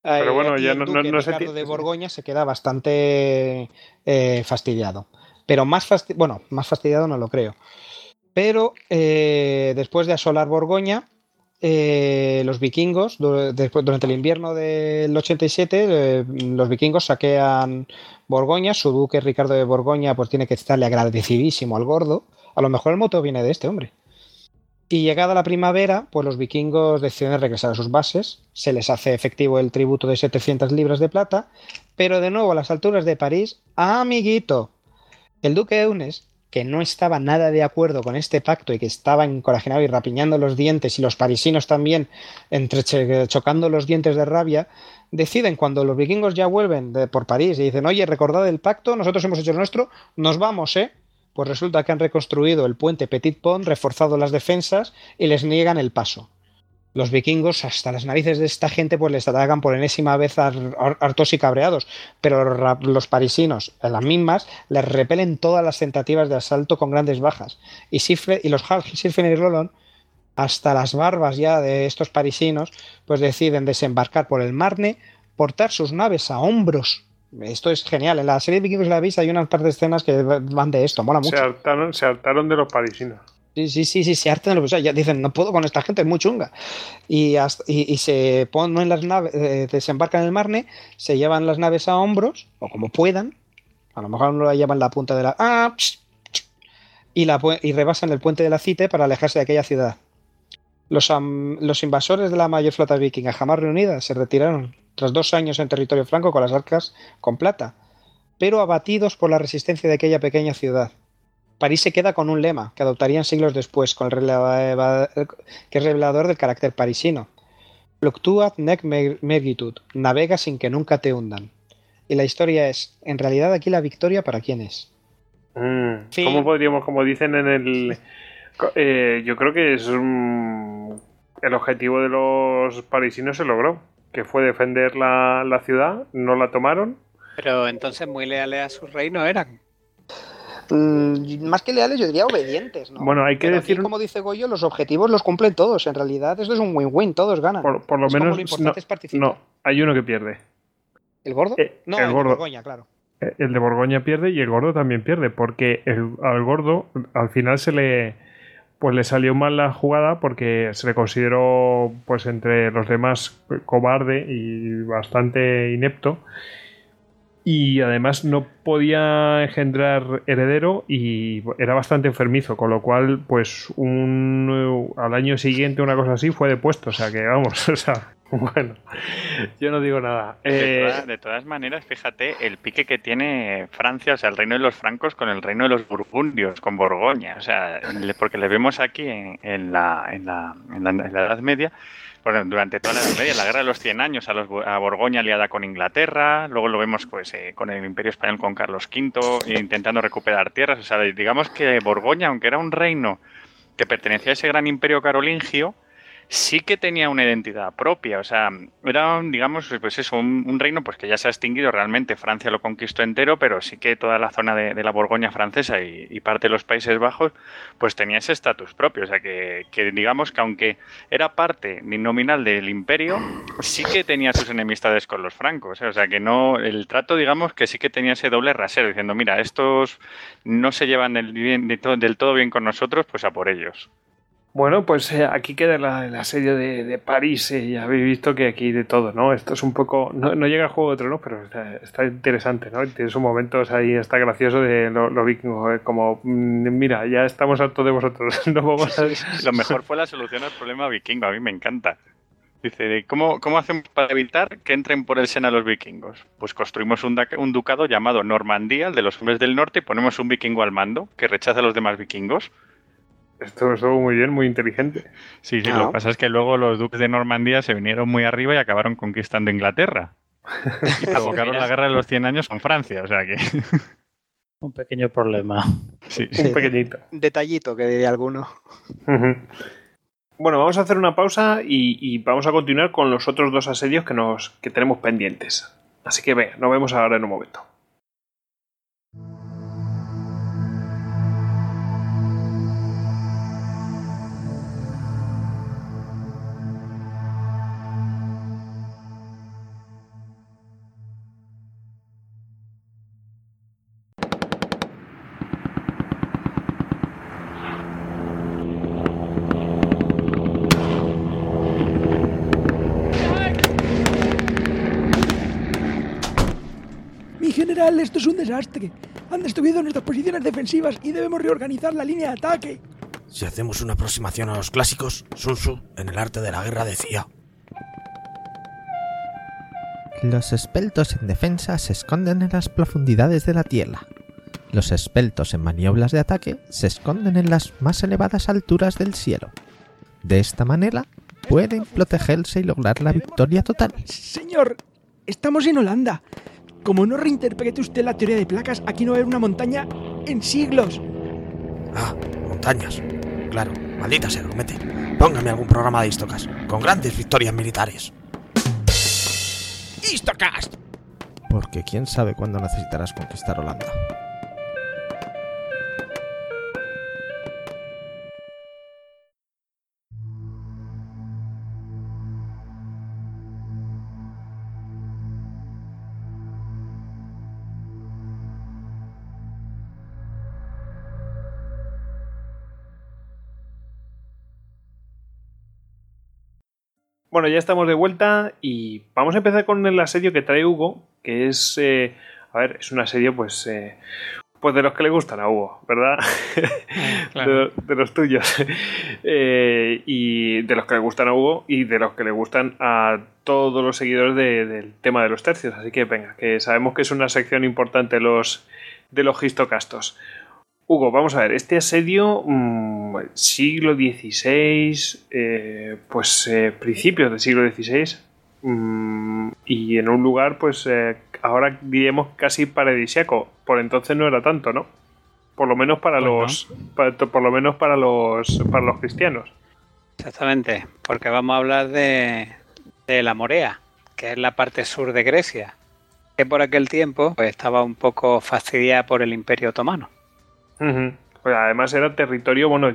Pero bueno, ya no, no, se de Borgoña se queda bastante eh, fastidiado. Pero más fastidiado, bueno, más fastidiado no lo creo. Pero eh, después de asolar Borgoña, eh, los vikingos, durante el invierno del 87, eh, los vikingos saquean Borgoña, su duque Ricardo de Borgoña pues tiene que estarle agradecidísimo al gordo. A lo mejor el moto viene de este hombre. Y llegada la primavera, pues los vikingos deciden regresar a sus bases, se les hace efectivo el tributo de 700 libras de plata, pero de nuevo a las alturas de París, amiguito, el duque Eunes que no estaba nada de acuerdo con este pacto y que estaba encorajado y rapiñando los dientes y los parisinos también entre chocando los dientes de rabia, deciden cuando los vikingos ya vuelven por París y dicen, oye, recordad el pacto, nosotros hemos hecho lo nuestro, nos vamos, ¿eh? Pues resulta que han reconstruido el puente Petit Pont, reforzado las defensas y les niegan el paso los vikingos, hasta las narices de esta gente, pues les atacan por enésima vez hartos y cabreados. Pero los parisinos, en las mismas, les repelen todas las tentativas de asalto con grandes bajas. Y, y los Sifren y Rolón, hasta las barbas ya de estos parisinos, pues deciden desembarcar por el Marne, portar sus naves a hombros. Esto es genial. En la serie de Vikingos la veis, hay unas par de escenas que van de esto, mola mucho. Se hartaron, se hartaron de los parisinos. Sí, sí, sí, se hartan de lo que ya dicen, no puedo con esta gente, es muy chunga. Y, y, se ponen las naves, eh, desembarcan en el Marne, se llevan las naves a hombros, o como puedan, a lo mejor no la llevan la punta de la... Ah, y, la y rebasan el puente de la Cite para alejarse de aquella ciudad. Los, los invasores de la mayor flota vikinga jamás reunida se retiraron tras dos años en territorio franco con las arcas con plata, pero abatidos por la resistencia de aquella pequeña ciudad París se queda con un lema que adoptarían siglos después, con el que es revelador del carácter parisino. Fluctuat nec mergitud, navega sin que nunca te hundan. Y la historia es, en realidad aquí la victoria para quién es. Mm, ¿Cómo podríamos, como dicen en el... Eh, yo creo que es el objetivo de los parisinos se logró, que fue defender la, la ciudad, no la tomaron. Pero entonces muy leales a su reino eran. Mm, más que leales, yo diría obedientes. ¿no? Bueno, hay que decir. como dice Goyo, los objetivos los cumplen todos. En realidad, esto es un win-win, todos ganan. Por, lo menos. no, hay uno que pierde. ¿El gordo? Eh, no, el, de Borgoña, claro. Eh, el de Borgoña pierde y el gordo también pierde, porque el, al gordo al final se le. Pues le salió mal la jugada porque se le consideró, pues entre los demás, cobarde y bastante inepto y además no podía engendrar heredero y era bastante enfermizo, con lo cual, pues un, al año siguiente una cosa así fue depuesto, o sea que vamos, o sea, bueno, yo no digo nada. De, eh, todas, maneras, fíjate el pique que tiene Francia, o sea, el reino de los francos con el reino de los burgundios, con Borgoña, o sea, porque le vemos aquí en, la, en, la, en la Edad Media durante toda la Edad Media, la guerra de los 100 años, a, los, a Borgoña aliada con Inglaterra, luego lo vemos pues eh, con el Imperio Español con Carlos V, intentando recuperar tierras. O sea, digamos que Borgoña, aunque era un reino que pertenecía a ese gran imperio carolingio, sí que tenía una identidad propia. O sea, era, digamos, pues eso, un, reino pues que ya se ha extinguido realmente. Francia lo conquistó entero, pero sí que toda la zona de, la Borgoña francesa y, parte de los Países Bajos, pues tenía ese estatus propio. O sea, que, digamos que aunque era parte nominal del imperio, sí que tenía sus enemistades con los francos. ¿eh? O sea, que no, el trato, digamos, que sí que tenía ese doble rasero, diciendo, mira, estos no se llevan del, del todo bien con nosotros, pues a por ellos. Bueno, pues eh, aquí queda la, la serie de, París. y ya habéis visto que aquí de todo, ¿no? Esto es un poco. No, llega a Juego de Tronos, pero está, interesante, ¿no? Tiene sus momentos ahí, está gracioso de lo, lo vikingo. ¿eh? Como, mm, mira, ya estamos hartos de vosotros. no vamos a... lo mejor fue la solución al problema vikingo. A mí me encanta. Dice, ¿cómo, ¿cómo hacen para evitar que entren por el Sena los vikingos? Pues construimos un, un ducado llamado Normandía, el de los hombres del norte, y ponemos un vikingo al mando que rechaza a los demás vikingos. Esto estuvo muy bien, muy inteligente. Sí, sí, lo que pasa es que luego los duques de Normandía se vinieron muy arriba y acabaron conquistando Inglaterra. y provocaron la guerra de los 100 años con Francia, o sea que... Un pequeño problema. Sí, un pequeñito. Detallito, que diría alguno. Bueno, vamos a hacer una pausa y, vamos a continuar con los otros dos asedios que, nos, que tenemos pendientes. Así que ve, nos vemos ahora en un momento. Esto es un desastre. Han destruido nuestras posiciones defensivas y debemos reorganizar la línea de ataque. Si hacemos una aproximación a los clásicos, Sun Tzu en el arte de la guerra decía... Los espeltos en defensa se esconden en las profundidades de la tierra. los esbeltos en maniobras de ataque se esconden en las más elevadas alturas del cielo. De esta manera pueden protegerse y lograr la victoria total. Señor, estamos en Holanda. Como no reinterprete usted la teoría de placas, aquí no va a haber una montaña en siglos. Ah, montañas. Claro, maldita sea, mete. Póngame algún programa de Histocast, con grandes victorias militares. ¡Histocast! Porque quién sabe cuándo necesitarás conquistar Holanda. Bueno, ya estamos de vuelta y vamos a empezar con el asedio que trae Hugo, que es, eh, a ver, es un asedio pues, eh, pues de los que le gustan a Hugo, ¿verdad? claro. de, de los tuyos. Eh, y de los que le gustan a Hugo y de los que le gustan a todos los seguidores de- del tema de los tercios. Así que venga, que sabemos que es una sección importante de los, de los histocastos. Hugo, vamos a ver, este asedio, mm, siglo XVI, eh, pues eh, principios del siglo XVI, mm, y en un lugar, pues eh, ahora diríamos casi paradisiaco. Por entonces no era tanto, ¿no? Por lo menos para Pues los, para- por lo menos para los, para los cristianos. Exactamente, porque vamos a hablar de, de la Morea, que es la parte sur de Grecia, que por aquel tiempo pues, estaba un poco fastidiada por el Imperio Otomano. Pues además era territorio, bueno,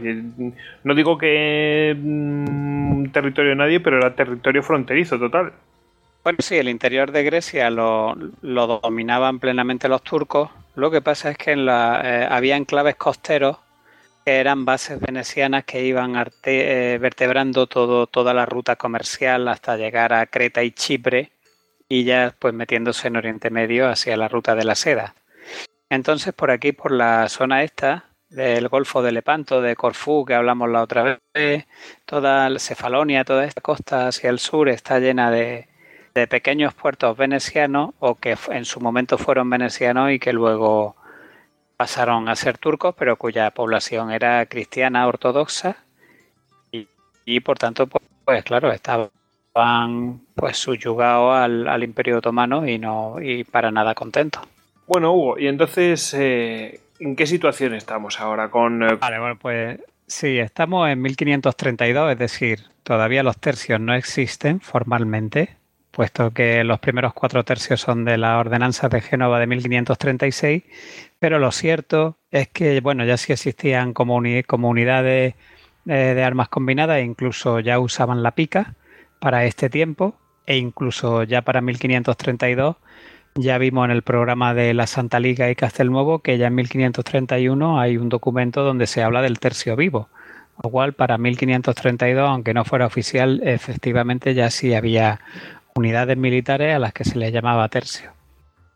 no digo que mm, territorio de nadie, pero era territorio fronterizo total. Bueno, sí, el interior de Grecia lo, lo dominaban plenamente los turcos. Lo que pasa es que eh, había enclaves costeros que eran bases venecianas que iban eh, vertebrando todo, toda la ruta comercial hasta llegar a Creta y Chipre y ya pues metiéndose en Oriente Medio hacia la ruta de la seda. Entonces por aquí, por la zona esta del Golfo de Lepanto, de Corfú, que hablamos la otra vez, toda la Cefalonia, toda esta costa hacia el sur está llena de, pequeños puertos venecianos o que en su momento fueron venecianos y que luego pasaron a ser turcos, pero cuya población era cristiana ortodoxa y, y, por tanto, pues, pues, claro, estaban pues subyugados al, al Imperio Otomano y no y para nada contentos. Bueno, Hugo, y entonces, eh, ¿en qué situación estamos ahora con... eh, Vale, bueno, pues sí, estamos en 1532, es decir, todavía los tercios no existen formalmente, puesto que los primeros cuatro tercios son de la ordenanza de Génova de 1536, pero lo cierto es que, bueno, ya sí existían comuni- comunidades eh, de armas combinadas e incluso ya usaban la pica para este tiempo e incluso ya para 1532 ya vimos en el programa de la Santa Liga y Castelnuovo que ya en 1531 hay un documento donde se habla del tercio vivo. Lo cual para 1532, aunque no fuera oficial, efectivamente ya sí había unidades militares a las que se les llamaba tercio.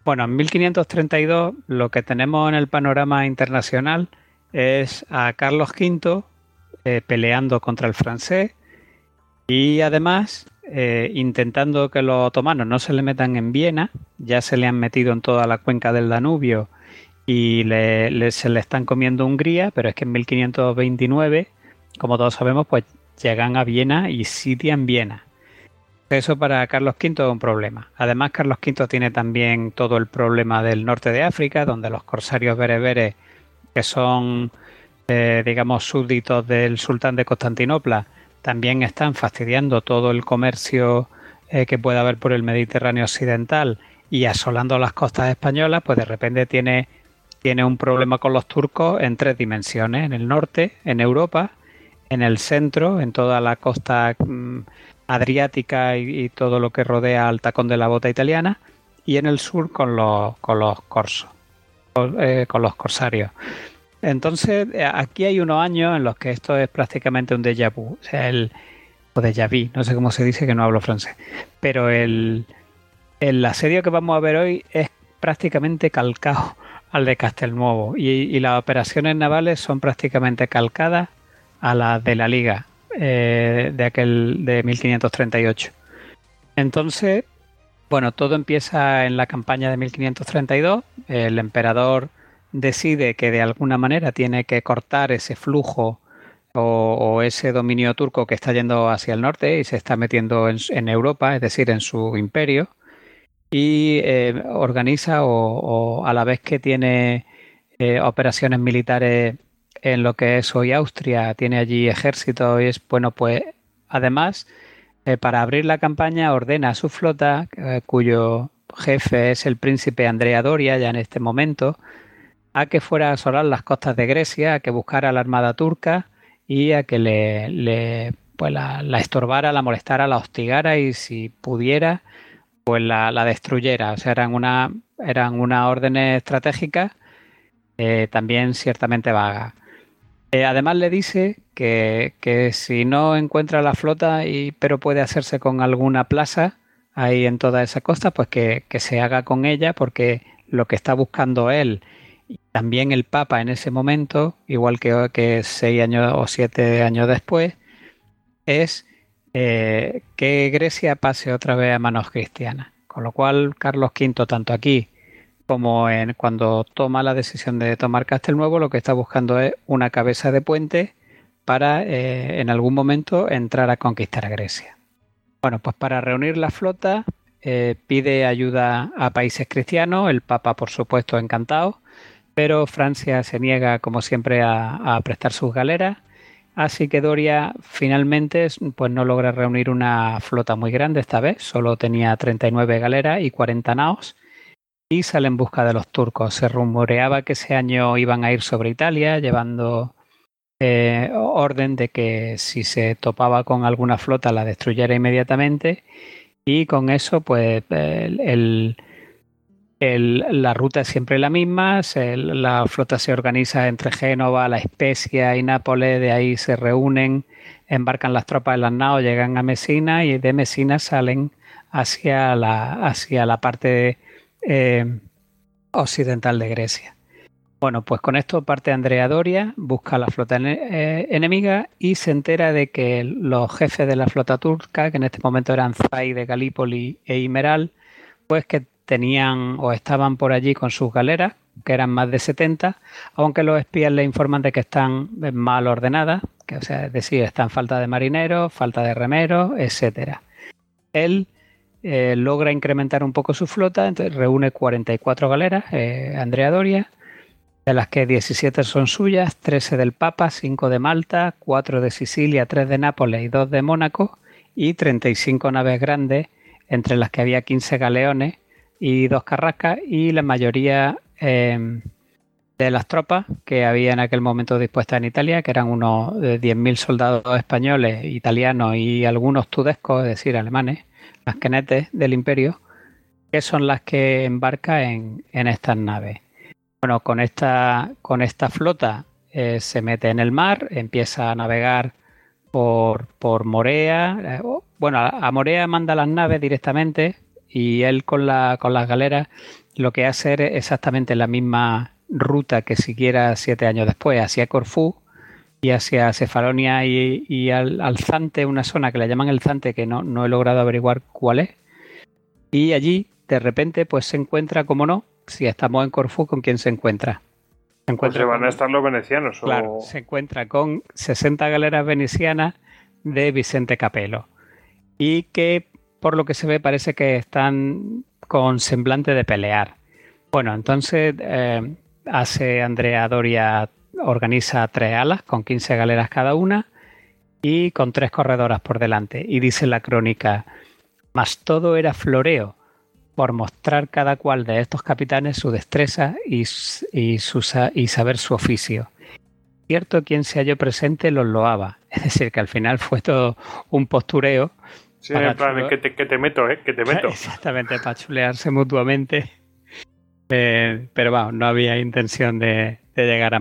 Bueno, en 1532 lo que tenemos en el panorama internacional es a Carlos V eh, peleando contra el francés y además eh, intentando que los otomanos no se le metan en Viena, ya se le han metido en toda la cuenca del Danubio y se le están comiendo Hungría, pero es que en 1529, como todos sabemos, pues llegan a Viena y sitian Viena. Eso para Carlos V es un problema. Además, Carlos V tiene también todo el problema del norte de África, donde los corsarios bereberes, que son, eh, digamos, súbditos del sultán de Constantinopla, también están fastidiando todo el comercio eh, que pueda haber por el Mediterráneo occidental y asolando las costas españolas, pues de repente tiene, tiene un problema con los turcos en tres dimensiones, en el norte, en Europa, en el centro, en toda la costa mm, adriática y, todo lo que rodea al tacón de la bota italiana, y en el sur con los, con los corsos, eh, con los corsarios. Entonces, eh, aquí hay unos años en los que esto es prácticamente un déjà vu, o sea, el o déjà vu, no sé cómo se dice que no hablo francés, pero el, el asedio que vamos a ver hoy es prácticamente calcado al de Castelnuovo y, y las operaciones navales son prácticamente calcadas a las de la Liga eh, de aquel de 1538. Entonces, bueno, todo empieza en la campaña de 1532. El emperador decide que de alguna manera tiene que cortar ese flujo o, ese dominio turco que está yendo hacia el norte y se está metiendo en, Europa, es decir, en su imperio, y eh, organiza o, a la vez que tiene eh, operaciones militares en lo que es hoy Austria, tiene allí ejército y es, bueno, pues además, eh, para abrir la campaña ordena a su flota, cuyo jefe es el príncipe Andrea Doria ya en este momento, a que fuera a asolar las costas de Grecia, a que buscara la armada turca y a que le, pues la, estorbara, la molestara, la hostigara y si pudiera, pues la, destruyera. O sea, eran una, eran una órdenes estratégicas eh, también ciertamente vagas. Eh, además le dice que, si no encuentra la flota, y, pero puede hacerse con alguna plaza ahí en toda esa costa, pues que, que se haga con ella porque lo que está buscando él también el Papa en ese momento, igual que, seis años o siete años después, es eh, que Grecia pase otra vez a manos cristianas. Con lo cual, Carlos V, tanto aquí como en, cuando toma la decisión de tomar Castelnuovo, lo que está buscando es una cabeza de puente para eh, en algún momento entrar a conquistar a Grecia. Bueno, pues para reunir la flota eh, pide ayuda a países cristianos, el Papa por supuesto encantado, pero Francia se niega, como siempre, a, prestar sus galeras. Así que Doria finalmente pues, no logra reunir una flota muy grande esta vez, solo tenía 39 galeras y 40 naos y sale en busca de los turcos. Se rumoreaba que ese año iban a ir sobre Italia llevando eh, orden de que si se topaba con alguna flota la destruyera inmediatamente y con eso pues el la ruta es siempre la misma, la flota se organiza entre Génova, La Especia y Nápoles, de ahí se reúnen, embarcan las tropas en las naos, llegan a Mesina y de Mesina salen hacia la, hacia la parte eh, occidental de Grecia. Bueno, pues con esto parte Andrea Doria, busca la flota eh, enemiga y se entera de que los jefes de la flota turca, que en este momento eran Zay de Galípoli e Imeral, pues que tenían o estaban por allí con sus galeras, que eran más de 70, aunque los espías le informan de que están mal ordenadas, que es decir, están falta de marineros, falta de remeros, etcétera. Él eh, logra incrementar un poco su flota, entonces reúne 44 galeras, eh, Andrea Doria, de las que 17 son suyas, 13 del Papa, 5 de Malta, 4 de Sicilia, 3 de Nápoles y 2 de Mónaco, y 35 naves grandes, entre las que había 15 galeones, y dos carrascas y la mayoría em, de las tropas que había en aquel momento dispuestas en Italia, que eran unos 10.000 soldados españoles, italianos y algunos tudescos, es decir, alemanes, las quenetes del imperio, que son las que embarca en, estas naves. Bueno, con esta, con esta flota eh, se mete en el mar, empieza a navegar por, por Morea. Eh, bueno, a Morea manda las naves directamente, y él con, la, con las galeras lo que hace es exactamente la misma ruta que siguiera siete años después, hacia Corfú y hacia Cefalonia y, al, Zante, una zona que le llaman el Zante, que no, no he logrado averiguar cuál es. Y allí, de repente, pues se encuentra, como no, si estamos en Corfú, ¿con quién se encuentra? Se encuentra van a estar los venecianos. Claro, se encuentra con 60 galeras venecianas de Vicente Capello. Y que por lo que se ve, parece que están con semblante de pelear. Bueno, entonces eh, hace Andrea Doria, organiza tres alas con 15 galeras cada una y con tres corredoras por delante. Y dice la crónica, mas todo era floreo por mostrar cada cual de estos capitanes su destreza y, y, y saber su oficio. Cierto, quien se halló presente los loaba. Es decir, que al final fue todo un postureo Sí, en plan, que te, que te, meto, ¿eh? Que te meto. Exactamente, para chulearse mutuamente. Eh, pero vamos, no había intención de, llegar a,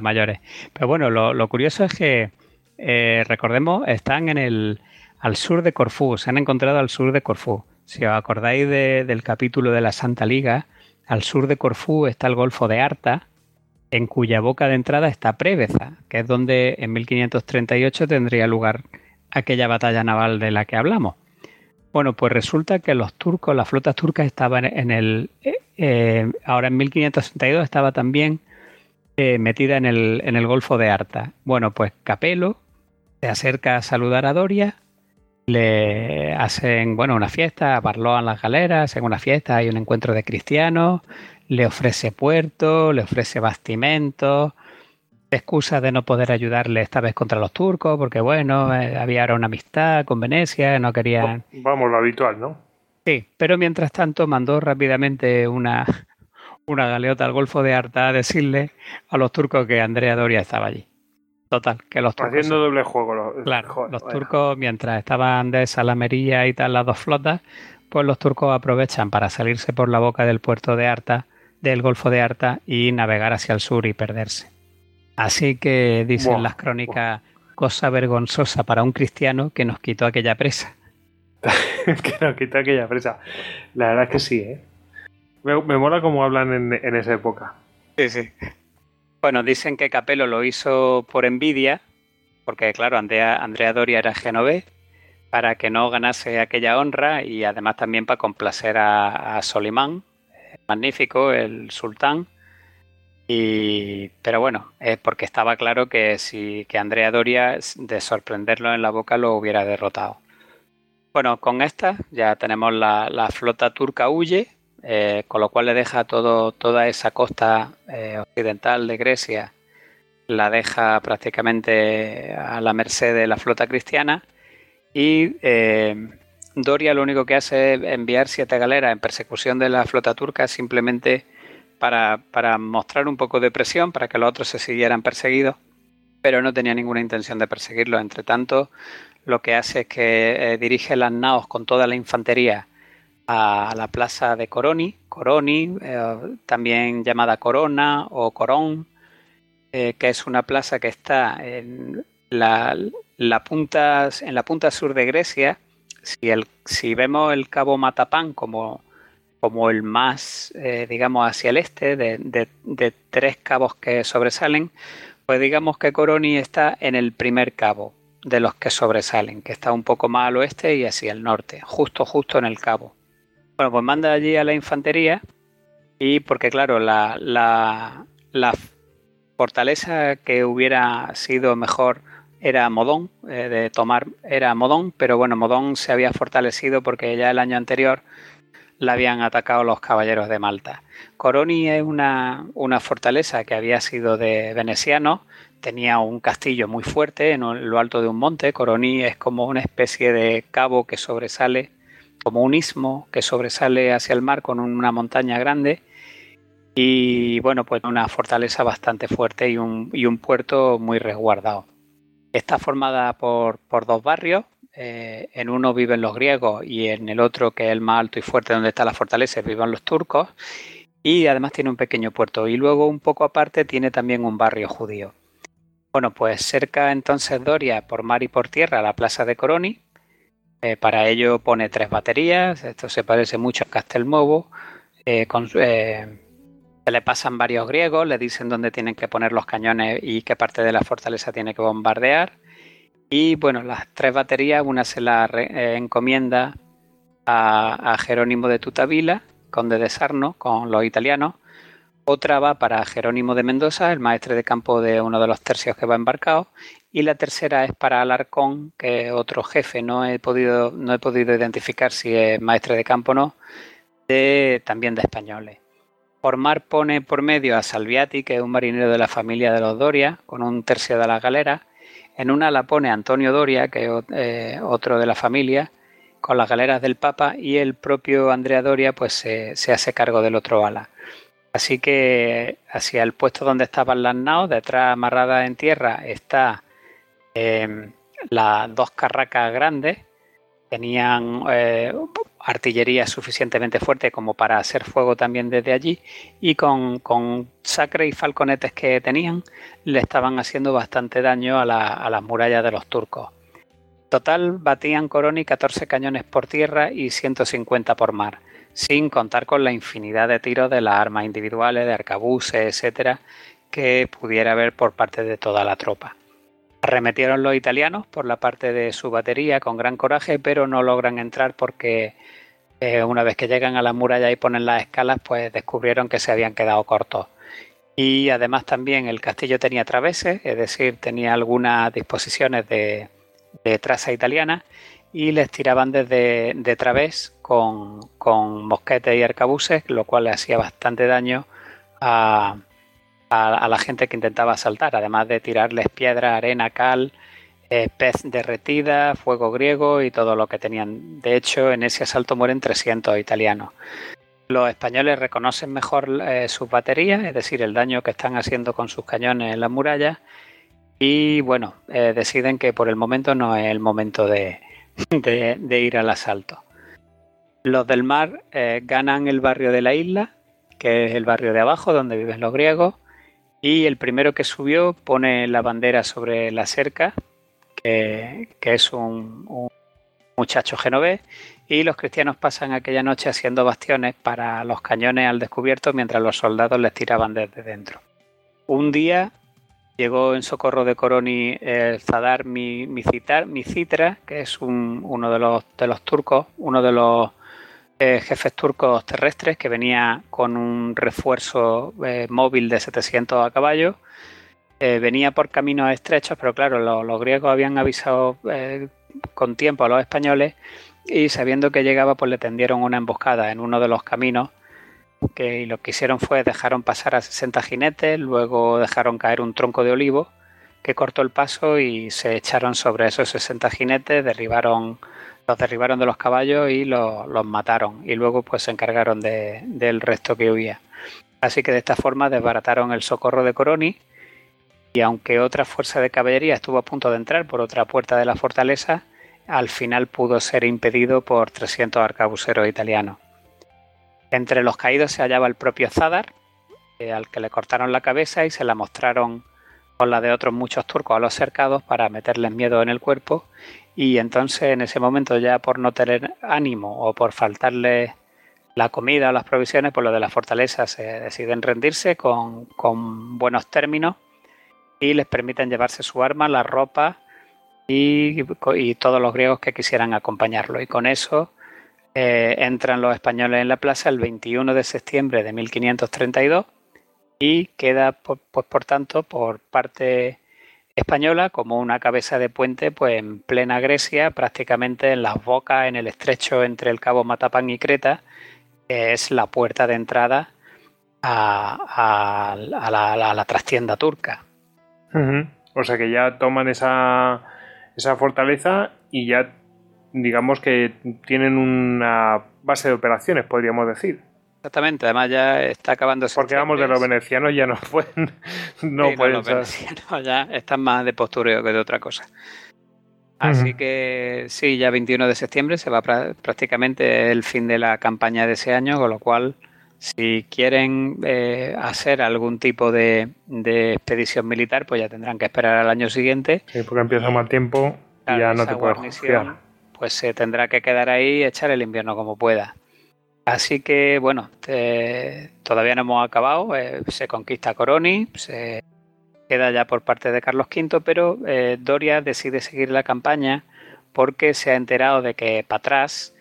mayores. Pero bueno, lo, curioso es que, eh, recordemos, están en el, al sur de Corfú, se han encontrado al sur de Corfú. Si os acordáis del capítulo de la Santa Liga, al sur de Corfú está el Golfo de Arta, en cuya boca de entrada está Preveza, que es donde en 1538 tendría lugar aquella batalla naval de la que hablamos. Bueno, pues resulta que los turcos, las flotas turcas estaban en el, eh, ahora en 1562 estaba también eh, metida en el, en el Golfo de Arta. Bueno, pues Capelo se acerca a saludar a Doria, le hacen, bueno, una fiesta, barloan las galeras, en una fiesta hay un encuentro de cristianos, le ofrece puerto, le ofrece bastimento, excusa de no poder ayudarle esta vez contra los turcos, porque bueno, eh, había ahora una amistad con Venecia, no querían... Vamos, lo habitual, ¿no? Sí, pero mientras tanto mandó rápidamente una, una galeota al Golfo de Arta a decirle a los turcos que Andrea Doria estaba allí. Total, que los turcos... Haciendo doble juego. Los, Claro, joder, los turcos, mientras estaban de Salamería y tal las dos flotas, pues los turcos aprovechan para salirse por la boca del puerto de Arta, del Golfo de Arta, y navegar hacia el sur y perderse. Así que dicen Buah, las crónicas, cosa vergonzosa para un cristiano que nos quitó aquella presa. que nos quita aquella presa. La verdad es que sí, ¿eh? Me, me mola cómo hablan en, en esa época. Sí, sí. Bueno, dicen que Capello lo hizo por envidia, porque claro, Andrea, Andrea Doria era genovés, para que no ganase aquella honra y además también para complacer a, a Solimán, eh, magnífico, el sultán. Y, pero bueno, es porque estaba claro que si que Andrea Doria, de sorprenderlo en la boca, lo hubiera derrotado. Bueno, con esta ya tenemos la, la flota turca huye, eh, con lo cual le deja todo, toda esa costa eh, occidental de Grecia, la deja prácticamente a la merced de la flota cristiana y eh, Doria lo único que hace es enviar siete galeras en persecución de la flota turca simplemente para, para mostrar un poco de presión, para que los otros se siguieran perseguidos, pero no tenía ninguna intención de perseguirlos. Entre tanto, lo que hace es que eh, dirige las naos con toda la infantería a la plaza de Coroni, Coroni, eh, también llamada Corona o Corón, eh, que es una plaza que está en la, la punta, en la punta sur de Grecia. Si, el, si vemos el cabo Matapán como, como el más, eh, digamos, hacia el este, de, tres cabos que sobresalen, pues digamos que Coroni está en el primer cabo de los que sobresalen, que está un poco más al oeste y hacia el norte, justo, justo en el cabo. Bueno, pues manda allí a la infantería y porque claro, la, la, la fortaleza que hubiera sido mejor era Modón, eh, de tomar era Modón, pero bueno, Modón se había fortalecido porque ya el año anterior la habían atacado los caballeros de Malta. Coroni es una, una fortaleza que había sido de venecianos, tenía un castillo muy fuerte en lo alto de un monte. Coroni es como una especie de cabo que sobresale, como un istmo que sobresale hacia el mar con una montaña grande. Y bueno, pues una fortaleza bastante fuerte y un, y un puerto muy resguardado. Está formada por, por dos barrios. Eh, en uno viven los griegos y en el otro, que es el más alto y fuerte donde está la fortaleza, viven los turcos. Y además tiene un pequeño puerto. Y luego un poco aparte tiene también un barrio judío. Bueno, pues cerca entonces Doria por mar y por tierra a la plaza de Coroni. Eh, para ello pone tres baterías. Esto se parece mucho a Castelmovo. Eh, eh, se le pasan varios griegos, le dicen dónde tienen que poner los cañones y qué parte de la fortaleza tiene que bombardear. Y bueno, las tres baterías, una se la re, encomienda a, Jerónimo de Tutavila, conde de Sarno, con los italianos. Otra va para Jerónimo de Mendoza, el maestre de campo de uno de los tercios que va embarcado. Y la tercera es para Alarcón, que es otro jefe. No he podido, no he podido identificar si es maestre de campo o no, de, también de españoles. Por mar pone por medio a Salviati, que es un marinero de la familia de los Doria, con un tercio de la galera. En una la pone Antonio Doria, que es eh, otro de la familia, con las galeras del Papa. Y el propio Andrea Doria pues se, hace cargo del otro ala. Así que hacia el puesto donde estaban las naos, detrás amarradas en tierra, está eh, las dos carracas grandes. Tenían eh, artillería suficientemente fuerte como para hacer fuego también desde allí y con, con sacre y falconetes que tenían le estaban haciendo bastante daño a, la, a las murallas de los turcos. Total batían Coroni 14 cañones por tierra y 150 por mar sin contar con la infinidad de tiros de las armas individuales, de arcabuces, etcétera, que pudiera haber por parte de toda la tropa. Arremetieron los italianos por la parte de su batería con gran coraje, pero no logran entrar porque eh, una vez que llegan a la muralla y ponen las escalas, pues descubrieron que se habían quedado cortos. Y además también el castillo tenía traveses, es decir, tenía algunas disposiciones de, traza italiana y les tiraban desde de través con, con, mosquetes y arcabuces, lo cual le hacía bastante daño a, a, la gente que intentaba asaltar, además de tirarles piedra, arena, cal, eh, pez derretida, fuego griego y todo lo que tenían. De hecho, en ese asalto mueren 300 italianos. Los españoles reconocen mejor eh, sus baterías, es decir, el daño que están haciendo con sus cañones en las murallas, y bueno, eh, deciden que por el momento no es el momento de, ir al asalto. Los del mar ganan el barrio de la isla, que es el barrio de abajo donde viven los griegos, y el primero que subió pone la bandera sobre la cerca, que, es un, muchacho genovés, y los cristianos pasan aquella noche haciendo bastiones para los cañones al descubierto mientras los soldados les tiraban desde dentro. Un día llegó en socorro de Coroni el Zadar Micitra, que es uno de los, de los turcos, uno de los eh, jefes turcos terrestres que venía con un refuerzo eh, móvil de 700 a caballo. Eh, venía por caminos estrechos, pero claro, los griegos habían avisado con tiempo a los españoles y sabiendo que llegaba, pues le tendieron una emboscada en uno de los caminos. Que lo que hicieron fue dejaron pasar a 60 jinetes, luego dejaron caer un tronco de olivo que cortó el paso y se echaron sobre esos 60 jinetes, derribaron los derribaron de los caballos y los, mataron y luego pues se encargaron del resto que huía. Así que de esta forma desbarataron el socorro de Coroni y aunque otra fuerza de caballería estuvo a punto de entrar por otra puerta de la fortaleza, al final pudo ser impedido por 300 arcabuceros italianos. Entre los caídos se hallaba el propio Zadar, eh, al que le cortaron la cabeza y se la mostraron con la de otros muchos turcos a los cercados para meterles miedo en el cuerpo y entonces en ese momento ya por no tener ánimo o por faltarle la comida o las provisiones, por lo de la fortaleza se deciden rendirse con, buenos términos y les permiten llevarse su arma, la ropa y, todos los griegos que quisieran acompañarlo. Y con eso eh, entran los españoles en la plaza el 21 de septiembre de 1532 y queda, pues, por tanto, por parte española como una cabeza de puente pues en plena Grecia, prácticamente en las bocas, en el estrecho entre el cabo Matapán y Creta, que es la puerta de entrada a, la, trastienda turca. O sea que ya toman esa, esa fortaleza y ya digamos que tienen una base de operaciones, podríamos decir. Exactamente, además ya está acabando Porque vamos, de los venecianos ya no pueden. No pueden los venecianos ya están más de postureo que de otra cosa. Así que sí, ya 21 de septiembre se va prácticamente el fin de la campaña de ese año, con lo cual si quieren eh, hacer algún tipo de, expedición militar, pues ya tendrán que esperar al año siguiente. Sí, porque empieza mal tiempo y ya no te puedes Pues se tendrá que quedar ahí y echar el invierno como pueda. Así que bueno, todavía no hemos acabado. Eh, se conquista Coroni, se queda ya por parte de Carlos V, pero eh, Doria decide seguir la campaña porque se ha enterado de que Patras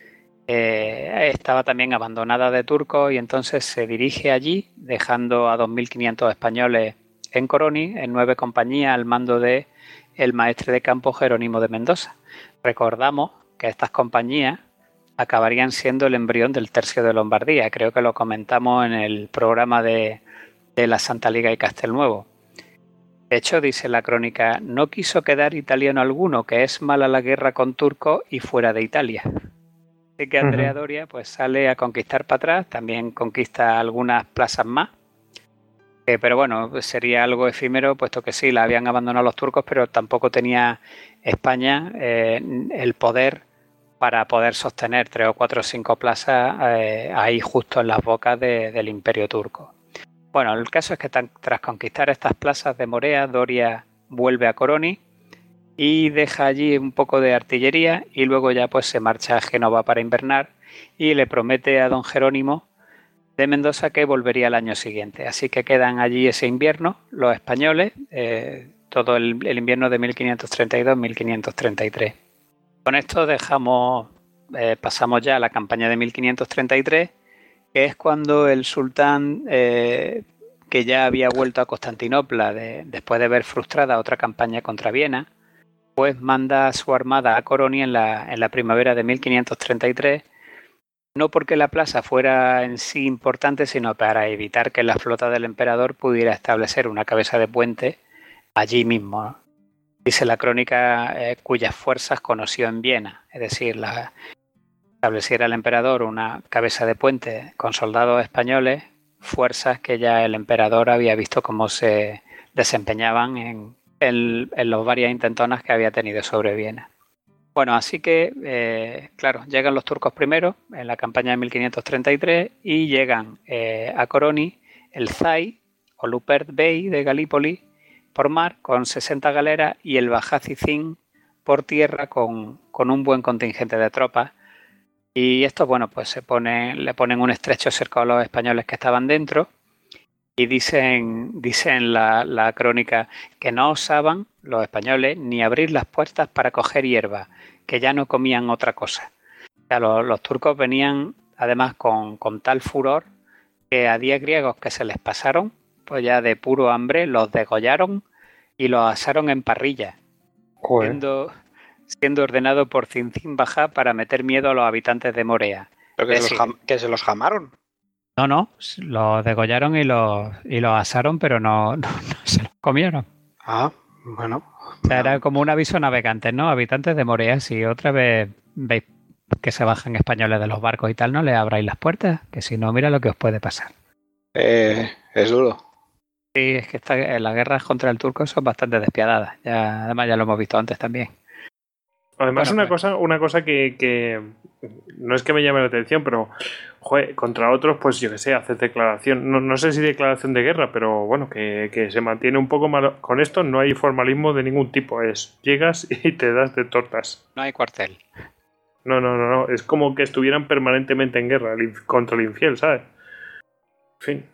eh, estaba también abandonada de turcos y entonces se dirige allí, dejando a 2.500 españoles en Coroni, en nueve compañías al mando de el maestre de campo Jerónimo de Mendoza. Recordamos que estas compañías acabarían siendo el embrión del tercio de Lombardía. Creo que lo comentamos en el programa de, la Santa Liga y Castelnuovo. De hecho, dice la crónica, no quiso quedar italiano alguno, que es mala la guerra con turco y fuera de Italia. Así que Andrea Doria pues sale a conquistar para atrás, también conquista algunas plazas más. Eh, pero bueno, sería algo efímero, puesto que sí, la habían abandonado los turcos, pero tampoco tenía España eh, el poder para poder sostener tres o cuatro o cinco plazas eh, ahí justo en las bocas del imperio turco. Bueno, el caso es que tras conquistar estas plazas de Morea, Doria vuelve a Coroni y deja allí un poco de artillería y luego ya pues se marcha a Génova para invernar y le promete a don Jerónimo de Mendoza que volvería el año siguiente. Así que quedan allí ese invierno los españoles, eh, todo el invierno de 1532-1533. Con esto dejamos eh, pasamos ya a la campaña de 1533, que es cuando el sultán, eh, que ya había vuelto a Constantinopla después de ver frustrada otra campaña contra Viena, pues manda su armada a Coroni en la, en la primavera de 1533 no porque la plaza fuera en sí importante, sino para evitar que la flota del emperador pudiera establecer una cabeza de puente allí mismo. Dice la crónica eh, cuyas fuerzas conoció en Viena, es decir, estableciera el emperador una cabeza de puente con soldados españoles, fuerzas que ya el emperador había visto cómo se desempeñaban en, las varias intentonas que había tenido sobre Viena. Bueno, así que, eh, claro, llegan los turcos primero en la campaña de 1533 y llegan eh, a Coroni el Zay o Lupert Bey de Galípoli con 60 galeras y el Bajacicín por tierra con, un buen contingente de tropas. Y esto, bueno, pues se pone, le ponen un estrecho cerco a los españoles que estaban dentro y dicen, dicen la, la crónica que no osaban los españoles ni abrir las puertas para coger hierba, que ya no comían otra cosa. los, turcos venían además con, tal furor que a 10 griegos que se les pasaron, pues ya de puro hambre, los degollaron y los asaron en parrilla, siendo, siendo, ordenado por Cincin Baja para meter miedo a los habitantes de Morea. que, se los jamaron. No, no, los degollaron y los, y los asaron, pero no, no se los comieron. Ah, bueno, era como un aviso a navegantes, ¿no? Habitantes de Morea, si otra vez veis que se bajan españoles de los barcos y tal, no le abráis las puertas, que si no, mira lo que os puede pasar. Eh, es duro. Sí, es que esta, las guerras contra el turco son bastante despiadadas. Ya, además, ya lo hemos visto antes también. Además, una, pues cosa, una cosa que, no es que me llame la atención, pero contra otros, pues yo que sé, haces declaración, no, sé si declaración de guerra, pero bueno, que, se mantiene un poco mal. Con esto no hay formalismo de ningún tipo, es llegas y te das de tortas. No hay cuartel. No, no, no, no, es como que estuvieran permanentemente en guerra contra el infiel, ¿sabes? En fin.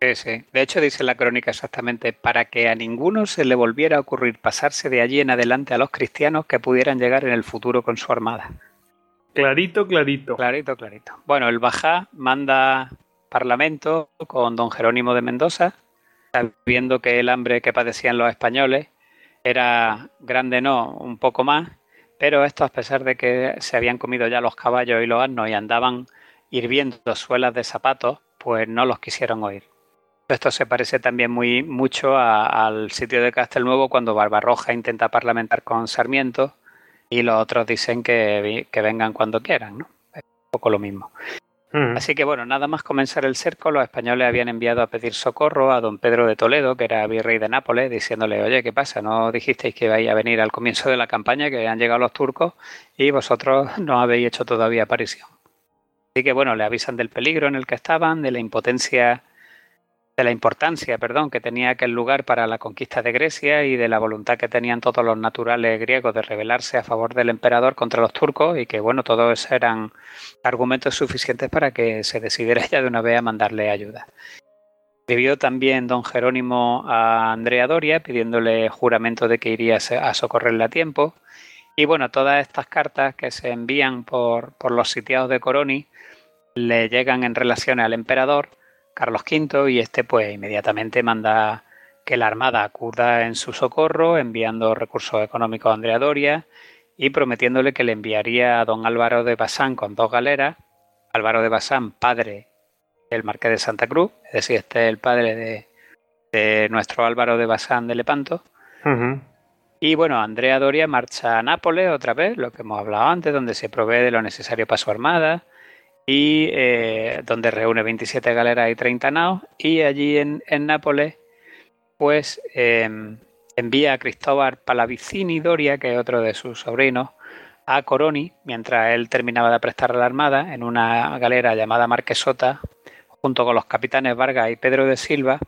Sí, sí. De hecho, dice la crónica exactamente, para que a ninguno se le volviera a ocurrir pasarse de allí en adelante a los cristianos que pudieran llegar en el futuro con su armada. Clarito, clarito. Clarito, clarito. Bueno, el Bajá manda parlamento con don Jerónimo de Mendoza, sabiendo que el hambre que padecían los españoles era grande, no, un poco más, pero esto a pesar de que se habían comido ya los caballos y los asnos y andaban hirviendo suelas de zapatos, pues no los quisieron oír. Esto se parece también muy mucho al sitio de Castelnuovo cuando Barbarroja intenta parlamentar con Sarmiento y los otros dicen que, vengan cuando quieran, ¿no? Es un poco lo mismo. Así que bueno, nada más comenzar el cerco, los españoles habían enviado a pedir socorro a don Pedro de Toledo, que era virrey de Nápoles, diciéndole, oye, ¿qué pasa? ¿No dijisteis que ibais a venir al comienzo de la campaña, que han llegado los turcos y vosotros no habéis hecho todavía aparición? Así que bueno, le avisan del peligro en el que estaban, de la impotencia de la importancia, perdón, que tenía aquel lugar para la conquista de Grecia y de la voluntad que tenían todos los naturales griegos de rebelarse a favor del emperador contra los turcos y que bueno, todos eran argumentos suficientes para que se decidiera ya de una vez a mandarle ayuda. Escribió también don Jerónimo a Andrea Doria pidiéndole juramento de que iría a socorrerle a tiempo. Y bueno, todas estas cartas que se envían por, por los sitiados de Coroni le llegan en relación al emperador Carlos V y este pues inmediatamente manda que la Armada acuda en su socorro, enviando recursos económicos a Andrea Doria y prometiéndole que le enviaría a don Álvaro de Bazán con dos galeras, Álvaro de Bazán, padre del Marqués de Santa Cruz, es decir, este es el padre de, nuestro Álvaro de Bazán de Lepanto. Y bueno, Andrea Doria marcha a Nápoles otra vez, lo que hemos hablado antes, donde se provee de lo necesario para su armada, y eh, donde reúne 27 galeras y 30 naos y allí en, Nápoles pues em, envía a Cristóbal Palavicini Doria, que es otro de sus sobrinos, a Coroni, mientras él terminaba de prestar la armada en una galera llamada Marquesota, junto con los capitanes Vargas y Pedro de Silva,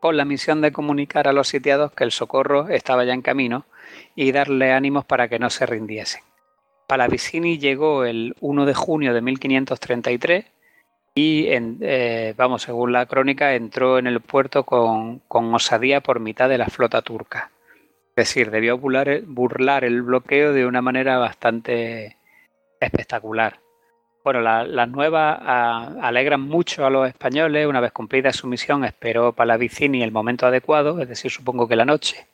con la misión de comunicar a los sitiados que el socorro estaba ya en camino y darle ánimos para que no se rindiesen. Palavicini llegó el 1 de junio de 1533 y, eh, vamos, según la crónica, entró en el puerto con, osadía por mitad de la flota turca. Es decir, debió burlar, el bloqueo de una manera bastante espectacular. Bueno, las nuevas alegran mucho a los españoles. Una vez cumplida su misión, esperó Palavicini el momento adecuado, es decir, supongo que la noche,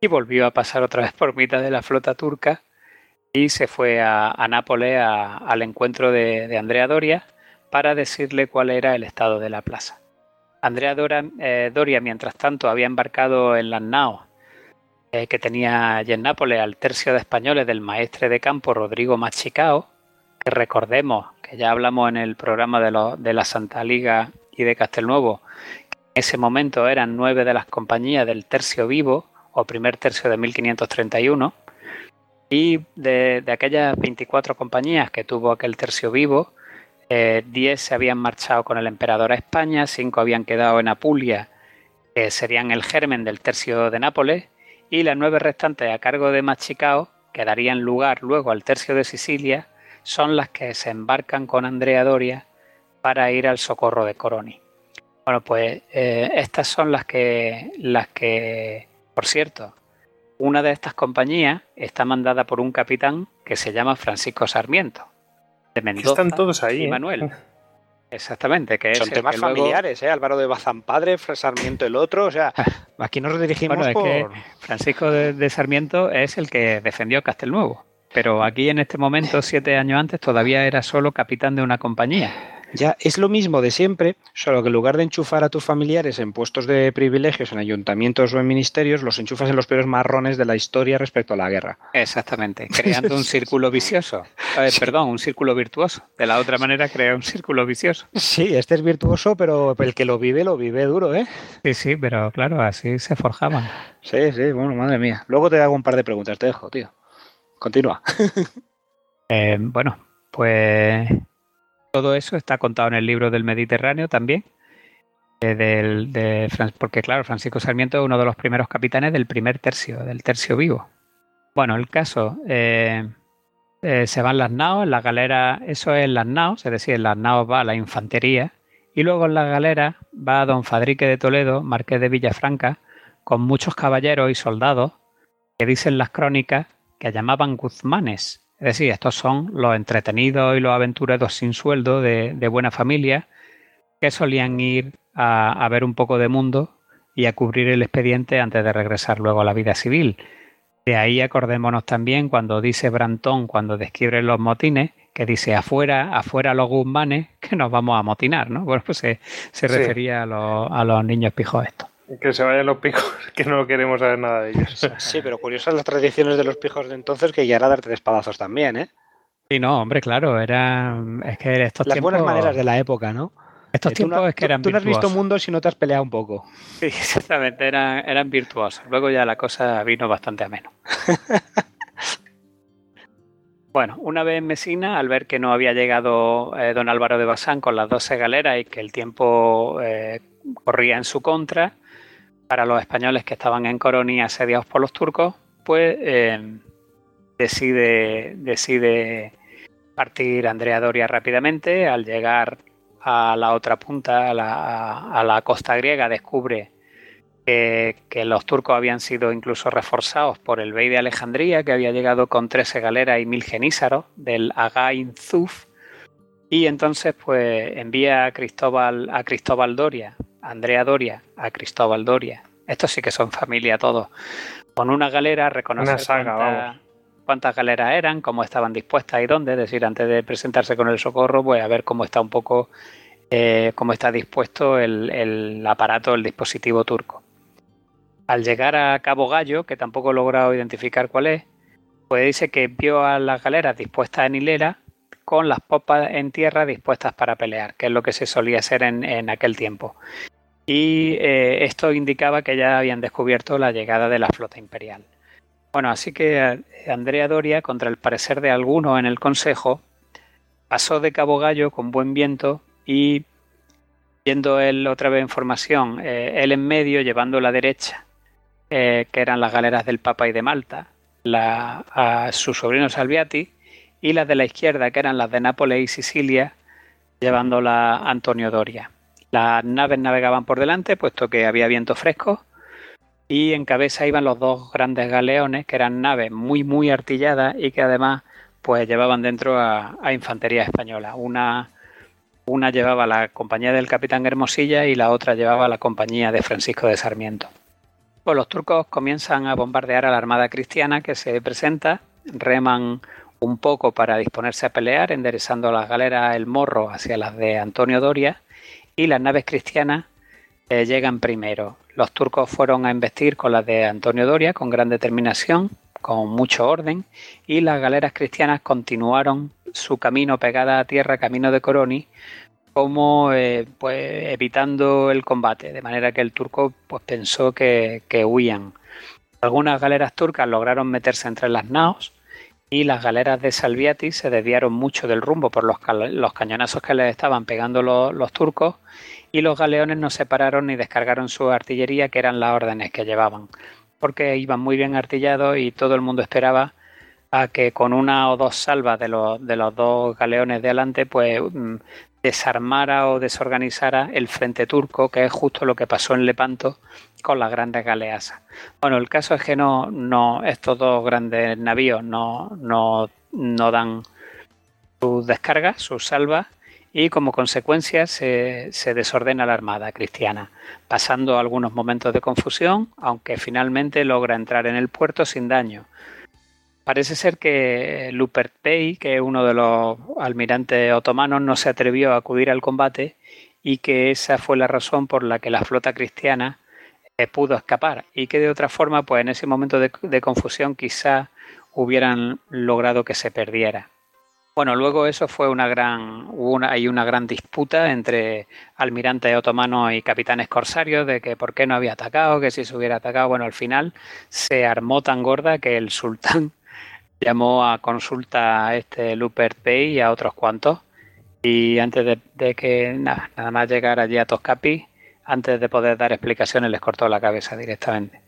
y volvió a pasar otra vez por mitad de la flota turca y se fue a, Nápoles al encuentro de, Andrea Doria para decirle cuál era el estado de la plaza. Andrea eh, Doria, mientras tanto, había embarcado en las naos eh, que tenía allí en Nápoles al tercio de españoles del maestre de campo Rodrigo Machicao, que recordemos que ya hablamos en el programa de, de la Santa Liga y de Castelnuovo, que en ese momento eran nueve de las compañías del tercio vivo o primer tercio de 1531 de, aquellas 24 compañías que tuvo aquel tercio vivo, 10 eh, se habían marchado con el emperador a España, 5 habían quedado en Apulia, que serían el germen del tercio de Nápoles, y las nueve restantes a cargo de Machicao, que darían lugar luego al tercio de Sicilia, son las que se embarcan con Andrea Doria para ir al socorro de Coroni. Bueno, pues eh, estas son las que, las que, por cierto, una de estas compañías está mandada por un capitán que se llama Francisco Sarmiento, de Mendoza. Están todos ahí. Y ¿eh? Manuel. Exactamente, que son temas familiares, ¿eh? Álvaro de Bazán padre, Sarmiento el otro, o sea, aquí nos dirigimos bueno, es que Francisco de, Sarmiento es el que defendió Castelnuovo, pero aquí en este momento, siete años antes, todavía era solo capitán de una compañía. Ya es lo mismo de siempre, solo que en lugar de enchufar a tus familiares en puestos de privilegios en ayuntamientos o en ministerios, los enchufas en los peores marrones de la historia respecto a la guerra. Exactamente, creando un círculo vicioso. Eh, perdón, un círculo virtuoso. De la otra manera crea un círculo vicioso. Sí, este es virtuoso, pero el que lo vive, lo vive duro, ¿eh? Sí, sí, pero claro, así se forjaban. Sí, sí, bueno, madre mía. Luego te hago un par de preguntas, te dejo, tío. Continúa. Eh, bueno, pues todo eso está contado en el libro del Mediterráneo también. Eh, porque claro, Francisco Sarmiento es uno de los primeros capitanes del primer tercio, del tercio vivo. Bueno, el caso, eh, eh, se van las naos, en la galera, eso es en las naos, es decir, en las naos va la infantería, y luego en la galera va don Fadrique de Toledo, marqués de Villafranca, con muchos caballeros y soldados, que dicen las crónicas que llamaban guzmanes, es decir, estos son los entretenidos y los aventureros sin sueldo de, buena familia que solían ir a, ver un poco de mundo y a cubrir el expediente antes de regresar luego a la vida civil. De ahí acordémonos también cuando dice Brantón, cuando describe los motines, que dice afuera, afuera los guzmanes, que nos vamos a motinar, ¿no? Bueno, pues se, refería a, los, a los niños pijos estos. Que se vayan los pijos, que no queremos saber nada de ellos. Sí, pero curiosas las tradiciones de los pijos de entonces que ya era darte de espadazos también, ¿eh? Sí, no, hombre, claro, era. Es que estos Las buenas maneras de la época, ¿no? Estos eh, tiempos es que eran Tú no has visto mundo si no te has peleado un poco. Sí, exactamente, eran, eran virtuosos. Luego ya la cosa vino bastante ameno. Bueno, una vez en Mesina, al ver que no había llegado eh, don Álvaro de Bazán con las 12 galeras y que el tiempo eh, corría en su contra, para los españoles que estaban en Coronia asediados por los turcos, pues eh, decide, decide partir Andrea Doria rápidamente. Al llegar a la otra punta, a la, costa griega, descubre que, los turcos habían sido incluso reforzados por el bey de Alejandría, que había llegado con 13 galeras y mil genízaros del Again Zuf. Y entonces pues envía a Cristóbal, a Cristóbal Doria Andrea Doria a Cristóbal Doria. Estos sí que son familia todos. Con una galera, reconocer cuántas galeras eran, cómo estaban dispuestas y dónde. Es decir, antes de presentarse con el socorro, pues a ver cómo está un poco, eh, cómo está dispuesto el, aparato, el dispositivo turco. Al llegar a Cabo Gallo, que tampoco he logrado identificar cuál es, pues dice que vio a las galeras dispuestas en hilera con las popas en tierra dispuestas para pelear, que es lo que se solía hacer en aquel tiempo y eh, esto indicaba que ya habían descubierto la llegada de la flota imperial. Bueno, así que eh, Andrea Doria, contra el parecer de algunos en el Consejo, pasó de Cabo Gallo con buen viento y, viendo él otra vez en formación, eh, él en medio, llevando la derecha, que eran las galeras del Papa y de Malta, a su sobrino Salviati, y las de la izquierda, que eran las de Nápoles y Sicilia, llevándola Antonio Doria. Las naves navegaban por delante, puesto que había viento fresco, y en cabeza iban los dos grandes galeones, que eran naves muy, muy artilladas y que además pues llevaban dentro a, infantería española. Una, una llevaba la compañía del capitán Hermosilla y la otra llevaba la compañía de Francisco de Sarmiento. Pues los turcos comienzan a bombardear a la armada cristiana que se presenta, reman un poco para disponerse a pelear, enderezando las galeras El Morro hacia las de Antonio Doria, y las naves cristianas eh, llegan primero. Los turcos fueron a investir con las de Antonio Doria con gran determinación, con mucho orden, y las galeras cristianas continuaron su camino pegada a tierra, camino de Coroni, como eh, pues evitando el combate, de manera que el turco pues pensó que, que huían. Algunas galeras turcas lograron meterse entre las naos y las galeras de Salviati se desviaron mucho del rumbo por los, los cañonazos que les estaban pegando los, los, turcos y los galeones no se pararon ni descargaron su artillería, que eran las órdenes que llevaban, porque iban muy bien artillados y todo el mundo esperaba a que con una o dos salvas de los, de los dos galeones de adelante, pues desarmara o desorganizara el frente turco, que es justo lo que pasó en Lepanto con las grandes galeasas. Bueno, el caso es que no, no estos dos grandes navíos no, no, no dan sus descargas, sus salvas, y como consecuencia se, desordena la armada cristiana, pasando algunos momentos de confusión, aunque finalmente logra entrar en el puerto sin daño. Parece ser que Lupertey, que es uno de los almirantes otomanos, no se atrevió a acudir al combate y que esa fue la razón por la que la flota cristiana eh, pudo escapar y que de otra forma, pues en ese momento de, confusión quizá hubieran logrado que se perdiera. Bueno, luego eso fue una gran, hay una gran disputa entre almirantes otomanos y capitanes corsarios de que por qué no había atacado, que si se hubiera atacado. Bueno, al final se armó tan gorda que el sultán llamó a consulta a este Lupert Pay y a otros cuantos. Y antes de, de que nada, nada, más llegar allí a Toscapi, antes de poder dar explicaciones, les cortó la cabeza directamente.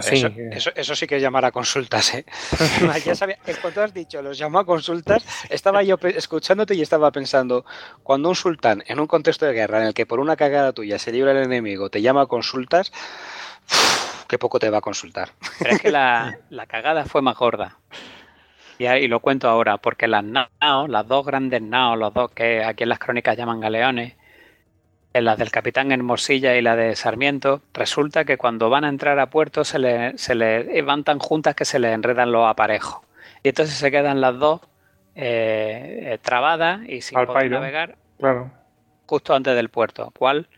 Sí. Eso, eso, eso, sí que es llamar a consultas, ¿eh? ya sabía, en cuanto has dicho, los llamó a consultas, estaba yo escuchándote y estaba pensando, cuando un sultán, en un contexto de guerra en el que por una cagada tuya se libra el enemigo, te llama a consultas, qué poco te va a consultar. Pero es que la, la cagada fue más gorda. Y, y, lo cuento ahora, porque las naos, las dos grandes naos, los dos que aquí en las crónicas llaman galeones, en las del capitán Hermosilla y la de Sarmiento, resulta que cuando van a entrar a puerto se le, se le van tan juntas que se les enredan los aparejos. Y entonces se quedan las dos eh, trabadas y sin Al poder pairo, navegar Claro. justo antes del puerto, cual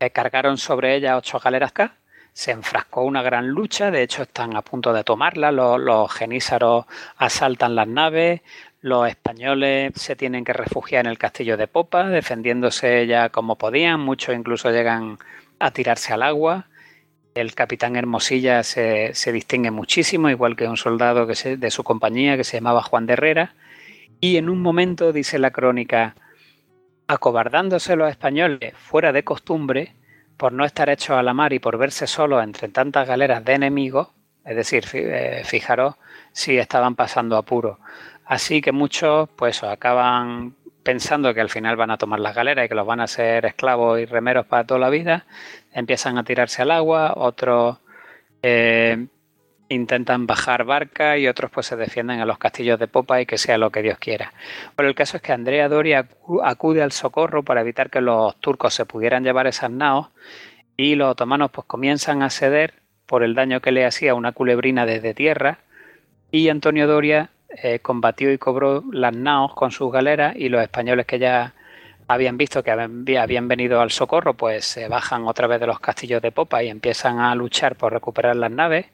eh, cargaron sobre ella ocho galeras K, se enfrascó una gran lucha, de hecho están a punto de tomarla, los, los genízaros asaltan las naves, los españoles se tienen que refugiar en el castillo de Popa, defendiéndose ya como podían, muchos incluso llegan a tirarse al agua. El capitán Hermosilla se, distingue muchísimo, igual que un soldado que de su compañía que se llamaba Juan de Herrera. Y en un momento, dice la crónica, acobardándose los españoles fuera de costumbre, por no estar hechos a la mar y por verse solos entre tantas galeras de enemigos, es decir, fijaros si estaban pasando apuro. Así que muchos pues acaban pensando que al final van a tomar las galeras y que los van a ser esclavos y remeros para toda la vida, empiezan a tirarse al agua, otros eh, intentan bajar barca y otros pues se defienden a los castillos de popa y que sea lo que Dios quiera. Pero el caso es que Andrea Doria acude al socorro para evitar que los turcos se pudieran llevar esas naos y los otomanos pues comienzan a ceder por el daño que le hacía una culebrina desde tierra y Antonio Doria eh, combatió y cobró las naos con sus galeras y los españoles que ya habían visto que habían venido al socorro pues se bajan otra vez de los castillos de popa y empiezan a luchar por recuperar las naves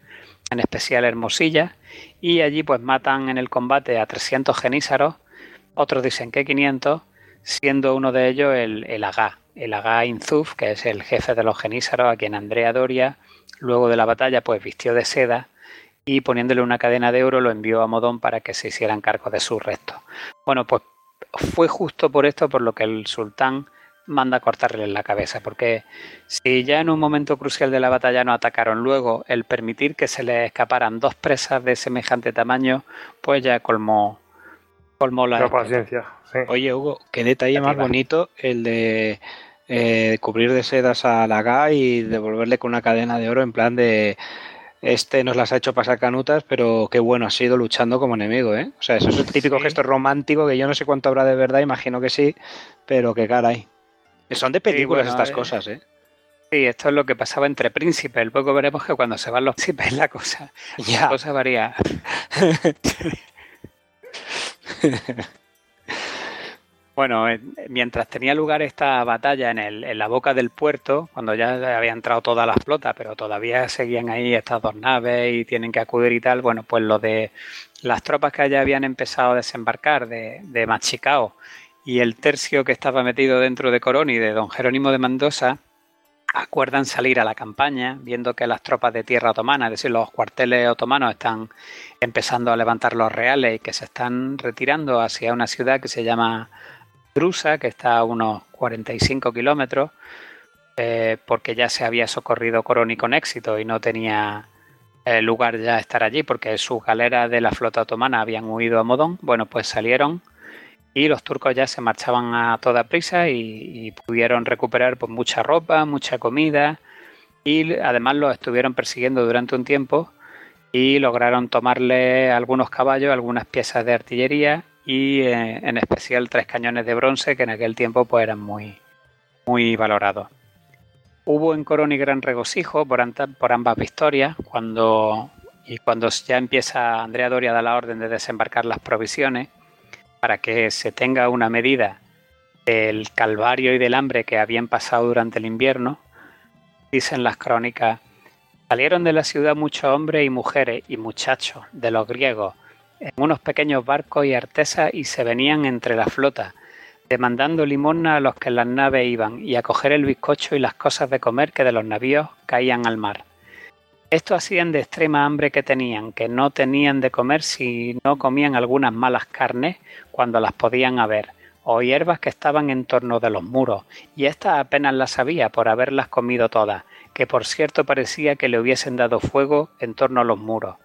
en especial Hermosilla, y allí pues matan en el combate a 300 genízaros, otros dicen que 500, siendo uno de ellos el, el Agá, el Agá Inzuf, que es el jefe de los genízaros, a quien Andrea Doria, luego de la batalla, pues vistió de seda y poniéndole una cadena de oro lo envió a Modón para que se hicieran cargo de sus restos. Bueno, pues fue justo por esto por lo que el sultán manda cortarle la cabeza, porque si ya en un momento crucial de la batalla no atacaron, luego el permitir que se le escaparan dos presas de semejante tamaño, pues ya colmó, colmó la... La paciencia. Sí. Oye, Hugo, qué detalle más bonito el de eh, cubrir de sedas a la GA y devolverle con una cadena de oro en plan de este nos las ha hecho pasar canutas, pero qué bueno ha sido luchando como enemigo, ¿eh? O sea, eso es el típico Sí. gesto romántico que yo no sé cuánto habrá de verdad, imagino que sí, pero qué caray. Son de películas bueno, estas eh, cosas, ¿eh? Sí, esto es lo que pasaba entre príncipes. Luego veremos que cuando se van los príncipes la cosa, la Ya. cosa varía. Bueno, eh, mientras tenía lugar esta batalla en, el- en la boca del puerto, cuando ya había entrado toda la flota, pero todavía seguían ahí estas dos naves y tienen que acudir y tal, bueno, pues lo de las tropas que ya habían empezado a desembarcar de, de Machicao y el tercio que estaba metido dentro de Coroni de don Jerónimo de Mendoza, acuerdan salir a la campaña, viendo que las tropas de tierra otomana, es decir, los cuarteles otomanos están empezando a levantar los reales y que se están retirando hacia una ciudad que se llama Que está a unos 45 kilómetros, eh, porque ya se había socorrido Coroni con éxito y no tenía eh, lugar ya estar allí, porque sus galeras de la flota otomana habían huido a Modón. Bueno, pues salieron y los turcos ya se marchaban a toda prisa y, y pudieron recuperar pues, mucha ropa, mucha comida y además los estuvieron persiguiendo durante un tiempo y lograron tomarle algunos caballos, algunas piezas de artillería y eh, en especial tres cañones de bronce que en aquel tiempo pues eran muy, muy valorados. Hubo en Coroni gran regocijo por, por ambas victorias cuando, y cuando ya empieza Andrea Doria a dar la orden de desembarcar las provisiones para que se tenga una medida del calvario y del hambre que habían pasado durante el invierno, dicen las crónicas, salieron de la ciudad muchos hombres y mujeres y muchachos de los griegos en unos pequeños barcos y artesas y se venían entre la flota, demandando limosna a los que en las naves iban y a coger el bizcocho y las cosas de comer que de los navíos caían al mar. Esto hacían de extrema hambre que tenían, que no tenían de comer si no comían algunas malas carnes cuando las podían haber, o hierbas que estaban en torno de los muros, y estas apenas las sabía por haberlas comido todas, que por cierto parecía que le hubiesen dado fuego en torno a los muros.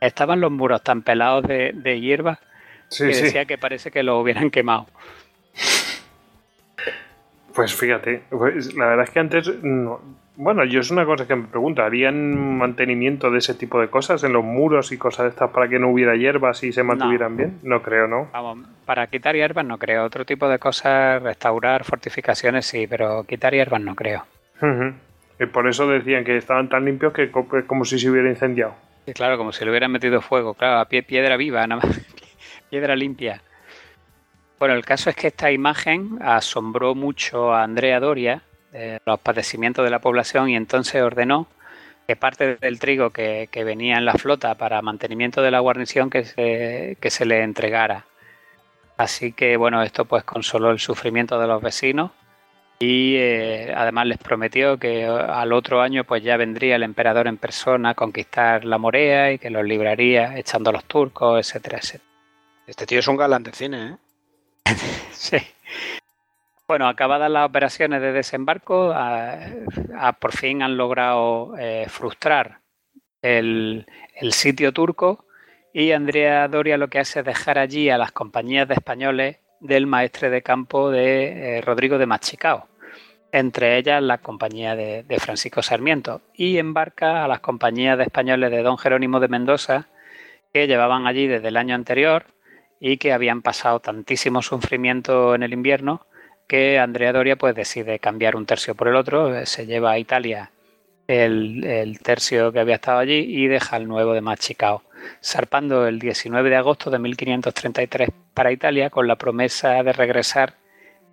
Estaban los muros tan pelados de, de hierba Sí, que sí. decía que parece que los hubieran quemado. Pues fíjate, pues, la verdad es que antes, no- bueno, yo es una cosa que me pregunto, ¿harían mantenimiento de ese tipo de cosas en los muros y cosas de estas para que no hubiera hierbas y se mantuvieran bien? No creo, ¿no? Vamos, para quitar hierbas no creo. Otro tipo de cosas, restaurar fortificaciones sí, pero quitar hierbas no creo. Y por eso decían que estaban tan limpios que como si se hubiera incendiado. Claro, como si le hubieran metido fuego, claro, a pie, piedra viva, nada más, piedra limpia. Bueno, el caso es que esta imagen asombró mucho a Andrea Doria, de los padecimientos de la población, y entonces ordenó que parte del trigo que, que venía en la flota para mantenimiento de la guarnición que se, que se le entregara. Así que, bueno, esto pues consoló el sufrimiento de los vecinos y eh, además les prometió que al otro año pues ya vendría el emperador en persona a conquistar la Morea y que los libraría echando a los turcos, etcétera, etcétera. Este tío es un galán de cine, ¿eh? Sí. Bueno, acabadas las operaciones de desembarco, a- a- por fin han logrado eh, frustrar el, el sitio turco y Andrea Doria lo que hace es dejar allí a las compañías de españoles del maestre de campo de eh, Rodrigo de Machicao, entre ellas la compañía de, de Francisco Sarmiento, y embarca a las compañías de españoles de don Jerónimo de Mendoza que llevaban allí desde el año anterior y que habían pasado tantísimo sufrimiento en el invierno que Andrea Doria pues decide cambiar un tercio por el otro, eh, se lleva a Italia el, tercio que había estado allí y deja el nuevo de Machicao, zarpando el 19 de agosto de 1533 para Italia con la promesa de regresar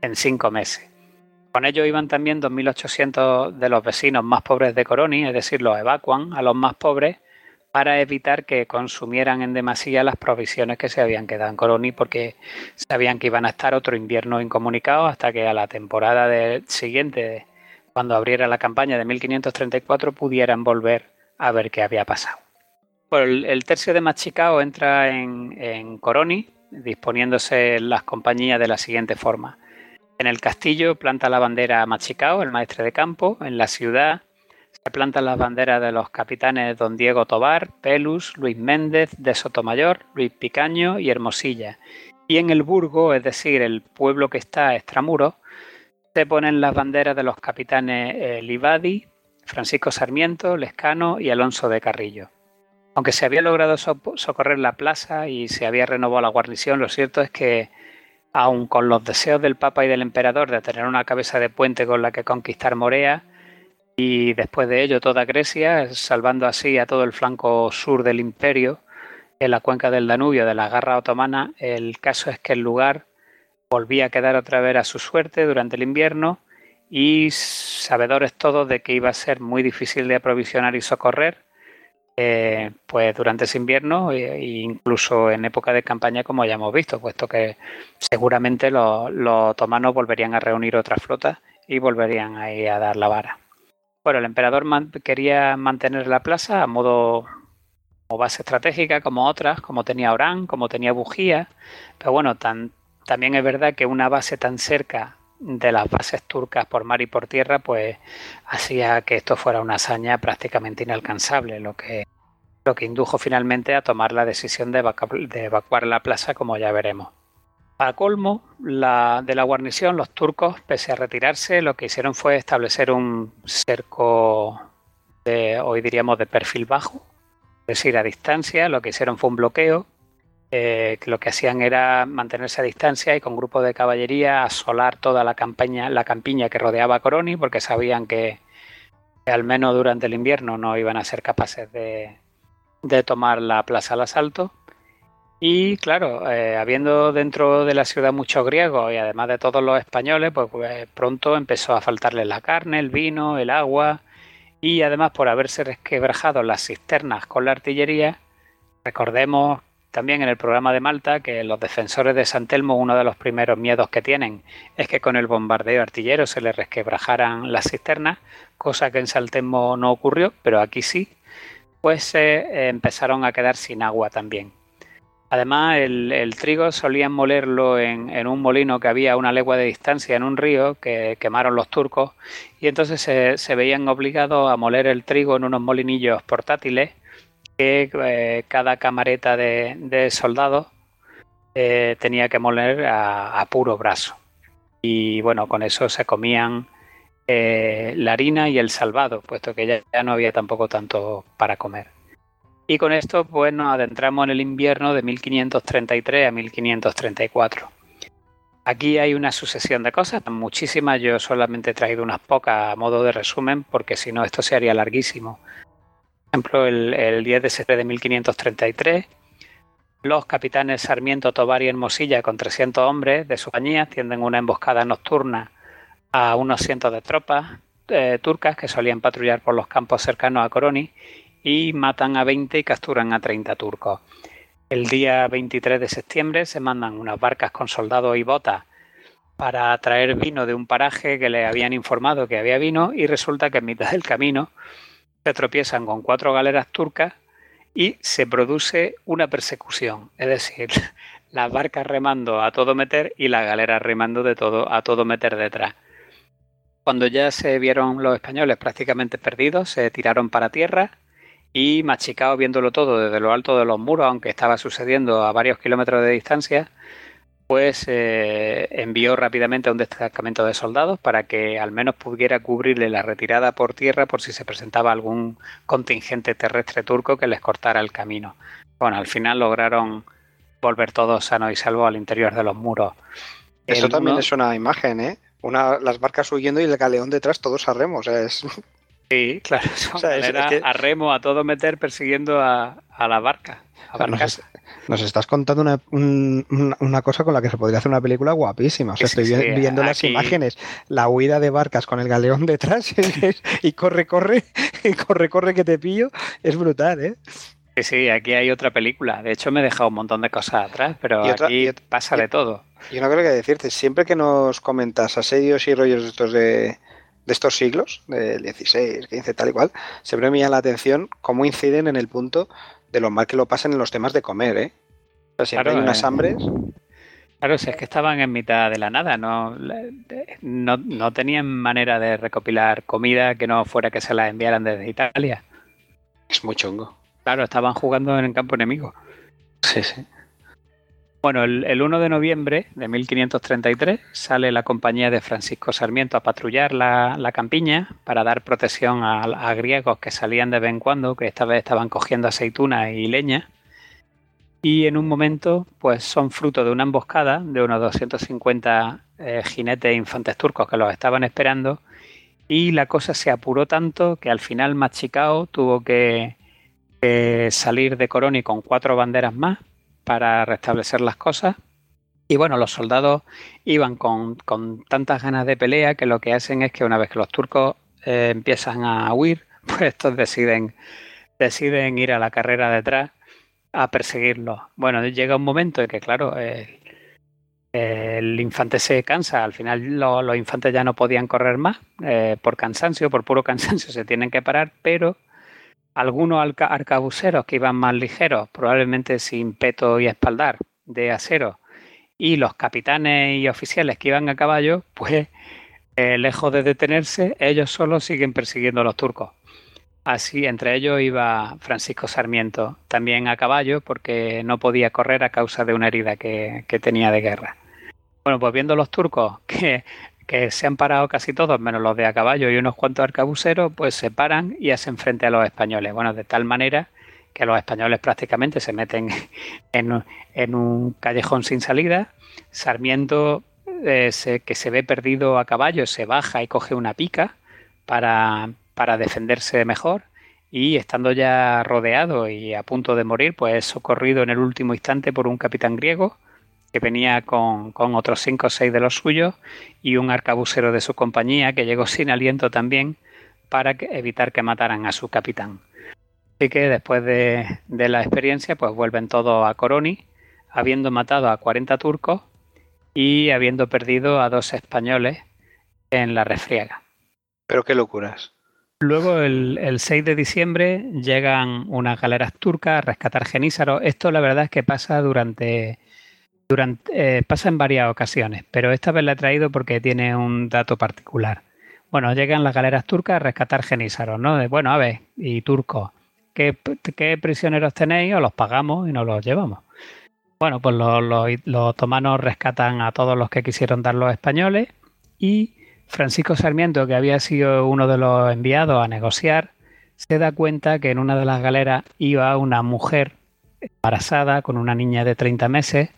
en cinco meses. Con ello iban también 2.800 de los vecinos más pobres de Coroni, es decir, los evacuan a los más pobres para evitar que consumieran en demasía las provisiones que se habían quedado en Coroni porque sabían que iban a estar otro invierno incomunicados hasta que a la temporada del siguiente, cuando abriera la campaña de 1534, pudieran volver a ver qué había pasado. El tercio de Machicao entra en, en Coroni, disponiéndose las compañías de la siguiente forma. En el castillo planta la bandera Machicao, el maestre de campo. En la ciudad se plantan las banderas de los capitanes Don Diego Tobar, Pelus, Luis Méndez de Sotomayor, Luis Picaño y Hermosilla. Y en el Burgo, es decir, el pueblo que está a extramuros, se ponen las banderas de los capitanes eh, Livadi, Francisco Sarmiento, Lescano y Alonso de Carrillo. Aunque se había logrado socorrer la plaza y se había renovado la guarnición, lo cierto es que, aun con los deseos del Papa y del Emperador de tener una cabeza de puente con la que conquistar Morea, y después de ello toda Grecia, salvando así a todo el flanco sur del imperio, en la cuenca del Danubio de la garra otomana, el caso es que el lugar volvía a quedar otra vez a su suerte durante el invierno y sabedores todos de que iba a ser muy difícil de aprovisionar y socorrer, eh, pues durante ese invierno e incluso en época de campaña como ya hemos visto, puesto que seguramente los, otomanos volverían a reunir otra flota y volverían ahí a dar la vara. Bueno, el emperador quería mantener la plaza a modo como base estratégica, como otras, como tenía Orán, como tenía Bujía, pero bueno, también es verdad que una base tan cerca de las bases turcas por mar y por tierra, pues hacía que esto fuera una hazaña prácticamente inalcanzable, lo que, lo que indujo finalmente a tomar la decisión de, evacuar la plaza, como ya veremos. Para colmo la, de la guarnición, los turcos, pese a retirarse, lo que hicieron fue establecer un cerco de, hoy diríamos, de perfil bajo, es decir, a distancia, lo que hicieron fue un bloqueo eh, lo que hacían era mantenerse a distancia y con grupos de caballería asolar toda la campaña, la campiña que rodeaba a Coroni, porque sabían que, al menos durante el invierno no iban a ser capaces de, tomar la plaza al asalto. Y claro, eh, habiendo dentro de la ciudad muchos griegos y además de todos los españoles, pues, pues pronto empezó a faltarles la carne, el vino, el agua y además por haberse resquebrajado las cisternas con la artillería, recordemos también en el programa de Malta que los defensores de San Telmo uno de los primeros miedos que tienen es que con el bombardeo artillero se les resquebrajaran las cisternas, cosa que en San Telmo no ocurrió, pero aquí sí, pues se eh, empezaron a quedar sin agua también. Además, el, trigo solían molerlo en, un molino que había a una legua de distancia en un río que quemaron los turcos y entonces se, se veían obligados a moler el trigo en unos molinillos portátiles eh, cada camareta de, soldados eh, tenía que moler a, puro brazo. Y bueno, con eso se comían eh, la harina y el salvado, puesto que ya, no había tampoco tanto para comer. Y con esto pues nos adentramos en el invierno de 1533 a 1534. Aquí hay una sucesión de cosas, muchísimas, yo solamente he traído unas pocas a modo de resumen, porque si no esto se haría larguísimo ejemplo, el, 10 de septiembre de 1533, los capitanes Sarmiento, Tobar y Hermosilla, con 300 hombres de su compañía, tienden una emboscada nocturna a unos cientos de tropas eh, turcas que solían patrullar por los campos cercanos a Coroni y matan a 20 y capturan a 30 turcos. El día 23 de septiembre se mandan unas barcas con soldados y botas para traer vino de un paraje que le habían informado que había vino y resulta que en mitad del camino se tropiezan con cuatro galeras turcas y se produce una persecución, es decir, las barcas remando a todo meter y las galeras remando de todo a todo meter detrás. Cuando ya se vieron los españoles prácticamente perdidos, se tiraron para tierra y machicados viéndolo todo desde lo alto de los muros, aunque estaba sucediendo a varios kilómetros de distancia, pues eh, envió rápidamente a un destacamento de soldados para que al menos pudiera cubrirle la retirada por tierra por si se presentaba algún contingente terrestre turco que les cortara el camino. Bueno, al final lograron volver todos sanos y salvos al interior de los muros. Eso también es una imagen, ¿eh? Una, las barcas huyendo y el galeón detrás, todos a remo. es... Sí, claro. era a remo, a todo meter persiguiendo a, la barca. Nos estás contando una, cosa con la que se podría hacer una película guapísima. O sea, estoy viendo las imágenes, la huida de barcas con el galeón detrás y corre, corre, y corre, corre que te pillo. Es brutal, ¿eh? Sí, sí, aquí hay otra película. De hecho, me he dejado un montón de cosas atrás, pero aquí pasa de todo. Yo no creo que decirte, siempre que nos comentas asedios y rollos de estos de, estos siglos, del 16, 15, tal y cual, siempre me llama la atención cómo inciden en el punto de lo mal que lo pasan en los temas de comer, ¿eh? O sea, hay unas eh, hambres. Claro, si es que estaban en mitad de la nada, no, no, tenían manera de recopilar comida que no fuera que se la enviaran desde Italia. Es muy chungo. Claro, estaban jugando en el campo enemigo. Sí, sí. Bueno, el, el 1 de noviembre de 1533 sale la compañía de Francisco Sarmiento a patrullar la, campiña para dar protección a, griegos que salían de vez en cuando, que esta vez estaban cogiendo aceitunas y leña. Y en un momento, pues son fruto de una emboscada de unos 250 eh, jinetes e infantes turcos que los estaban esperando. Y la cosa se apuró tanto que al final Machicao tuvo que, que salir de Coroni con cuatro banderas más para restablecer las cosas. Y bueno, los soldados iban con, con, tantas ganas de pelea que lo que hacen es que una vez que los turcos eh, empiezan a huir, pues estos deciden, deciden ir a la carrera detrás a perseguirlos. Bueno, llega un momento en que, claro, el, infante se cansa. Al final lo, los infantes ya no podían correr más eh, por cansancio, por puro cansancio se tienen que parar, pero algunos arcabuceros que iban más ligeros, probablemente sin peto y espaldar de acero, y los capitanes y oficiales que iban a caballo, pues eh, lejos de detenerse, ellos solo siguen persiguiendo a los turcos. Así, entre ellos iba Francisco Sarmiento, también a caballo, porque no podía correr a causa de una herida que, que tenía de guerra. Bueno, pues viendo los turcos que que se han parado casi todos, menos los de a caballo y unos cuantos arcabuceros, pues se paran y hacen frente a los españoles. Bueno, de tal manera que los españoles prácticamente se meten en, un callejón sin salida. Sarmiento, eh, que se ve perdido a caballo, se baja y coge una pica para, para defenderse mejor. Y estando ya rodeado y a punto de morir, pues es socorrido en el último instante por un capitán griego que venía con, con, otros cinco o seis de los suyos y un arcabucero de su compañía que llegó sin aliento también para que, evitar que mataran a su capitán. Así que después de, de, la experiencia pues vuelven todos a Coroni, habiendo matado a 40 turcos y habiendo perdido a dos españoles en la refriega. Pero qué locuras. Luego, el, el, 6 de diciembre, llegan unas galeras turcas a rescatar Genízaro. Esto, la verdad, es que pasa durante durante, eh, pasa en varias ocasiones, pero esta vez la he traído porque tiene un dato particular. Bueno, llegan las galeras turcas a rescatar genízaros, ¿no? De, bueno, a ver, y turcos, ¿qué, ¿qué, prisioneros tenéis? O los pagamos y nos los llevamos. Bueno, pues los, los, los otomanos rescatan a todos los que quisieron dar los españoles y Francisco Sarmiento, que había sido uno de los enviados a negociar, se da cuenta que en una de las galeras iba una mujer embarazada con una niña de 30 meses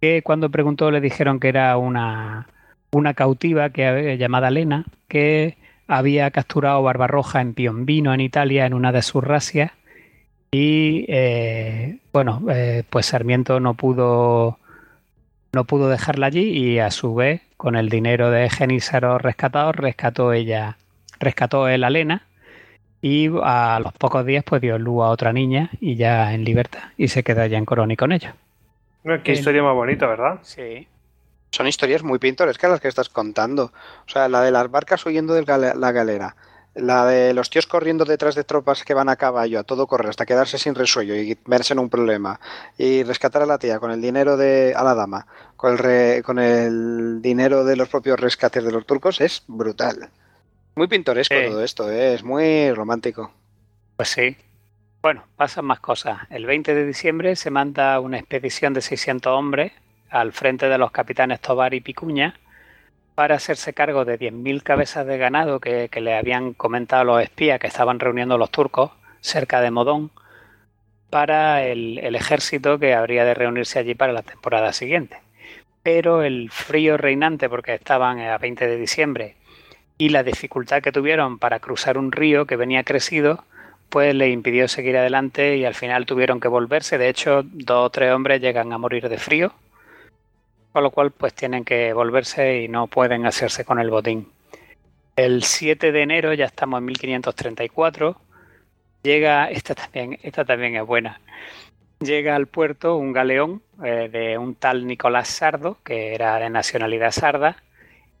que cuando preguntó le dijeron que era una, una cautiva que, llamada Lena, que había capturado Barbarroja en Piombino, en Italia, en una de sus racias. Y eh, bueno, eh, pues Sarmiento no pudo, no pudo dejarla allí y a su vez, con el dinero de Genízaro rescatado, rescató ella, rescató él a Lena y a los pocos días pues dio luz a otra niña y ya en libertad y se quedó allá en Coroni con Qué historia más bonita, ¿verdad? Sí. Son historias muy pintorescas las que estás contando. O sea, la de las barcas huyendo de la galera, la de los tíos corriendo detrás de tropas que van a caballo, a todo correr hasta quedarse sin resuello y verse en un problema, y rescatar a la tía con el dinero de a la dama, con el, re, con el dinero de los propios rescates de los turcos, es brutal. Muy pintoresco todo esto, ¿eh? es muy romántico. Pues sí, bueno, pasan más cosas. El 20 de diciembre se manda una expedición de 600 hombres al frente de los capitanes Tobar y Picuña para hacerse cargo de 10.000 cabezas de ganado que, le habían comentado los espías que estaban reuniendo los turcos cerca de Modón para el, el ejército que habría de reunirse allí para la temporada siguiente. Pero el frío reinante, porque estaban a 20 de diciembre, y la dificultad que tuvieron para cruzar un río que venía crecido, pues le impidió seguir adelante y al final tuvieron que volverse. De hecho, dos o tres hombres llegan a morir de frío, con lo cual pues tienen que volverse y no pueden hacerse con el botín. El 7 de enero, ya estamos en 1534, llega, esta también, esta también es buena, llega al puerto un galeón eh, de un tal Nicolás Sardo, que era de nacionalidad sarda,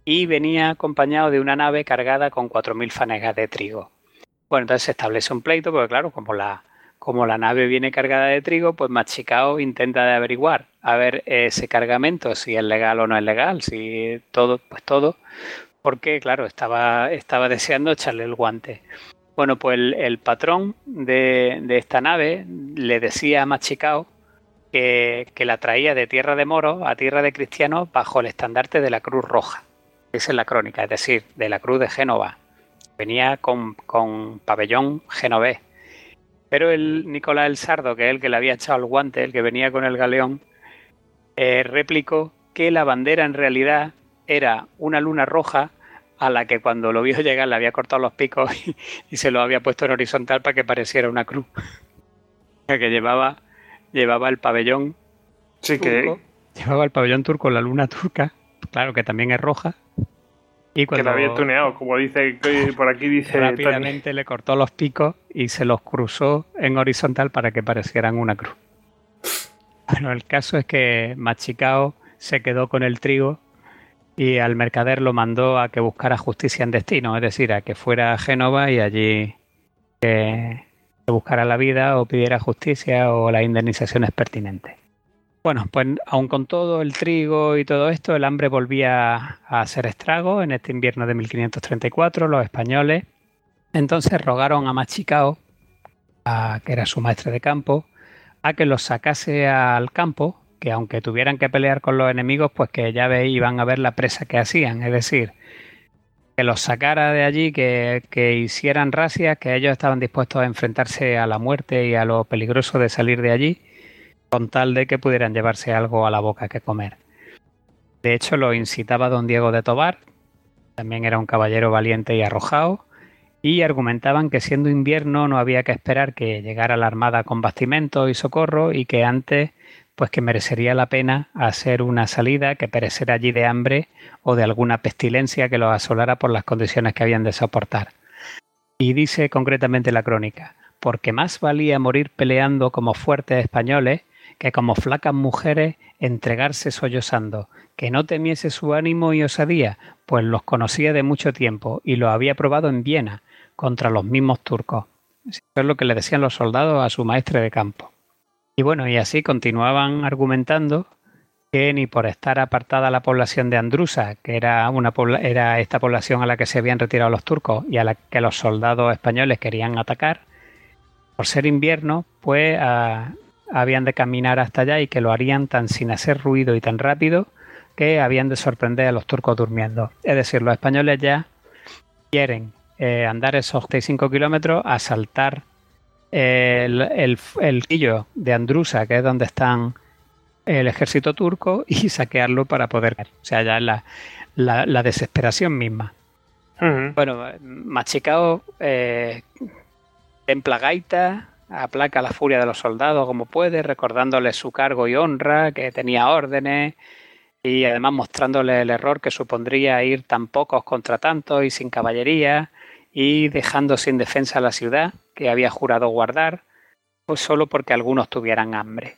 y venía acompañado de una nave cargada con 4.000 fanegas de trigo. Bueno, entonces se establece un pleito, porque claro, como la, como la nave viene cargada de trigo, pues Machicao intenta de averiguar a ver ese cargamento, si es legal o no es legal, si todo, pues todo, porque claro, estaba, estaba deseando echarle el guante. Bueno, pues el, el patrón de, de, esta nave le decía a Machicao que, que la traía de tierra de moros a tierra de cristianos bajo el estandarte de la Cruz Roja. Esa es la crónica, es decir, de la Cruz de Génova. Venía con, con pabellón genovés. Pero el Nicolás el Sardo, que es el que le había echado el guante, el que venía con el galeón, eh, replicó que la bandera en realidad era una luna roja a la que cuando lo vio llegar le había cortado los picos y, y se lo había puesto en horizontal para que pareciera una cruz. que llevaba, llevaba el pabellón Sí, que, turco, llevaba el pabellón turco, la luna turca, claro que también es roja. Y que la había tuneado, como dice por aquí dice Tony. rápidamente le cortó los picos y se los cruzó en horizontal para que parecieran una cruz. Bueno, el caso es que Machicao se quedó con el trigo y al mercader lo mandó a que buscara justicia en destino, es decir, a que fuera a Génova y allí que que buscara la vida o pidiera justicia o las indemnizaciones pertinentes. Bueno, pues aun con todo el trigo y todo esto, el hambre volvía a hacer estrago en este invierno de 1534, los españoles. Entonces rogaron a Machicao, a- que era su maestre de campo, a que los sacase al campo, que aunque tuvieran que pelear con los enemigos, pues que ya iban a ver la presa que hacían, es decir, que los sacara de allí, que, que hicieran racias, que ellos estaban dispuestos a enfrentarse a la muerte y a lo peligroso de salir de allí, con tal de que pudieran llevarse algo a la boca que comer. De hecho, lo incitaba don Diego de Tobar, también era un caballero valiente y arrojado, y argumentaban que siendo invierno no había que esperar que llegara la armada con bastimento y socorro y que antes pues que merecería la pena hacer una salida que perecer allí de hambre o de alguna pestilencia que los asolara por las condiciones que habían de soportar. Y dice concretamente la crónica, porque más valía morir peleando como fuertes españoles que como flacas mujeres entregarse sollozando, que no temiese su ánimo y osadía, pues los conocía de mucho tiempo y lo había probado en Viena contra los mismos turcos. Eso es lo que le decían los soldados a su maestre de campo. Y bueno, y así continuaban argumentando que ni por estar apartada la población de Andrusa, que era, una, era esta población a la que se habían retirado los turcos y a la que los soldados españoles querían atacar, por ser invierno, pues habían de caminar hasta allá y que lo harían tan sin hacer ruido y tan rápido que habían de sorprender a los turcos durmiendo. Es decir, los españoles ya quieren eh, andar esos 65 kilómetros, asaltar el, el, el quillo de Andrusa, que es donde están el ejército turco, y saquearlo para poder. O sea, ya es la, la, la desesperación misma. Bueno, Machicao eh, templa gaita, aplaca la furia de los soldados como puede, recordándoles su cargo y honra, que tenía órdenes, y además mostrándole el error que supondría ir tan pocos contra tantos y sin caballería, y dejando sin defensa la ciudad que había jurado guardar, pues solo porque algunos tuvieran hambre.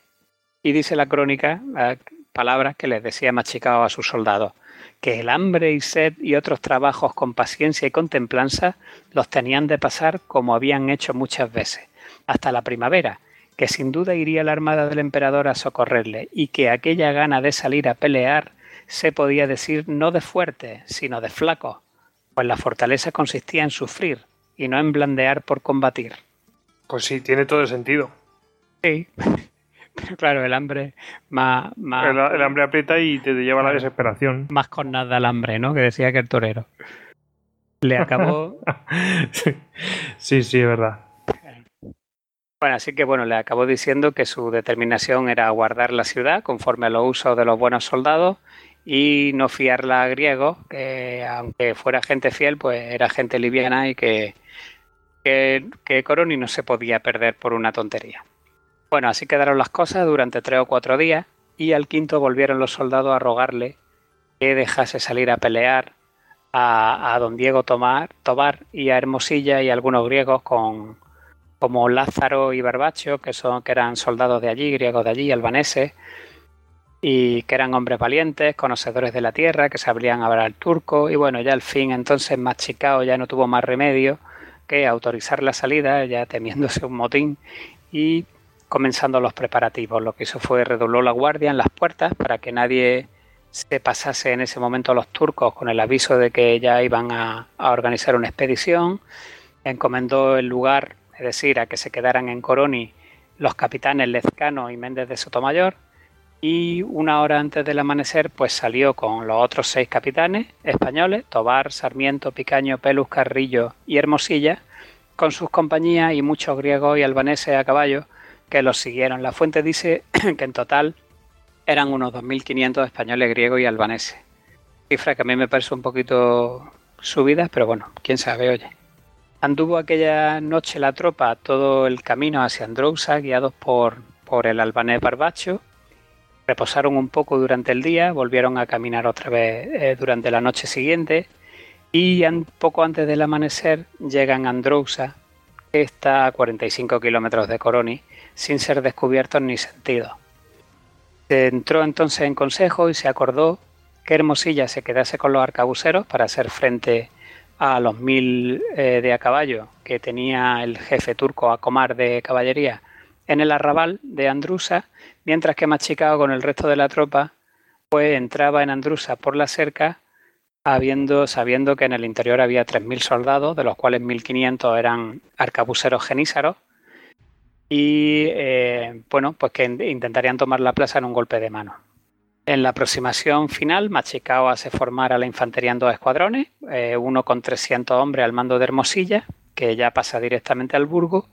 Y dice la crónica, eh, palabras que les decía Machicao a sus soldados que el hambre y sed y otros trabajos con paciencia y con templanza los tenían de pasar como habían hecho muchas veces, hasta la primavera, que sin duda iría la armada del emperador a socorrerle, y que aquella gana de salir a pelear se podía decir no de fuerte, sino de flaco, pues la fortaleza consistía en sufrir y no en blandear por combatir. Pues sí, tiene todo el sentido. Sí, pero claro, el hambre más, más, El, el hambre aprieta y te lleva a la desesperación. más con nada el hambre, ¿no? Que decía que el torero. Le acabó sí, sí, es verdad. Bueno, así que bueno, le acabó diciendo que su determinación era guardar la ciudad conforme a los usos de los buenos soldados y no fiarla a griegos, que aunque fuera gente fiel, pues era gente liviana y que, que, Coroni no se podía perder por una tontería. Bueno, así quedaron las cosas durante tres o cuatro días y al quinto volvieron los soldados a rogarle que dejase salir a pelear a, a don Diego Tomar, y a Hermosilla y a algunos griegos con, como Lázaro y Barbacho, que, son, que eran soldados de allí, griegos de allí, albaneses, y que eran hombres valientes, conocedores de la tierra, que sabrían hablar el turco, y bueno, ya al fin entonces Machicao ya no tuvo más remedio que autorizar la salida, ya temiéndose un motín, y comenzando los preparativos. Lo que hizo fue redobló la guardia en las puertas para que nadie se pasase en ese momento a los turcos con el aviso de que ya iban a, a organizar una expedición, encomendó el lugar es decir, a que se quedaran en Coroni los capitanes Lezcano y Méndez de Sotomayor, y una hora antes del amanecer pues salió con los otros seis capitanes españoles, Tobar, Sarmiento, Picaño, Pelus, Carrillo y Hermosilla, con sus compañías y muchos griegos y albaneses a caballo que los siguieron. La fuente dice que en total eran unos 2.500 españoles, griegos y albaneses. Cifra que a mí me parece un poquito subida, pero bueno, quién sabe, oye. Anduvo aquella noche la tropa todo el camino hacia Androusa, guiados por, por el albanés Barbacho, reposaron un poco durante el día, volvieron a caminar otra vez eh, durante la noche siguiente y poco antes del amanecer llegan a Androusa, que está a 45 kilómetros de Coroni, sin ser descubiertos ni sentidos. Se entró entonces en consejo y se acordó que Hermosilla se quedase con los arcabuceros para hacer frente a los mil eh, de a caballo que tenía el jefe turco Acomar de caballería en el arrabal de Andrusa, mientras que Machicao con el resto de la tropa pues entraba en Andrusa por la cerca habiendo, sabiendo que en el interior había 3.000 soldados, de los cuales 1.500 eran arcabuceros genízaros, y eh, bueno, pues que intentarían tomar la plaza en un golpe de mano. En la aproximación final, Machicao hace formar a la infantería en dos escuadrones, eh, uno con 300 hombres al mando de Hermosilla, que ya pasa directamente al Burgo,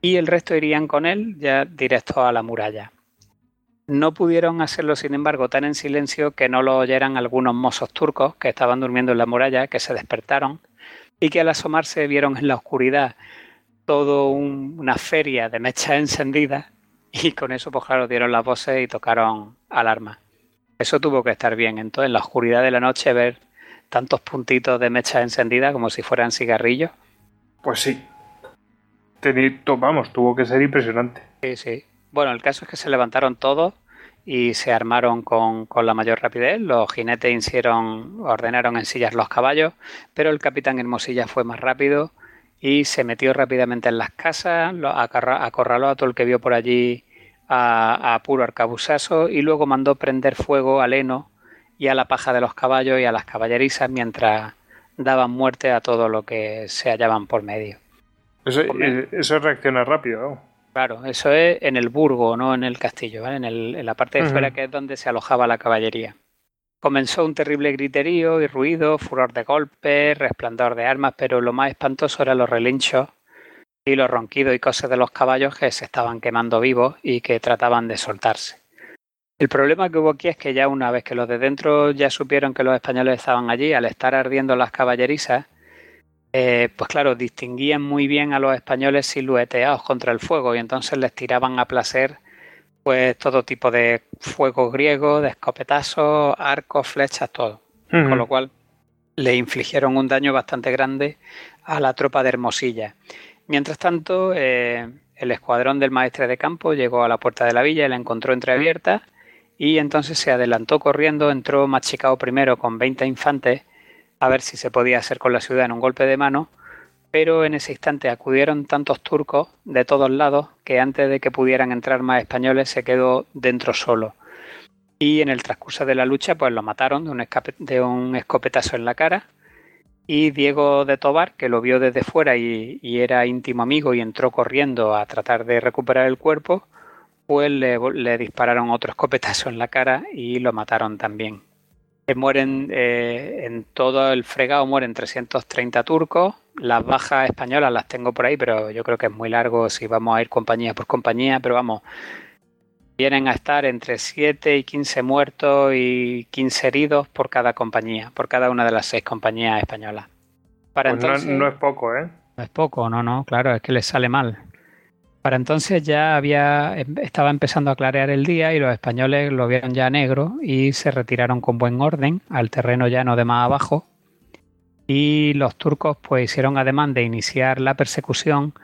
y el resto irían con él ya directo a la muralla. No pudieron hacerlo, sin embargo, tan en silencio que no lo oyeran algunos mozos turcos que estaban durmiendo en la muralla, que se despertaron y que al asomarse vieron en la oscuridad todo una feria de mechas encendidas y con eso, pues claro, dieron las voces y tocaron alarma. Eso tuvo que estar bien. Entonces, en la oscuridad de la noche, ver tantos puntitos de mechas encendidas como si fueran cigarrillos. Pues sí, vamos, tuvo que ser impresionante. Sí, sí. Bueno, el caso es que se levantaron todos y se armaron con, la mayor rapidez. Los jinetes hicieron, ordenaron en sillas los caballos, pero el capitán Hermosilla fue más rápido y se metió rápidamente en las casas, acorraló a todo el que vio por allí a, a puro arcabuzazo y luego mandó prender fuego al heno y a la paja de los caballos y a las caballerizas mientras daban muerte a todo lo que se hallaban por medio. Eso, eh, eso reacciona rápido. Claro, eso es en el burgo, no en el castillo, ¿vale? en, la parte de fuera que es donde se alojaba la caballería. Comenzó un terrible griterío y ruido, furor de golpes, resplandor de armas, pero lo más espantoso eran los relinchos y los ronquidos y cosas de los caballos que se estaban quemando vivos y que trataban de soltarse. El problema que hubo aquí es que ya una vez que los de dentro ya supieron que los españoles estaban allí, al estar ardiendo las caballerizas, eh, pues claro, distinguían muy bien a los españoles silueteados contra el fuego y entonces les tiraban a placer pues todo tipo de fuego griego, de escopetazos, arcos, flechas, todo. Con lo cual le infligieron un daño bastante grande a la tropa de Hermosilla. Mientras tanto, eh, el escuadrón del maestre de campo llegó a la puerta de la villa y la encontró entreabierta y entonces se adelantó corriendo, entró machicado primero con 20 infantes a ver si se podía hacer con la ciudad en un golpe de mano, pero en ese instante acudieron tantos turcos de todos lados que antes de que pudieran entrar más españoles se quedó dentro solo. Y en el transcurso de la lucha pues lo mataron de un, de un escopetazo en la cara y Diego de Tobar, que lo vio desde fuera y, era íntimo amigo y entró corriendo a tratar de recuperar el cuerpo, pues le, dispararon otro escopetazo en la cara y lo mataron también mueren eh, en todo el fregado, mueren 330 turcos. Las bajas españolas las tengo por ahí, pero yo creo que es muy largo si vamos a ir compañía por compañía. Pero vamos, vienen a estar entre 7 y 15 muertos y 15 heridos por cada compañía, por cada una de las seis compañías españolas. Para pues entonces, no, no, es poco, ¿eh? No es poco, no, no, claro, es que les sale mal. Para entonces ya había, estaba empezando a clarear el día y los españoles lo vieron ya negro y se retiraron con buen orden al terreno llano de más abajo. Y los turcos pues hicieron ademán de iniciar la persecución,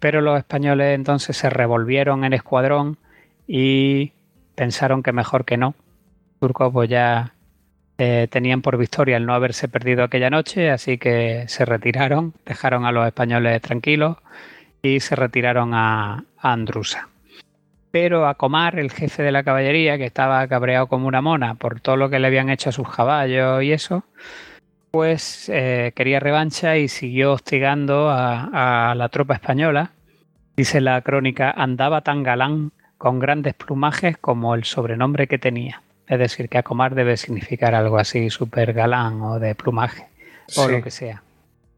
pero los españoles entonces se revolvieron en escuadrón y pensaron que mejor que no. Los turcos pues ya eh, tenían por victoria el no haberse perdido aquella noche, así que se retiraron, dejaron a los españoles tranquilos y se retiraron a, Andrusa. Pero a Comar, el jefe de la caballería, que estaba cabreado como una mona por todo lo que le habían hecho a sus caballos y eso, pues eh, quería revancha y siguió hostigando a, la tropa española Dice la crónica, andaba tan galán con grandes plumajes como el sobrenombre que tenía. Es decir, que Acomar debe significar algo así, súper galán o de plumaje, o lo que sea.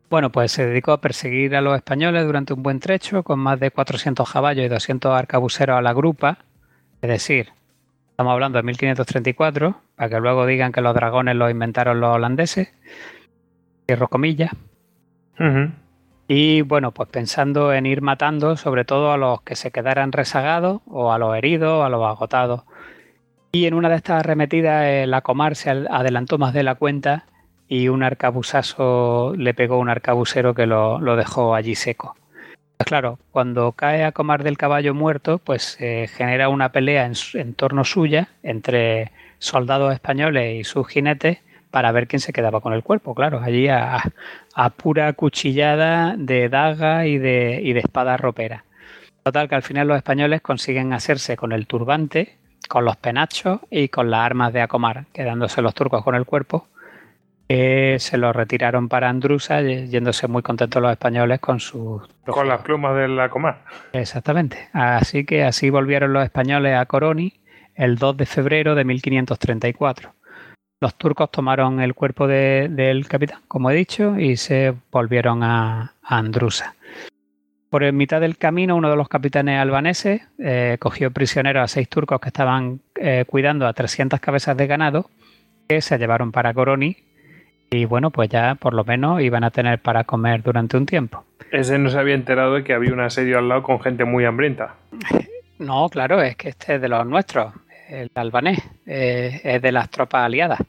Bueno, pues se dedicó a perseguir a los españoles durante un buen trecho, con más de 400 caballos y 200 arcabuceros a la grupa. Es decir, estamos hablando de 1534, para que luego digan que los dragones los inventaron los holandeses. Cierro comillas. Y bueno, pues pensando en ir matando sobre todo a los que se quedaran rezagados o a los heridos a los agotados. Y en una de estas arremetidas eh, la comar se adelantó más de la cuenta y un arcabuzazo le pegó un arcabucero que lo, dejó allí seco. Pues claro, cuando cae a comar del caballo muerto, pues se genera una pelea en, en torno suya entre soldados españoles y sus jinetes para ver quién se quedaba con el cuerpo, claro, allí a, a pura cuchillada de daga y de, y de espada ropera. Total, que al final los españoles consiguen hacerse con el turbante, con los penachos y con las armas de Acomar, quedándose los turcos con el cuerpo, que se lo retiraron para Andrusa, yéndose muy contentos los españoles con sus... Con las plumas de la comar. Exactamente. Así que así volvieron los españoles a Coroni el 2 de febrero de 1534. Los turcos tomaron el cuerpo de- del capitán, como he dicho, y se volvieron a, a Andrusa. Por en mitad del camino, uno de los capitanes albaneses eh, cogió prisioneros a seis turcos que estaban eh, cuidando a 300 cabezas de ganado que se llevaron para Coroni y bueno, pues ya por lo menos iban a tener para comer durante un tiempo. Ese no se había enterado de que había un asedio al lado con gente muy hambrienta. No, claro, es que este es de los nuestros, el albanés, eh, es de las tropas aliadas.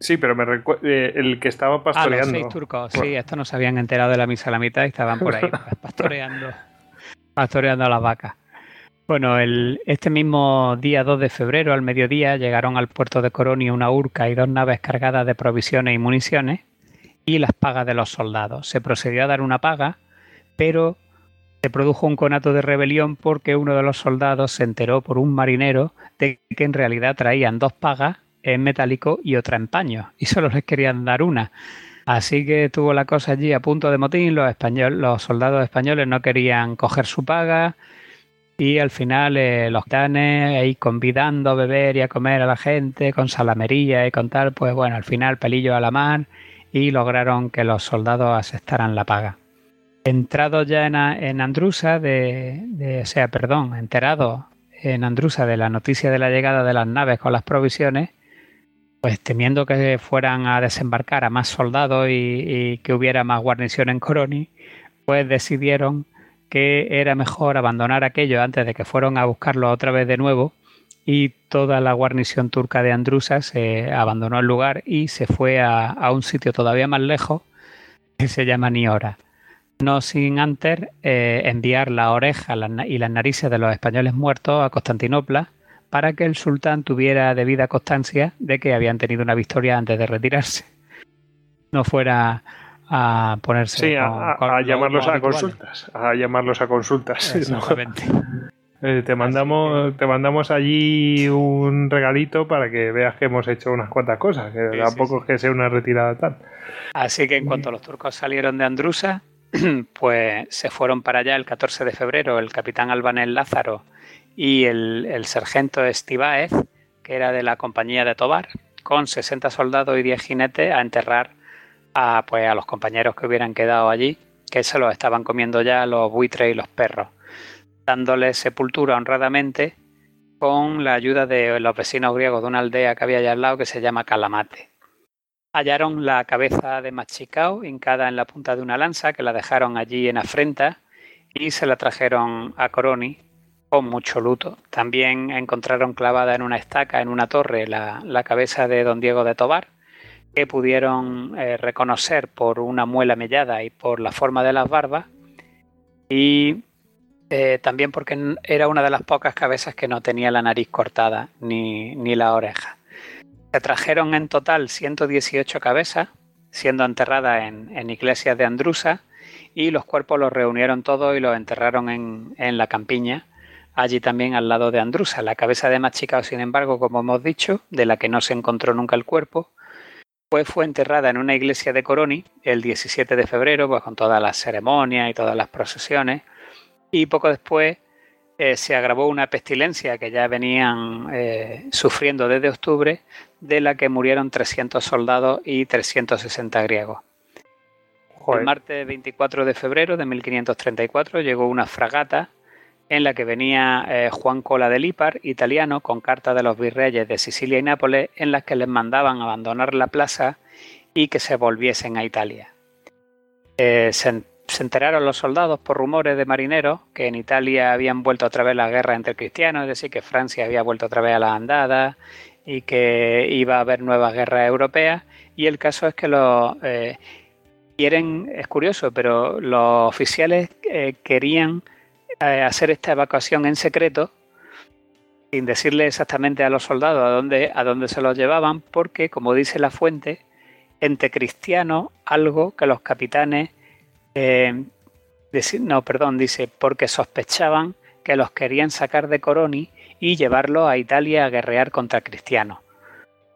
Sí, pero me eh, el que estaba Ah, los pastoreando. seis turcos, sí, estos no se habían enterado de la misa a la mitad y estaban por ahí pues, pastoreando, pastoreando a las vacas. Bueno, el, este mismo día 2 de febrero, al mediodía, llegaron al puerto de Coroni una urca y dos naves cargadas de provisiones y municiones y las pagas de los soldados. Se procedió a dar una paga, pero se produjo un conato de rebelión porque uno de los soldados se enteró por un marinero de que en realidad traían dos pagas en metálico y otra en paño, y solo les querían dar una. Así que tuvo la cosa allí a punto de motín, los, español, los soldados españoles no querían coger su paga y al final eh, los tanes ahí convidando a beber y a comer a la gente con salamería y con tal, pues bueno, al final pelillo a la mar y lograron que los soldados aceptaran la paga. Entrado ya en, Andrusa, de, o sea, perdón, enterado en Andrusa de la noticia de la llegada de las naves con las provisiones, pues temiendo que fueran a desembarcar a más soldados y, que hubiera más guarnición en Coroni, pues decidieron que era mejor abandonar aquello antes de que fueran a buscarlo otra vez de nuevo y toda la guarnición turca de Andrusa se abandonó el lugar y se fue a un sitio todavía más lejos que se llama Niora. No sin antes eh, enviar la oreja y las narices de los españoles muertos a Constantinopla para que el sultán tuviera debida constancia de que habían tenido una victoria antes de retirarse. No fuera a ponerse Sí, a, con- a- con a los llamarlos a consultas. A llamarlos a consultas. ¿no? Exactamente. Eh, te mandamos te mandamos allí un regalito para que veas que hemos hecho unas cuantas cosas que Sí, tampoco sí, es que sea una retirada tal Así que en cuanto los turcos salieron de Andrusa, pues se fueron para allá el 14 de febrero el capitán albanés Lázaro y el, el sargento Estibáez, que era de la compañía de Tobar, con 60 soldados y 10 jinetes a enterrar a, pues, a los compañeros que hubieran quedado allí, que se los estaban comiendo ya los buitres y los perros, dándoles sepultura honradamente con la ayuda de los vecinos griegos de una aldea que había allá al lado que se llama Calamate. Hallaron la cabeza de Machicao hincada en la punta de una lanza que la dejaron allí en afrenta y se la trajeron a Coroni con mucho luto. También encontraron clavada en una estaca en una torre la, la cabeza de don Diego de Tobar, que pudieron eh, reconocer por una muela mellada y por la forma de las barbas, y eh, también porque era una de las pocas cabezas que no tenía la nariz cortada ni, ni la oreja. Se trajeron en total 118 cabezas, siendo enterradas en, iglesias de Andrusa, y los cuerpos los reunieron todos y los enterraron en, en la campiña, allí también al lado de Andrusa. La cabeza de Machicao, sin embargo, como hemos dicho, de la que no se encontró nunca el cuerpo, pues fue enterrada en una iglesia de Coroni el 17 de febrero, pues con todas las ceremonias y todas las procesiones, y poco después eh, se agravó una pestilencia que ya venían eh, sufriendo desde octubre, de la que murieron 300 soldados y 360 griegos. El martes 24 de febrero de 1534 llegó una fragata en la que venía eh, Juan Cola de Lipar, italiano, con cartas de los virreyes de Sicilia y Nápoles en las que les mandaban abandonar la plaza y que se volviesen a Italia. se, se, enteraron los soldados por rumores de marineros que en Italia habían vuelto otra vez la guerra entre cristianos, es decir, que Francia había vuelto otra vez a las andadas y que iba a haber nuevas guerras europeas. Y el caso es que los... Eh, quieren, es curioso, pero los oficiales eh, querían eh, hacer esta evacuación en secreto sin decirle exactamente a los soldados a dónde, a dónde se los llevaban, porque, como dice la fuente, entre cristianos, algo que los capitanes, no, perdón, dice, porque sospechaban que los querían sacar de Coroni y llevarlos a Italia a guerrear contra cristianos.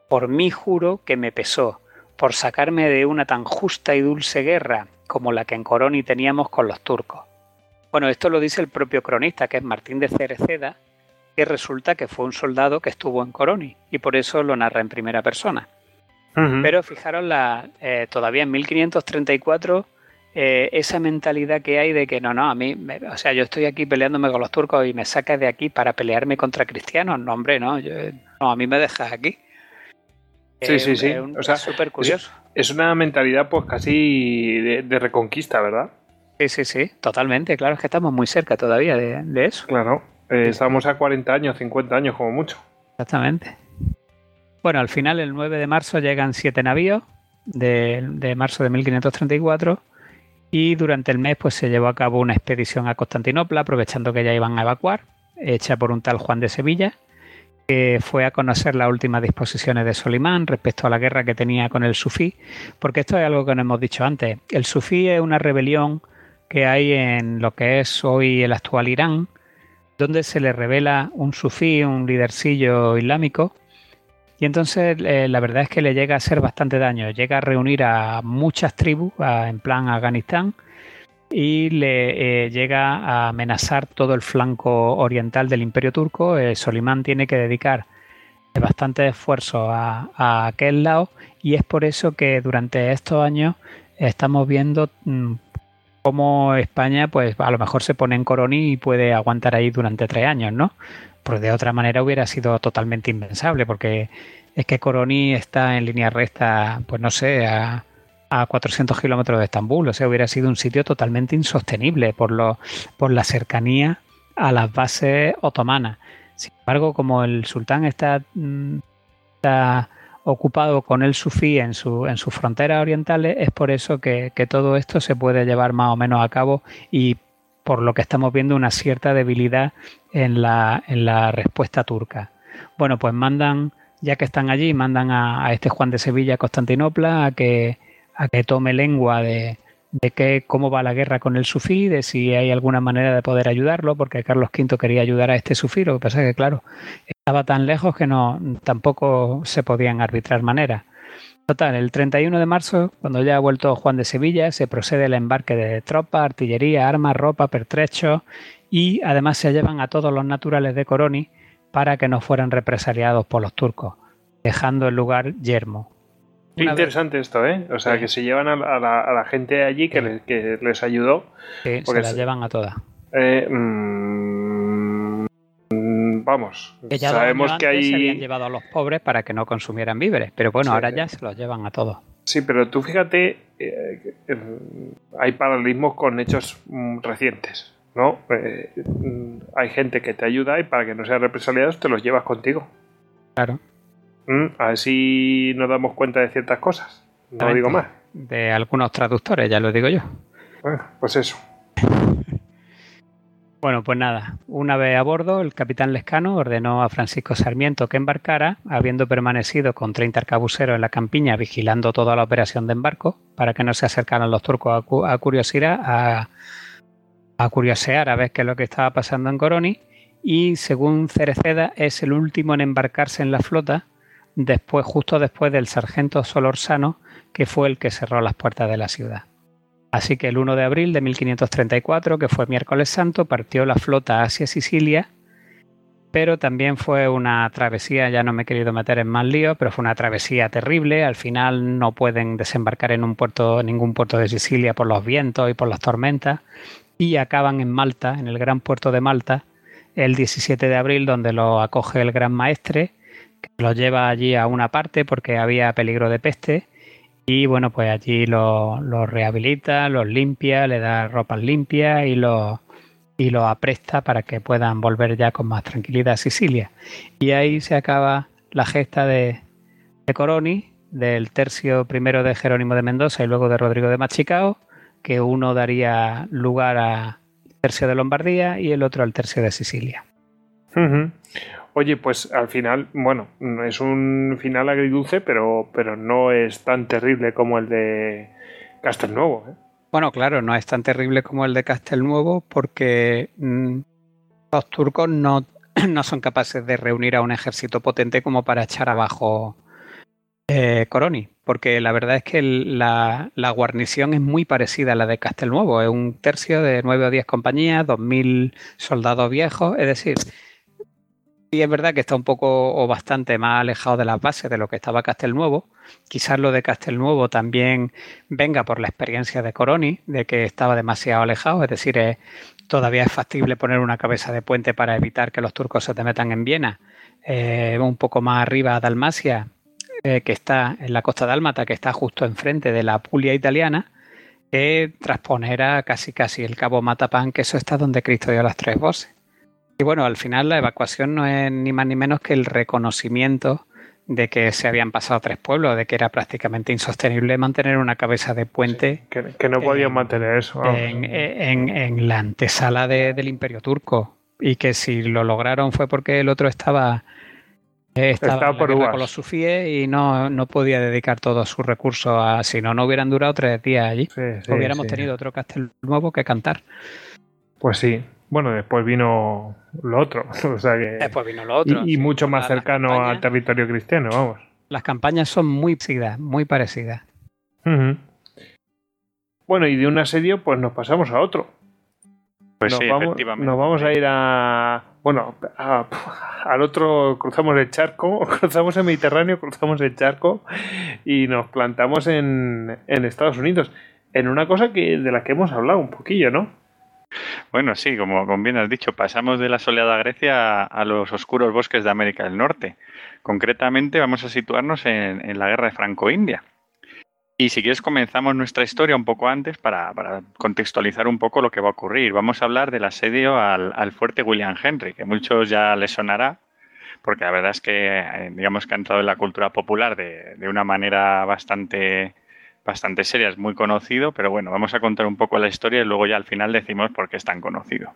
Por mí juro que me pesó, por sacarme de una tan justa y dulce guerra como la que en Coroni teníamos con los turcos. Bueno, esto lo dice el propio cronista, que es Martín de Cereceda, que resulta que fue un soldado que estuvo en Coroni y por eso lo narra en primera persona. Pero fijaros, la, eh, todavía en 1534, eh, esa mentalidad que hay de que no, no, a mí, o sea, yo estoy aquí peleándome con los turcos y me sacas de aquí para pelearme contra cristianos. No, hombre, no, no a mí me dejas aquí. Sí, sí, sí. o sea, súper curioso. Es, una mentalidad, pues casi de, reconquista, ¿verdad? Sí, sí, sí, totalmente. Claro, es que estamos muy cerca todavía de, eso. Claro, eh, estamos a 40 años, 50 años como mucho. Exactamente. Bueno, al final, el 9 de marzo, llegan siete navíos de, marzo de 1534 y durante el mes pues se llevó a cabo una expedición a Constantinopla, aprovechando que ya iban a evacuar, hecha por un tal Juan de Sevilla, que fue a conocer las últimas disposiciones de Solimán respecto a la guerra que tenía con el sufí, porque esto es algo que no hemos dicho antes. El sufí es una rebelión que hay en lo que es hoy el actual Irán, donde se le revela un sufí, un lidercillo islámico, y entonces eh, la verdad es que le llega a hacer bastante daño, llega a reunir a muchas tribus, en plan Afganistán, y le eh, llega a amenazar todo el flanco oriental del imperio turco. Eh, Solimán tiene que dedicar bastante esfuerzo a, aquel lado y es por eso que durante estos años estamos viendo mm, como España, pues a lo mejor se pone en Coroni y puede aguantar ahí durante tres años, ¿no? Porque de otra manera hubiera sido totalmente impensable, porque es que Coroni está en línea recta, pues no sé, a, a 400 kilómetros de Estambul, o sea, hubiera sido un sitio totalmente insostenible por, lo, por la cercanía a las bases otomanas. Sin embargo, como el sultán está, mm, está ocupado con el sufí en, su, en sus fronteras orientales, es por eso que, todo esto se puede llevar más o menos a cabo y por lo que estamos viendo una cierta debilidad en la, en la respuesta turca. Bueno, pues mandan, ya que están allí, mandan a, este Juan de Sevilla a Constantinopla a que, a que tome lengua de, de que, cómo va la guerra con el sufí, de si hay alguna manera de poder ayudarlo, porque Carlos V quería ayudar a este sufí, lo que pasa es que, claro, estaba tan lejos que no tampoco se podían arbitrar maneras. Total, el 31 de marzo, cuando ya ha vuelto Juan de Sevilla, se procede el embarque de tropas, artillería, armas, ropa, pertrechos y además se llevan a todos los naturales de Coroni para que no fueran represaliados por los turcos, dejando el lugar yermo, Qué interesante esto, ¿eh? O sea, que se llevan a, la, gente allí que, les, que les ayudó. Sí, se las llevan a todas. Eh, mm, vamos, sabemos que hay... Se habían llevado a los pobres para que no consumieran víveres, pero bueno, ahora ya se los llevan a todos. Sí, pero tú fíjate, eh, hay paralelismos con hechos mm, recientes, ¿no? Eh, mm, hay gente que te ayuda y para que no sean represaliados te los llevas contigo. Claro. Mm, a ver si nos damos cuenta de ciertas cosas. No digo más. De algunos traductores, ya lo digo yo. Bueno, pues eso. Bueno, pues nada, una vez a bordo, el capitán Lescano ordenó a Francisco Sarmiento que embarcara, habiendo permanecido con 30 arcabuceros en la campiña vigilando toda la operación de embarco, para que no se acercaran los turcos a, curiosidad, a, a curiosear a ver qué es lo que estaba pasando en Coroni, y según Cereceda es el último en embarcarse en la flota después, justo después del sargento Solorzano, que fue el que cerró las puertas de la ciudad. Así que el 1 de abril de 1534, que fue miércoles santo, partió la flota hacia Sicilia, pero también fue una travesía, ya no me he querido meter en más lío, pero fue una travesía terrible. Al final no pueden desembarcar en un puerto, ningún puerto de Sicilia por los vientos y por las tormentas, y acaban en Malta, en el gran puerto de Malta, el 17 de abril, donde lo acoge el gran maestre, que lo lleva allí a una parte porque había peligro de peste. Y bueno, pues allí lo, rehabilita, los limpia, le da ropas limpias y lo, y lo apresta para que puedan volver ya con más tranquilidad a Sicilia. Y ahí se acaba la gesta de, de Coroni, del tercio primero de Jerónimo de Mendoza y luego de Rodrigo de Machicao, que uno daría lugar a tercio de Lombardía y el otro al tercio de Sicilia. Oye, pues al final, bueno, es un final agridulce, pero, pero no es tan terrible como el de Castelnuovo. ¿eh? Bueno, claro, no es tan terrible como el de Castelnuovo porque mm, los turcos no, no son capaces de reunir a un ejército potente como para echar abajo eh, Coroni, porque la verdad es que la, la guarnición es muy parecida a la de Castelnuovo, es un tercio de 9 o 10 compañías, 2.000 soldados viejos, es decir, sí es verdad que está un poco o bastante más alejado de las bases de lo que estaba Castelnuovo, quizás lo de Castelnuovo también venga por la experiencia de Coroni, de que estaba demasiado alejado, es decir, todavía es factible poner una cabeza de puente para evitar que los turcos se te metan en Viena, eh, un poco más arriba a Dalmacia, eh, que está en la costa dálmata, que está justo enfrente de la Apulia italiana, que transponer a casi casi el cabo Matapán, que eso está donde Cristo dio las tres voces. Y bueno, al final la evacuación no es ni más ni menos que el reconocimiento de que se habían pasado tres pueblos, de que era prácticamente insostenible mantener una cabeza de puente Que, que no podían Eh, mantener eso. en, en- en la antesala de- del Imperio Turco y que si lo lograron fue porque el otro estaba, estaba en por con los sufíes y no, no podía dedicar todos sus recursos a si no no hubieran durado tres días allí Sí, sí, hubiéramos sí. tenido otro castel nuevo que cantar Pues sí. Bueno, después vino lo otro. O sea que. después vino lo otro y, mucho más la- cercano campañas- al territorio cristiano, vamos. las campañas son muy parecidas muy parecidas. Bueno, y de un asedio, pues nos pasamos a otro. Pues nos, sí, vamos, efectivamente. nos vamos a ir a. Bueno, a- al otro cruzamos el charco, cruzamos el Mediterráneo, cruzamos el charco y nos plantamos en, en Estados Unidos. En una cosa que de la que hemos hablado un poquillo, ¿no? Bueno, sí, como, como bien has dicho, pasamos de la soleada Grecia a los oscuros bosques de América del Norte. Concretamente vamos a situarnos en, en la guerra de Franco-India. Y si quieres comenzamos nuestra historia un poco antes para, contextualizar un poco lo que va a ocurrir. Vamos a hablar del asedio al, fuerte William Henry, que a muchos ya les sonará, porque la verdad es que eh, digamos que ha entrado en la cultura popular de una manera bastante bastante seria, es muy conocido, pero bueno, vamos a contar un poco la historia y luego ya al final decimos por qué es tan conocido.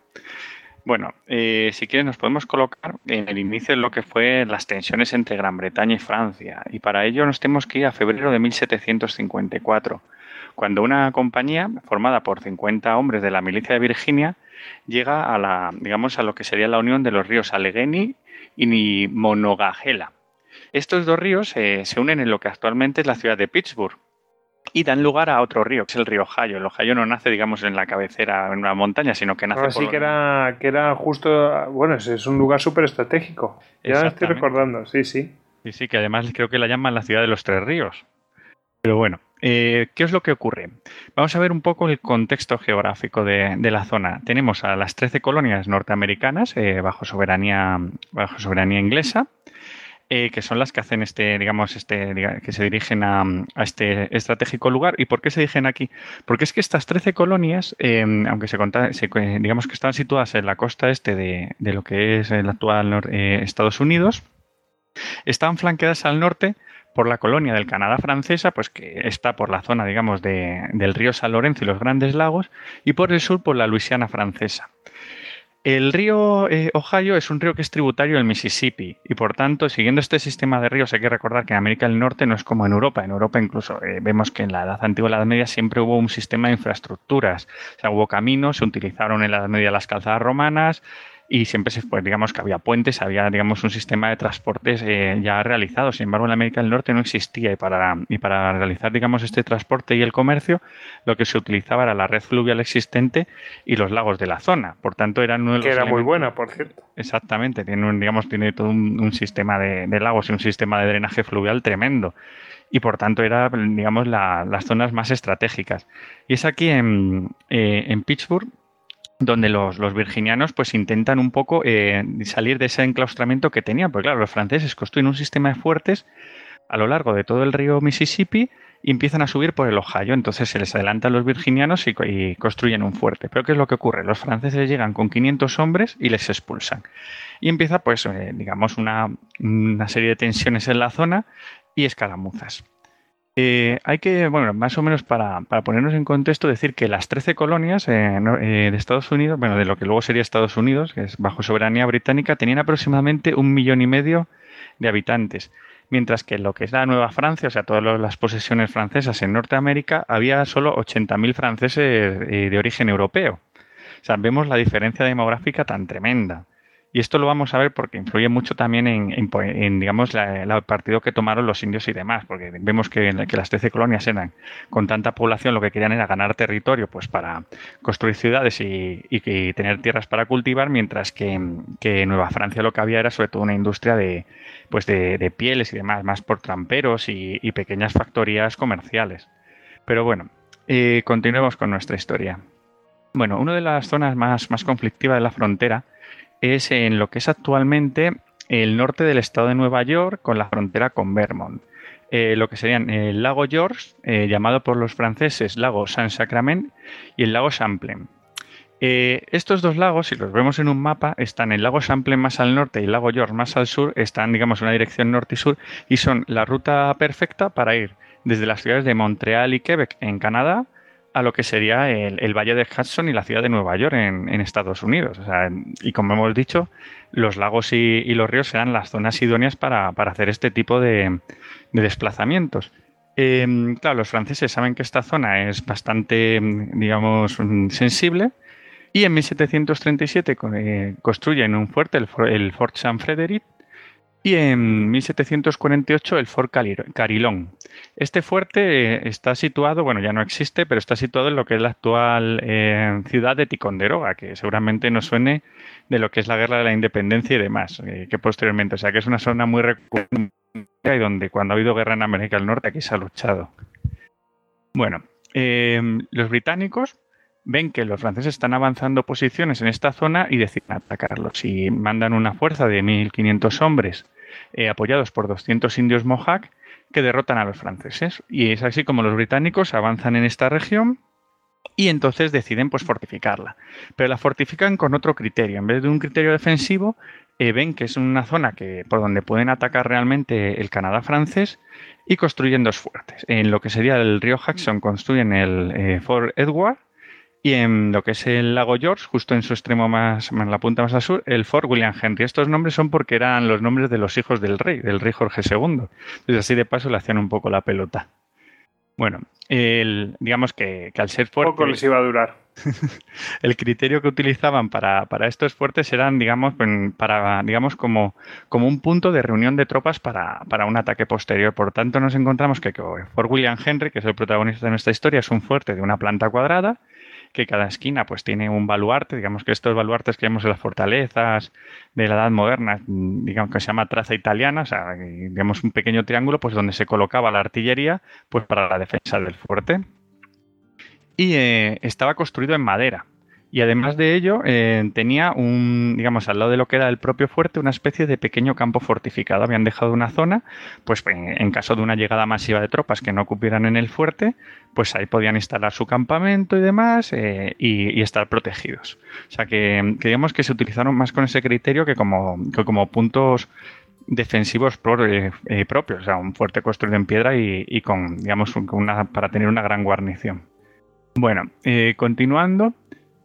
Bueno, eh, si quieres nos podemos colocar en el inicio de lo que fue las tensiones entre Gran Bretaña y Francia y para ello nos tenemos que ir a febrero de 1754, cuando una compañía formada por 50 hombres de la milicia de Virginia llega a la, digamos, a lo que sería la unión de los ríos Allegheny y Monongahela. Estos dos ríos eh, se unen en lo que actualmente es la ciudad de Pittsburgh y dan lugar a otro río, que es el río Ohio. El Ohio no nace, digamos, en la cabecera, en una montaña, sino que nace Ahora sí por- que era, que era justo. Bueno, es, un lugar súper estratégico. Ya estoy recordando, sí, sí. Sí, sí, que además creo que la llaman la ciudad de los tres ríos. Pero bueno, eh, ¿qué es lo que ocurre? Vamos a ver un poco el contexto geográfico de, de la zona. Tenemos a las 13 colonias norteamericanas eh, bajo, soberanía, bajo soberanía inglesa, eh, que son las que hacen este, digamos, este, que se dirigen a, este estratégico lugar. ¿Y por qué se dirigen aquí? Porque es que estas 13 colonias, eh, aunque se, digamos que están situadas en la costa este de, de lo que es el actual eh, Estados Unidos, están flanqueadas al norte por la colonia del Canadá francesa, pues que está por la zona, digamos, de- del río San Lorenzo y los Grandes Lagos, y por el sur por la Luisiana francesa. El río eh, Ohio es un río que es tributario del Mississippi y por tanto, siguiendo este sistema de ríos, hay que recordar que en América del Norte no es como en Europa. En Europa incluso eh, vemos que en la Edad Antigua y la Edad Media siempre hubo un sistema de infraestructuras. O sea, hubo caminos, se utilizaron en la Edad Media las calzadas romanas, y siempre se, pues, digamos que había puentes, había digamos un sistema de transportes eh, ya realizado. Sin embargo, en América del Norte no existía y para, y para realizar digamos este transporte y el comercio, lo que se utilizaba era la red fluvial existente y los lagos de la zona. Por tanto, eran uno de los Que era muy buena, por cierto. Exactamente, tiene un, digamos, tiene todo un, un sistema de, de lagos y un sistema de drenaje fluvial tremendo. Y por tanto era, digamos, la- las zonas más estratégicas. Y es aquí en, eh, en Pittsburgh donde los, los virginianos pues intentan un poco eh, salir de ese enclaustramiento que tenían. Porque claro, los franceses construyen un sistema de fuertes a lo largo de todo el río Mississippi y empiezan a subir por el Ohio. Entonces se les adelantan los virginianos y, co- y construyen un fuerte. Pero ¿qué es lo que ocurre? Los franceses llegan con 500 hombres y les expulsan. Y empieza, pues, eh, digamos, una, una serie de tensiones en la zona y escaramuzas. Eh, hay que, bueno, más o menos para, para ponernos en contexto, decir que las 13 colonias eh, eh, de Estados Unidos, bueno, de lo que luego sería Estados Unidos, que es bajo soberanía británica, tenían aproximadamente un millón y medio de habitantes. Mientras que lo que es la Nueva Francia, o sea, todas las posesiones francesas en Norteamérica, había solo 80.000 franceses eh, de origen europeo. O sea, vemos la diferencia demográfica tan tremenda. Y esto lo vamos a ver porque influye mucho también en, en, digamos, la- el partido que tomaron los indios y demás, porque vemos que, que las 13 colonias eran con tanta población lo que querían era ganar territorio pues para construir ciudades y, y- tener tierras para cultivar, mientras que, que en Nueva Francia lo que había era sobre todo una industria de, pues de, pieles y demás, más por tramperos y, y pequeñas factorías comerciales. Pero bueno, eh, continuemos con nuestra historia. Bueno, una de las zonas más, más conflictivas de la frontera es en lo que es actualmente el norte del estado de Nueva York con la frontera con Vermont. Eh, lo que serían el lago George, eh, llamado por los franceses lago Saint-Sacrament, y el lago Champlain. Eh, estos dos lagos, si los vemos en un mapa, están el lago Champlain más al norte y el lago George más al sur, están, digamos, en una dirección norte y sur, y son la ruta perfecta para ir desde las ciudades de Montreal y Quebec en Canadá a lo que sería el, Valle de Hudson y la ciudad de Nueva York en, Estados Unidos. Y como hemos dicho, los lagos y, los ríos serán las zonas idóneas para, para hacer este tipo de, de desplazamientos. Eh, claro, los franceses saben que esta zona es bastante, mm, digamos, mm, sensible y en 1737 co- eh, construyen un fuerte, el, for- el Fort Saint Frederick, y en 1748 el Fort Carillon. Este fuerte eh, está situado, bueno, ya no existe, pero está situado en lo que es la actual eh, ciudad de Ticonderoga, que seguramente nos suene de lo que es la guerra de la independencia y demás, eh, que posteriormente, o sea, que es una zona muy recurrente y donde cuando ha habido guerra en América del Norte aquí se ha luchado. Bueno, eh, los británicos ven que los franceses están avanzando posiciones en esta zona y deciden atacarlos. Y mandan una fuerza de 1.500 hombres eh, apoyados por 200 indios Mohawk que derrotan a los franceses. Y es así como los británicos avanzan en esta región y entonces deciden pues fortificarla. Pero la fortifican con otro criterio. En vez de un criterio defensivo, eh, ven que es una zona que, por donde pueden atacar realmente el Canadá francés y construyen dos fuertes. En lo que sería el río Hudson construyen el eh, Fort Edward y en lo que es el lago George, justo en su extremo más, en la punta más al sur, el Fort William Henry. Estos nombres son porque eran los nombres de los hijos del rey, del rey Jorge II. Entonces así de paso le hacían un poco la pelota. Bueno, el- digamos que, que al ser fuerte... Poco les iba a durar. el criterio que utilizaban para, para estos fuertes eran, digamos, para, digamos como, como un punto de reunión de tropas para, para un ataque posterior. Por tanto, nos encontramos que, que Fort William Henry, que es el protagonista de nuestra historia, es un fuerte de una planta cuadrada, que cada esquina pues tiene un baluarte, digamos que estos baluartes que vemos en las fortalezas de la Edad Moderna, digamos que se llama traza italiana, o sea, digamos un pequeño triángulo pues donde se colocaba la artillería pues para la defensa del fuerte y eh, estaba construido en madera. Y además de ello, eh, tenía un, digamos, al lado de lo que era el propio fuerte, una especie de pequeño campo fortificado. Habían dejado una zona, pues en, caso de una llegada masiva de tropas que no ocupieran en el fuerte, pues ahí podían instalar su campamento y demás eh, y, estar protegidos. O sea que, que digamos que se utilizaron más con ese criterio que como, que como puntos defensivos eh, propios, o sea, un fuerte construido en piedra y, con, digamos, para tener una gran guarnición. Bueno, continuando,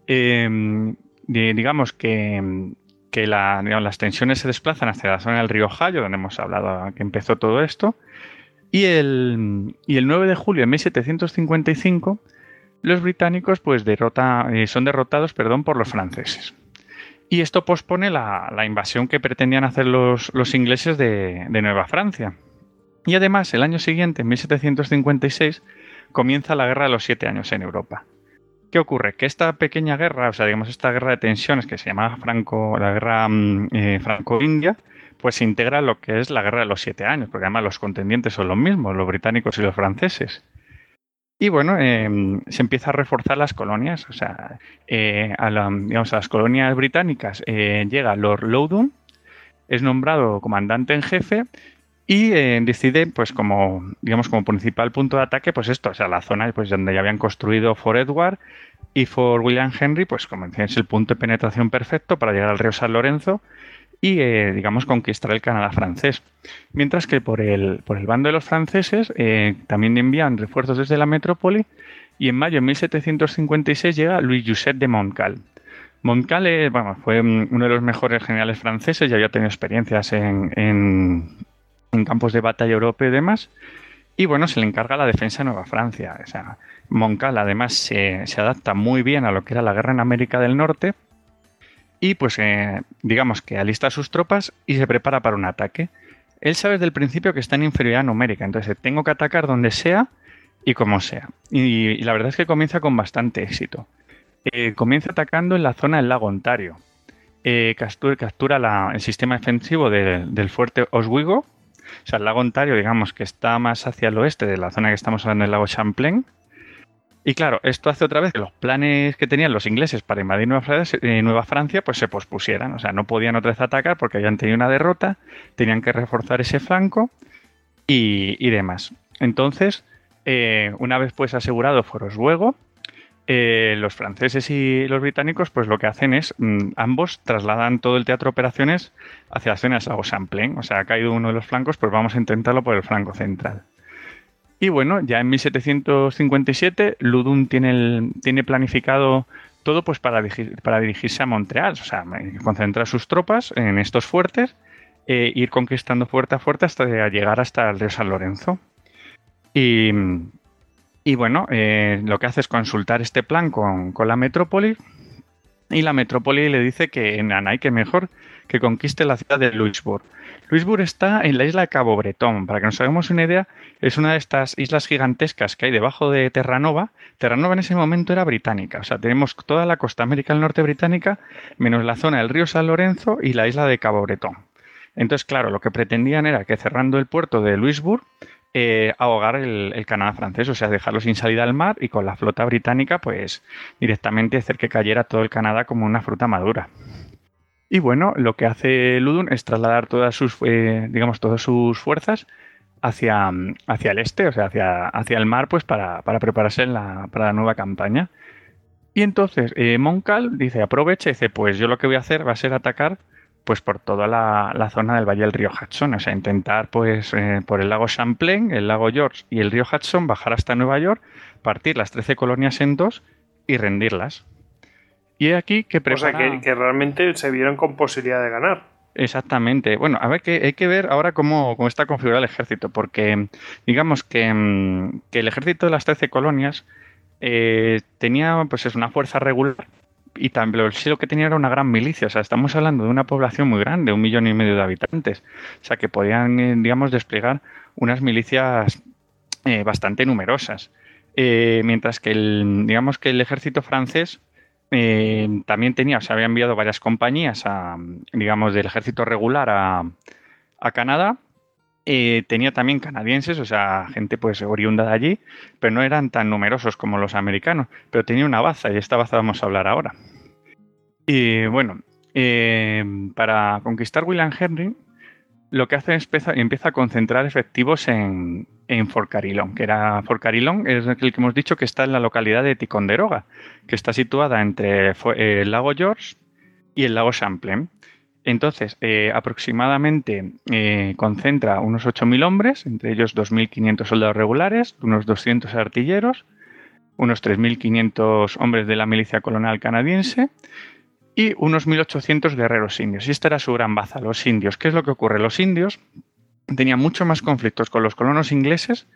di- digamos que, las tensiones se desplazan hacia la zona del río Ohio, donde hemos hablado que empezó todo esto, y el, y el 9 de julio de 1755 los británicos pues eh, son derrotados perdón, por los franceses. Y esto pospone la, invasión que pretendían hacer los, ingleses de Nueva Francia. Y además, el año siguiente, en 1756, comienza la Guerra de los Siete Años en Europa. ¿Qué ocurre? Que esta pequeña guerra, o sea, digamos, esta guerra de tensiones que se llamaba Franco, la guerra mm, eh, franco-india, pues se integra lo que es la guerra de los siete años, porque además los contendientes son los mismos, los británicos y los franceses. Y bueno, em, se empieza a reforzar las colonias, o sea, eh, a, digamos, a las colonias británicas eh, llega Lord Loudon, es nombrado comandante en jefe y eh, decide, pues como, digamos, como principal punto de ataque, pues esto, o sea, la zona pues, donde ya habían construido Fort Edward y Fort William Henry, pues como es el punto de penetración perfecto para llegar al río San Lorenzo y, eh, digamos, conquistar el Canadá francés. Mientras que por el, por el bando de los franceses eh, también envían refuerzos desde la metrópoli y en mayo de 1756 llega Louis Joseph de Montcal. Montcal bueno, fue uno de los mejores generales franceses, ya había tenido experiencias en en campos de batalla europeo y demás. Y bueno, se le encarga la defensa de Nueva Francia. O sea, Moncal además se, adapta muy bien a lo que era la guerra en América del Norte. Y pues eh, digamos que alista sus tropas y se prepara para un ataque. Él sabe desde el principio que está en inferioridad numérica, entonces tengo que atacar donde sea y como sea. Y, la verdad es que comienza con bastante éxito. Eh, comienza atacando en la zona del lago Ontario. Eh, captura, el sistema defensivo del fuerte Oswego, o sea, el lago Ontario, digamos que está más hacia el oeste de la zona que estamos hablando del lago Champlain. Y claro, esto hace otra vez que los planes que tenían los ingleses para invadir Nueva Francia, eh, Francia pues se pospusieran. O sea, no podían otra vez atacar porque habían tenido una derrota, tenían que reforzar ese flanco y, demás. Entonces, eh, una vez pues asegurado Forosluego, eh, los franceses y los británicos, pues lo que hacen es, mm, ambos trasladan todo el teatro de operaciones hacia las zonas de Champlain. O sea, ha caído uno de los flancos, pues vamos a intentarlo por el flanco central. Y bueno, ya en 1757, Ludum tiene, tiene planificado todo pues para, dirigirse a Montreal, o sea, concentrar sus tropas en estos fuertes e ir conquistando fuerte a fuerte hasta llegar hasta el río San Lorenzo. Y, y bueno, eh, lo que hace es consultar este plan con, la metrópoli y la metrópoli le dice que en Anay que mejor que conquiste la ciudad de Louisbourg. Louisbourg está en la isla de Cabo Bretón. Para que nos hagamos una idea, es una de estas islas gigantescas que hay debajo de Terranova. Terranova en ese momento era británica. O sea, tenemos toda la costa América del Norte británica, menos la zona del río San Lorenzo y la isla de Cabo Bretón. Entonces, claro, lo que pretendían era que cerrando el puerto de Louisbourg, eh, ahogar el, Canadá francés, o sea, dejarlo sin salida al mar y con la flota británica, pues directamente hacer que cayera todo el Canadá como una fruta madura. Y bueno, lo que hace Ludun es trasladar todas sus, eh, digamos, todas sus fuerzas hacia, hacia el este, o sea, hacia, hacia el mar, pues para, prepararse para la nueva campaña. Y entonces eh, Moncal dice, aprovecha dice, pues yo lo que voy a hacer va a ser atacar pues por toda la, zona del valle del río Hudson, o sea, intentar pues eh, por el lago Champlain, el lago George y el río Hudson bajar hasta Nueva York, partir las 13 colonias en dos y rendirlas. Y aquí que prepara... O sea, que, realmente se vieron con posibilidad de ganar. Exactamente. Bueno, a ver, que hay que ver ahora cómo, está configurado el ejército, porque digamos que, mm, el ejército de las 13 colonias eh, tenía pues es una fuerza regular y también sí lo que tenía era una gran milicia. O sea, estamos hablando de una población muy grande, un millón y medio de habitantes. O sea, que podían, eh, digamos, desplegar unas milicias eh, bastante numerosas. Eh, mientras que el, digamos que el ejército francés también tenía, o sea, había enviado varias compañías a, digamos, del ejército regular a, a Canadá tenía también canadienses, o sea, gente pues oriunda de allí, pero no eran tan numerosos como los americanos, pero tenía una baza y esta baza vamos a hablar ahora. Y bueno, eh, para conquistar William Henry, lo que hace es empieza, a concentrar efectivos en, en Fort Carillon, que era Fort Carillon, es el que hemos dicho que está en la localidad de Ticonderoga, que está situada entre el lago George y el lago Champlain. Entonces, eh, aproximadamente eh, concentra unos 8.000 hombres, entre ellos 2.500 soldados regulares, unos 200 artilleros, unos 3.500 hombres de la milicia colonial canadiense y unos 1.800 guerreros indios. Y esta era su gran baza, los indios. ¿Qué es lo que ocurre? Los indios tenían mucho más conflictos con los colonos ingleses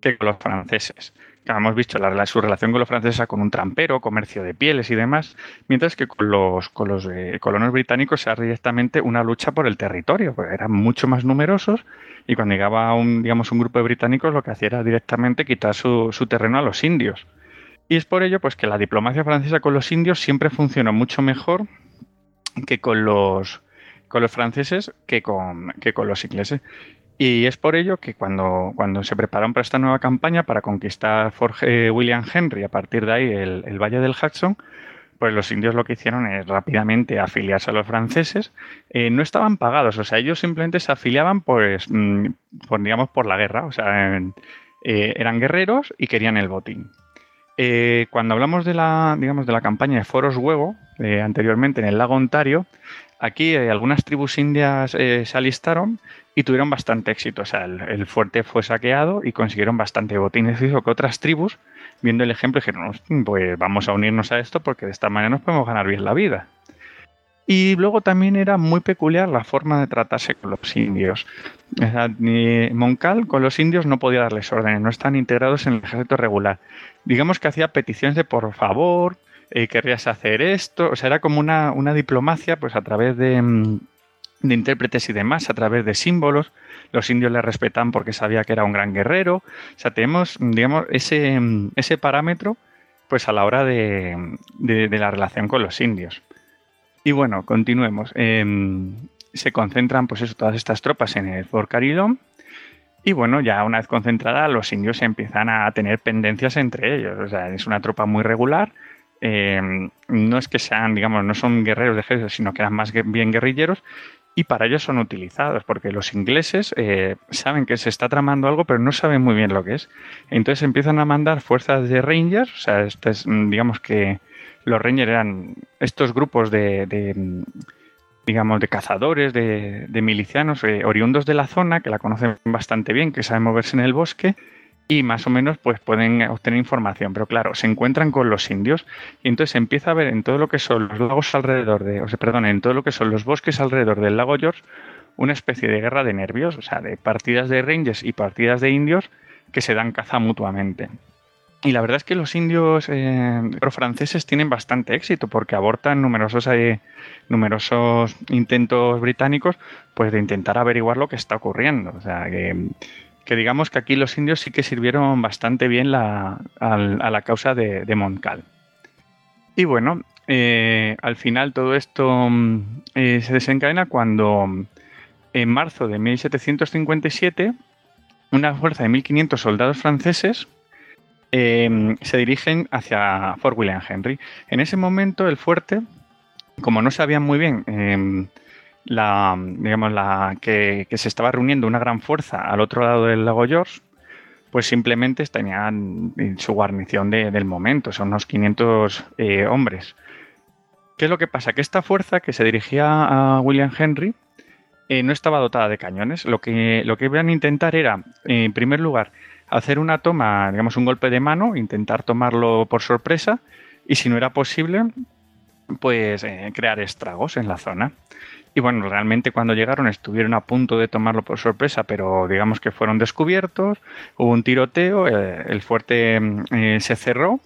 que con los franceses. Hemos visto la, su relación con los franceses con un trampero, comercio de pieles y demás, mientras que con los, con los eh, colonos británicos era directamente una lucha por el territorio, porque eran mucho más numerosos y cuando llegaba un, un grupo de británicos lo que hacía era directamente quitar su, su terreno a los indios. Y es por ello pues, que la diplomacia francesa con los indios siempre funcionó mucho mejor que con los, con los franceses que con, que con los ingleses. Y es por ello que cuando, cuando se prepararon para esta nueva campaña para conquistar Fort eh, William Henry, a partir de ahí el, Valle del Hudson, pues los indios lo que hicieron es rápidamente afiliarse a los franceses. Eh, no estaban pagados, o sea, ellos simplemente se afiliaban pues, mm, por, digamos, por la guerra, o sea, eh, eran guerreros y querían el botín. cuando hablamos de la, digamos, de la campaña de Foros Huevo, anteriormente en el lago Ontario, aquí algunas tribus indias se alistaron y tuvieron bastante éxito. O sea, el, fuerte fue saqueado y consiguieron bastante botines. Hizo que otras tribus, viendo el ejemplo, dijeron, pues vamos a unirnos a esto porque de esta manera nos podemos ganar bien la vida. Y luego también era muy peculiar la forma de tratarse con los indios. Moncal con los indios no podía darles órdenes, no están integrados en el ejército regular. Digamos que hacía peticiones de por favor, eh, querrías hacer esto, o sea, era como una, una diplomacia pues a través de, mm, de intérpretes y demás a través de símbolos. Los indios le respetan porque sabía que era un gran guerrero. O sea, tenemos, digamos, ese, ese parámetro pues a la hora de, la relación con los indios. Y bueno, continuemos. Em, se concentran pues eso, todas estas tropas en el Fort Carilón. Y bueno, ya una vez concentrada, los indios empiezan a tener pendencias entre ellos. O sea, es una tropa muy regular. Em, no es que sean, digamos, no son guerreros de ejército, sino que eran más bien guerrilleros y para ello son utilizados, porque los ingleses eh, saben que se está tramando algo, pero no saben muy bien lo que es. Entonces empiezan a mandar fuerzas de rangers, o sea, este mm, digamos que los rangers eran estos grupos de, mm, digamos, de cazadores, de, milicianos eh, oriundos de la zona, que la conocen bastante bien, que saben moverse en el bosque, y más o menos pues pueden obtener información. Pero claro, se encuentran con los indios y entonces empieza a ver en todo lo que son los lagos alrededor de, o sea, perdón, en todo lo que son los bosques alrededor del lago George, una especie de guerra de nervios, o sea, de partidas de rangers y partidas de indios que se dan caza mutuamente. Y la verdad es que los indios eh, franceses tienen bastante éxito porque abortan numerosos, eh, numerosos intentos británicos pues de intentar averiguar lo que está ocurriendo. O sea, que que digamos que aquí los indios sí que sirvieron bastante bien a, la causa de, de. Y bueno, eh, al final todo esto mm, eh, se desencadena cuando mm, en marzo de 1757 una fuerza de 1.500 soldados franceses eh, se dirigen hacia Fort William Henry. En ese momento el fuerte, como no sabían muy bien la, digamos, la, que, se estaba reuniendo una gran fuerza al otro lado del lago George, pues simplemente tenían su guarnición del momento, son unos 500 eh, hombres. ¿Qué es lo que pasa? Que esta fuerza que se dirigía a William Henry eh, no estaba dotada de cañones. Lo que, lo que iban a intentar era, en primer lugar, hacer una toma, digamos, un golpe de mano, intentar tomarlo por sorpresa, y si no era posible, pues eh, crear estragos en la zona. Y bueno, realmente cuando llegaron estuvieron a punto de tomarlo por sorpresa, pero digamos que fueron descubiertos, hubo un tiroteo, eh, el fuerte mm, eh, se cerró,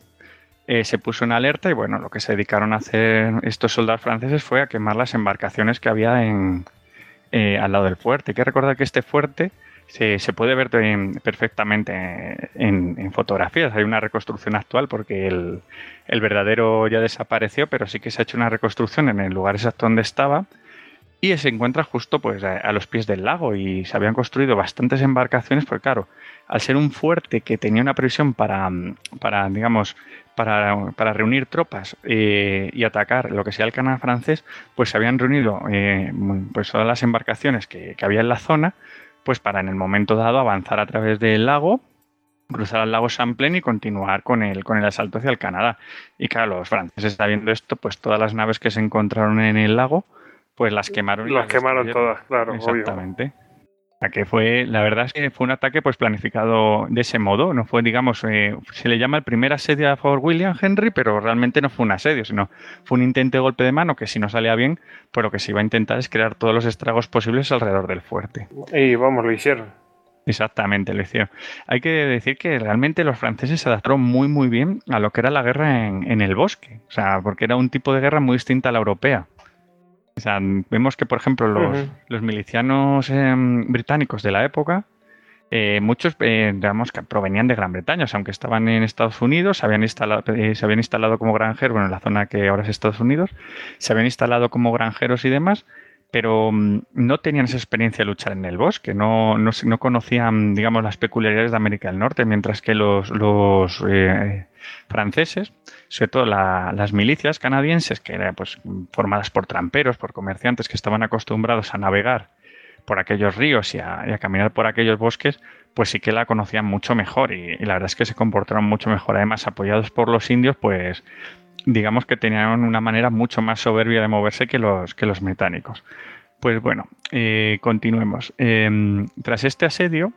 eh, se puso en alerta y bueno, lo que se dedicaron a hacer estos soldados franceses fue a quemar las embarcaciones que había en, al lado del fuerte. Hay que recordar que este fuerte se, puede ver perfectamente en, fotografías. Hay una reconstrucción actual porque el, el verdadero ya desapareció, pero sí que se ha hecho una reconstrucción en el lugar exacto donde estaba y se encuentra justo pues a, los pies del lago y se habían construido bastantes embarcaciones, porque claro, al ser un fuerte que tenía una previsión para, para digamos, para, para reunir tropas eh, y atacar lo que sea el canal francés, pues se habían reunido eh, pues todas las embarcaciones que, que, había en la zona, pues para en el momento dado avanzar a través del lago, cruzar al lago Champlain y continuar con el, con el asalto hacia el Canadá. Y claro, los franceses sabiendo esto, pues todas las naves que se encontraron en el lago, pues las quemaron. Y las, quemaron todas, claro. Exactamente. que fue, la verdad es que fue un ataque pues planificado de ese modo, no fue, digamos, eh, se le llama el primer asedio a Fort William Henry, pero realmente no fue un asedio, sino fue un intento de golpe de mano que si no salía bien, pues lo que se iba a intentar es crear todos los estragos posibles alrededor del fuerte. Y vamos, lo hicieron. Exactamente, lo hicieron. Hay que decir que realmente los franceses se adaptaron muy, muy bien a lo que era la guerra en, el bosque. O sea, porque era un tipo de guerra muy distinta a la europea. O sea, vemos que, por ejemplo, los, milicianos em, británicos de la época, eh, muchos, eh, digamos, que provenían de Gran Bretaña, o sea, aunque estaban en Estados Unidos, se habían, instalado, eh, se habían instalado como granjeros, bueno, en la zona que ahora es Estados Unidos, se habían instalado como granjeros y demás, pero mm, no tenían esa experiencia de luchar en el bosque, no, no, no conocían, digamos, las peculiaridades de América del Norte, mientras que los, los eh, franceses, sobre todo las milicias canadienses, que eran pues, formadas por tramperos, por comerciantes que estaban acostumbrados a navegar por aquellos ríos y a, caminar por aquellos bosques, pues sí que la conocían mucho mejor y, y, la verdad es que se comportaron mucho mejor. Además, apoyados por los indios, pues digamos que tenían una manera mucho más soberbia de moverse que los, que los británicos. Pues bueno, eh, continuemos. Em, tras este asedio,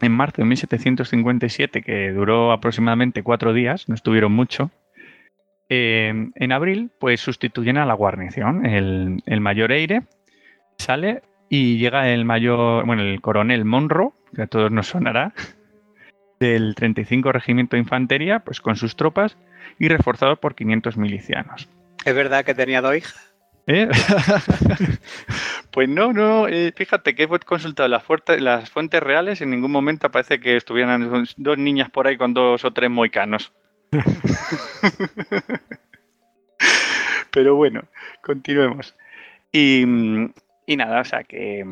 en marzo de 1757, que duró aproximadamente cuatro días, no estuvieron mucho, em, en abril, pues sustituyen a la guarnición. El, el, mayor Eire sale y llega el mayor, bueno, el coronel Monroe, que a todos nos sonará, del 35 Regimiento de Infantería, pues con sus tropas y reforzado por 500 milicianos. ¿Es verdad que tenía dos hijas? ¿Eh? pues no, no, eh, fíjate que he consultado las, las fuentes reales y en ningún momento parece que estuvieran dos niñas por ahí con dos o tres moicanos. Pero bueno, continuemos. Y, y, nada, o sea que,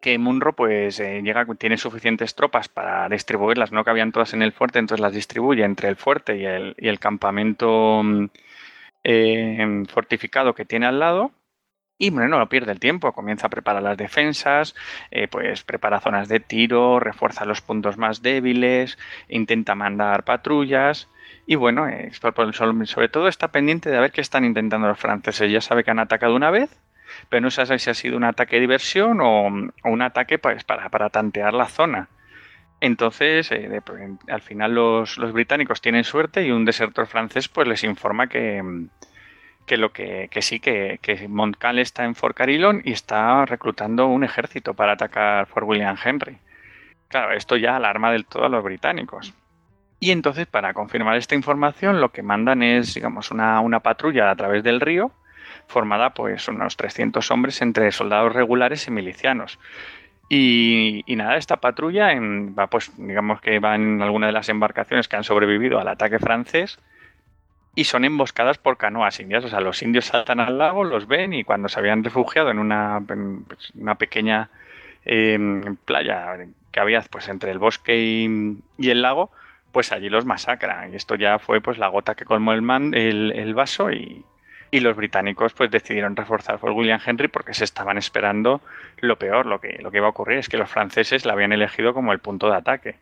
que Munro pues eh, llega, tiene suficientes tropas para distribuirlas, no cabían todas en el fuerte, entonces las distribuye entre el fuerte y el, y el campamento mm, eh, fortificado que tiene al lado. Y bueno, no pierde el tiempo, comienza a preparar las defensas, eh, pues prepara zonas de tiro, refuerza los puntos más débiles, intenta mandar patrullas. Y bueno, sobre todo está pendiente de ver qué están intentando los franceses. Ya sabe que han atacado una vez, pero no sabes si ha sido un ataque de diversión o, un ataque pues, para, para, tantear la zona. Entonces, eh, pues, al final los, británicos tienen suerte y un desertor francés pues les informa que, que lo que, sí, que, que, Montcalm está en Fort Carillon y está reclutando un ejército para atacar Fort William Henry. Claro, esto ya alarma del todo a los británicos. Y entonces, para confirmar esta información, lo que mandan es, digamos, una, una patrulla a través del río formada pues unos 300 hombres entre soldados regulares y milicianos. Y, nada, esta patrulla va, pues, digamos que va en alguna de las embarcaciones que han sobrevivido al ataque francés y son emboscadas por canoas indias. O sea, los indios saltan al lago, los ven y cuando se habían refugiado en una, pues, una pequeña em, playa que había pues, entre el bosque y, el lago, pues allí los masacran. Y esto ya fue pues la gota que colmó el, man, el vaso y, y los británicos pues decidieron reforzar por William Henry porque se estaban esperando lo peor, lo que, lo que iba a ocurrir es que los franceses la habían elegido como el punto de ataque.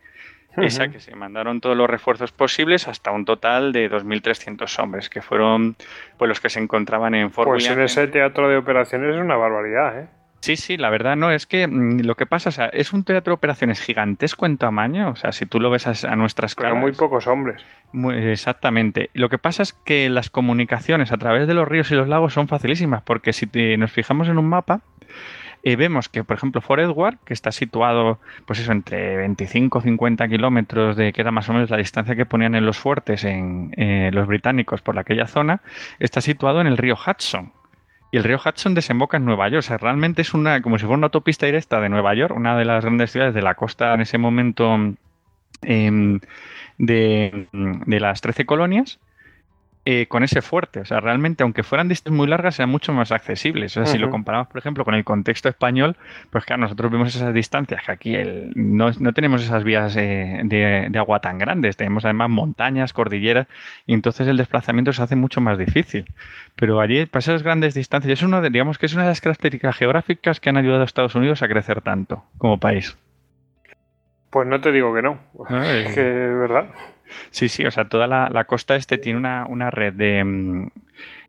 Esa que se mandaron todos los refuerzos posibles hasta un total de 2.300 hombres, que fueron pues los que se encontraban en Fort Pues en ese teatro de operaciones es una barbaridad, ¿eh? Sí, sí, la verdad no, es que mm, lo que pasa, o sea, es un teatro de operaciones gigantesco en tamaño, o sea, si tú lo ves a, nuestras Pero muy pocos hombres. exactamente. Lo que pasa es que las comunicaciones a través de los ríos y los lagos son facilísimas, porque si nos fijamos en un mapa, eh, vemos que, por ejemplo, Fort Edward, que está situado, pues eso, entre 25 y 50 kilómetros de que era más o menos la distancia que ponían en los fuertes en eh, los británicos por aquella zona, está situado en el río Hudson y el río Hudson desemboca en Nueva York. O sea, realmente es una, como si fuera una autopista directa de Nueva York, una de las grandes ciudades de la costa en ese momento em, de, las 13 colonias. Eh, con ese fuerte. O sea, realmente, aunque fueran distancias muy largas, eran mucho más accesibles. O sea, si lo comparamos, por ejemplo, con el contexto español, pues claro, nosotros vemos esas distancias que aquí el, no, no, tenemos esas vías eh, de, de, agua tan grandes. Tenemos además montañas, cordilleras, y entonces el desplazamiento se hace mucho más difícil. Pero allí, para esas grandes distancias, es uno de, digamos que es una de las características geográficas que han ayudado a Estados Unidos a crecer tanto como país. Pues no te digo que no. es que es verdad. Sí, sí, o sea, toda la, costa este tiene una, red mm,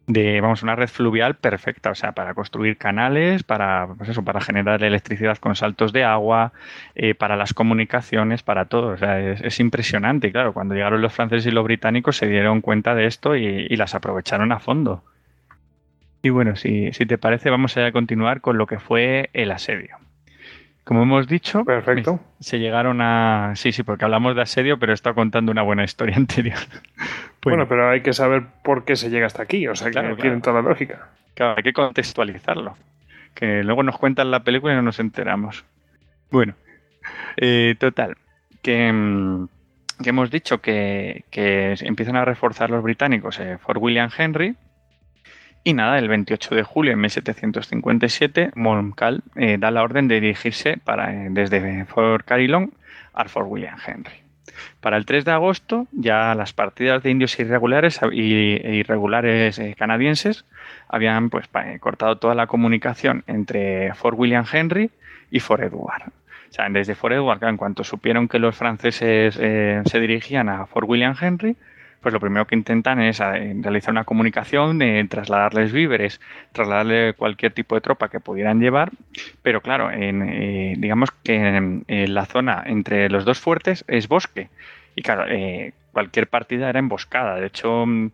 de, vamos, una red fluvial perfecta, o sea, para construir canales, para, pues eso, para generar electricidad con saltos de agua, eh, para las comunicaciones, para todo. O sea, es, impresionante. Y claro, cuando llegaron los franceses y los británicos se dieron cuenta de esto y, las aprovecharon a fondo. Y bueno, si, si te parece, vamos a continuar con lo que fue el asedio. Como hemos dicho, Perfecto. se llegaron a... Sí, sí, porque hablamos de asedio, pero está contando una buena historia anterior. Bueno, pero hay que saber por qué se llega hasta aquí. O sea, Claro, que claro. toda la lógica. Claro, hay que contextualizarlo. Que luego nos cuentan la película y no nos enteramos. Bueno, eh, total. Que, mm, que hemos dicho que, que empiezan a reforzar los británicos eh, Fort William Henry. Y nada, el 28 de julio de 1757, Montcalm eh, da la orden de dirigirse para, eh, desde Fort Carillon al Fort William Henry. Para el 3 de agosto, ya las partidas de indios irregulares y e irregulares eh, canadienses habían pues, cortado toda la comunicación entre Fort William Henry y Fort Edward. O sea, desde Fort Edward, en cuanto supieron que los franceses se dirigían a Fort William Henry, pues lo primero que intentan es eh, realizar una comunicación, de trasladarles víveres, trasladarle cualquier tipo de tropa que pudieran llevar, pero claro, eh, digamos que en, la zona entre los dos fuertes es bosque y claro, eh, cualquier partida era emboscada. De hecho, mm,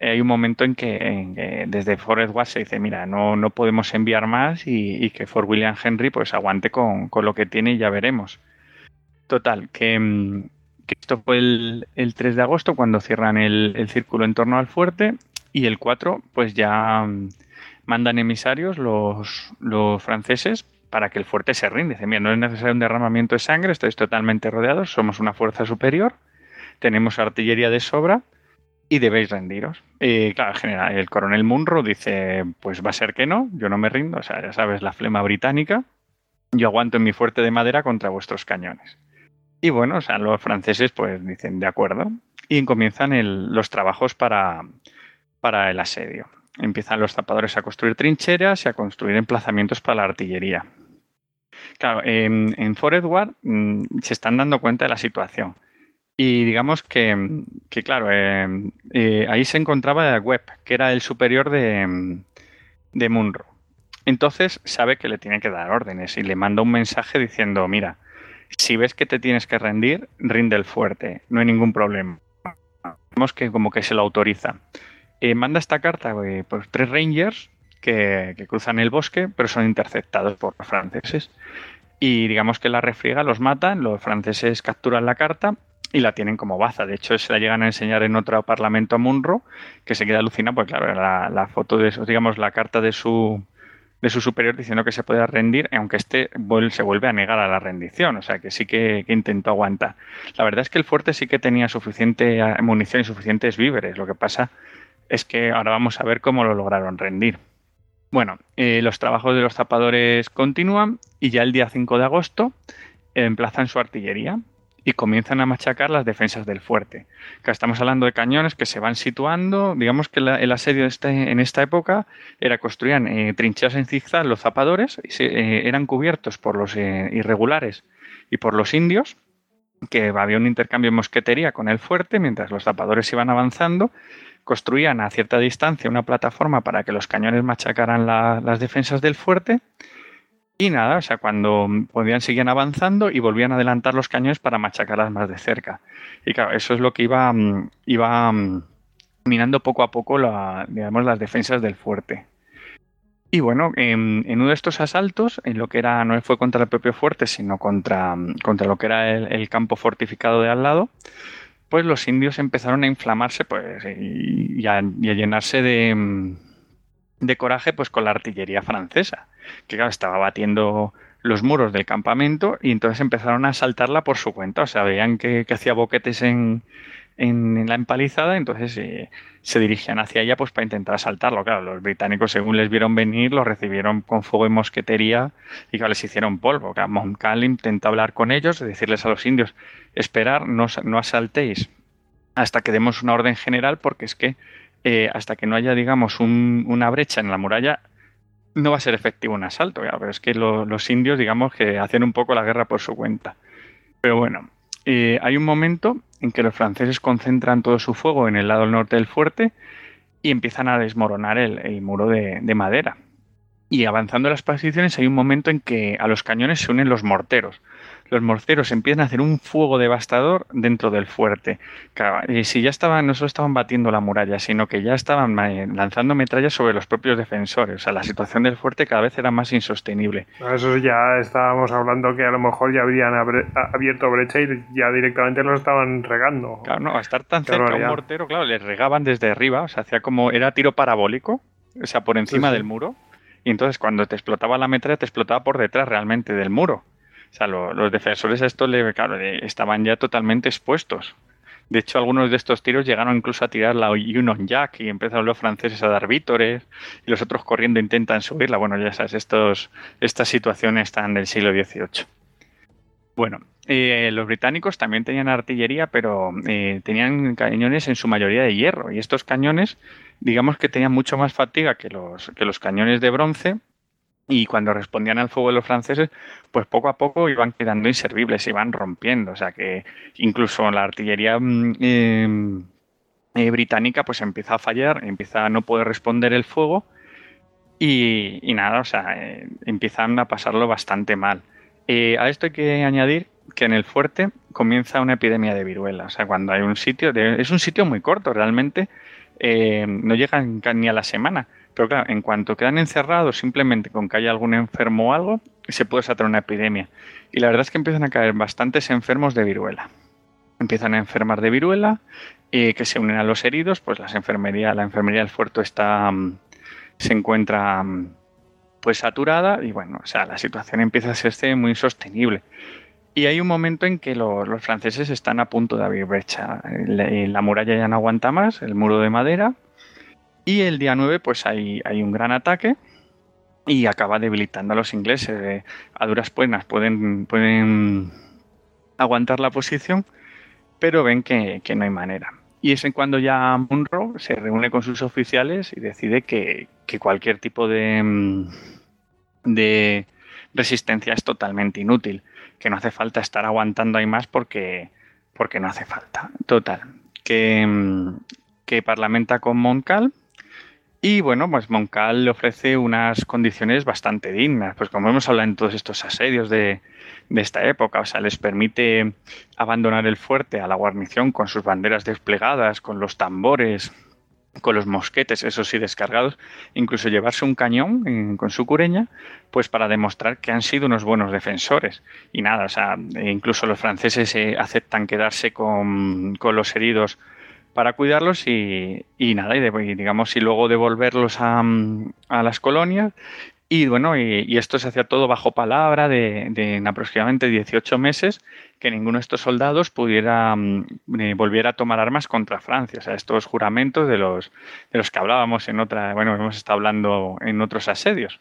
hay un momento en que, desde Fort Edward se dice, mira, no, no podemos enviar más y, y que Fort William Henry pues aguante con, con lo que tiene y ya veremos. Total, que, mm, esto fue el, el 3 de agosto cuando cierran el, círculo en torno al fuerte y el 4 pues ya mm, mandan emisarios los, franceses para que el fuerte se rinde. Dicen, mira, no es necesario un derramamiento de sangre, estáis totalmente rodeados, somos una fuerza superior, tenemos artillería de sobra y debéis rendiros. Claro, el, general, el coronel Munro dice, pues va a ser que no, yo no me rindo, o sea, ya sabes, la flema británica, yo aguanto en mi fuerte de madera contra vuestros cañones. Y bueno, o sea, los franceses pues dicen, de acuerdo, y comienzan los trabajos para, para el asedio. Empiezan los zapadores a construir trincheras y a construir emplazamientos para la artillería. Claro, en, en Fort Edward mm, se están dando cuenta de la situación. Y digamos que, que, claro, eh, eh, ahí se encontraba Webb, que era el superior de, de Munro. Entonces sabe que le tiene que dar órdenes y le manda un mensaje diciendo, mira, si ves que te tienes que rendir, rinde el fuerte, no hay ningún problema. Vemos que como que se lo autoriza. Eh, manda esta carta eh, por tres rangers que, cruzan el bosque, pero son interceptados por los franceses. Y digamos que la refriega, los matan, los franceses capturan la carta y la tienen como baza. De hecho, se la llegan a enseñar en otro parlamento a Munro, que se queda alucinado, pues claro, la, foto de digamos, la carta de su, de su superior diciendo que se puede rendir, aunque este se vuelve a negar a la rendición, o sea que sí que, intentó aguantar. La verdad es que el fuerte sí que tenía suficiente eh, munición y suficientes víveres, lo que pasa es que ahora vamos a ver cómo lo lograron rendir. Bueno, eh, los trabajos de los zapadores continúan y ya el día 5 de agosto eh, emplazan su artillería y comienzan a machacar las defensas del fuerte. Que estamos hablando de cañones que se van situando, digamos que el asedio este- en esta época era construían eh, trincheras en zigzag los zapadores y se- eh, eran cubiertos por los eh, irregulares y por los indios que había un intercambio de mosquetería con el fuerte mientras los zapadores iban avanzando construían a cierta distancia una plataforma para que los cañones machacaran la- las defensas del fuerte y nada, o sea, cuando podían seguían avanzando y volvían a adelantar los cañones para machacarlas más de cerca. Y claro, eso es lo que iba, mm, iba mm, minando poco a poco digamos, las defensas del fuerte. Y bueno, en, uno de estos asaltos, en lo que era, no fue contra el propio fuerte, sino contra, contra lo que era el, campo fortificado de al lado, pues los indios empezaron a inflamarse pues, y, a, llenarse de, mm, de coraje pues, con la artillería francesa, que claro, estaba batiendo los muros del campamento y entonces empezaron a asaltarla por su cuenta. O sea, veían que, hacía boquetes en, en, la empalizada, entonces eh, se dirigían hacia ella pues para intentar asaltarlo. Claro, los británicos, según les vieron venir, los recibieron con fuego y mosquetería y claro, les hicieron polvo. Claro, intentó hablar con ellos, decirles a los indios, esperar, no, no asaltéis hasta que demos una orden general, porque es que eh, hasta que no haya, digamos, un, una brecha en la muralla, no va a ser efectivo un asalto. Pero es que lo, los indios, digamos, que hacen un poco la guerra por su cuenta. Pero bueno, eh, hay un momento en que los franceses concentran todo su fuego en el lado norte del fuerte y empiezan a desmoronar el, el muro de, de, madera. Y avanzando las posiciones hay un momento en que a los cañones se unen los morteros. Los morceros empiezan a hacer un fuego devastador dentro del fuerte. Y si ya estaban, no solo estaban batiendo la muralla, sino que ya estaban lanzando metrallas sobre los propios defensores. O sea, la situación del fuerte cada vez era más insostenible. Eso ya estábamos hablando que a lo mejor ya habrían abierto brecha y ya directamente lo estaban regando. Claro, no, a estar tan Qué cerca a un mortero, claro, les regaban desde arriba, o sea, hacía como, era tiro parabólico, o sea, por encima Sí, sí. del muro. Y entonces cuando te explotaba la metralla, te explotaba por detrás realmente del muro. Sea, lo- los defensores a esto le, claro, estaban ya totalmente expuestos. De hecho, algunos de estos tiros llegaron incluso a tirar la Union Jack y empezaron los franceses a dar vítores y los otros corriendo intentan subirla. Bueno, ya sabes, estos, estas situaciones están del siglo XVIII. Bueno, eh, los británicos también tenían artillería, pero eh, tenían cañones en su mayoría de hierro. Y estos cañones, digamos que tenían mucho más fatiga que los cañones de bronce. Y cuando respondían al fuego de los franceses, pues poco a poco iban quedando inservibles, se iban rompiendo. O sea que incluso la artillería mm, eh, eh, británica pues empieza a fallar, empieza a no poder responder el fuego. Y, nada, o sea, eh, empiezan a pasarlo bastante mal. A esto hay que añadir que en el fuerte comienza una epidemia de viruela. O sea, cuando hay un sitio, de- es un sitio muy corto realmente, no llegan ni a la semana. Pero claro, en cuanto quedan encerrados simplemente con que haya algún enfermo o algo, se puede desatar una epidemia. Y la verdad es que empiezan a caer bastantes enfermos de viruela. Empiezan a enfermar de viruela, eh, que se unen a los heridos, pues las enfermería, la enfermería del fuerte está, mm, se encuentra mm, pues saturada y bueno, o sea, la situación empieza a hacerse muy insostenible. Y hay un momento en que lo- los franceses están a punto de abrir brecha. La, la muralla ya no aguanta más, el muro de madera. Y el día 9 pues hay, hay un gran ataque y acaba debilitando a los ingleses. Eh, a duras penas pueden, pueden aguantar la posición, pero ven que, que no hay manera. Y es en cuando ya Munro se reúne con sus oficiales y decide que, que cualquier tipo de, mm, de resistencia es totalmente inútil, que no hace falta estar aguantando ahí más porque, porque no hace falta. Total, que, mm, que parlamenta con Moncal y bueno, pues Moncal le ofrece unas condiciones bastante dignas, pues como hemos hablado en todos estos asedios de, de esta época, o sea, les permite abandonar el fuerte a la guarnición con sus banderas desplegadas, con los tambores, con los mosquetes, esos sí descargados, incluso llevarse un cañón eh, con su cureña, pues para demostrar que han sido unos buenos defensores. Y nada, o sea, e incluso los franceses eh, aceptan quedarse con, con los heridos para cuidarlos y, y nada, y, digamos, y luego devolverlos a, mm, a las colonias. Y bueno, y, y esto se hacía todo bajo palabra de, en aproximadamente 18 meses que ninguno de estos soldados pudiera mm, eh, volver a tomar armas contra Francia. O sea, estos juramentos de los, de los que hablábamos en otra, bueno, hemos estado hablando en otros asedios.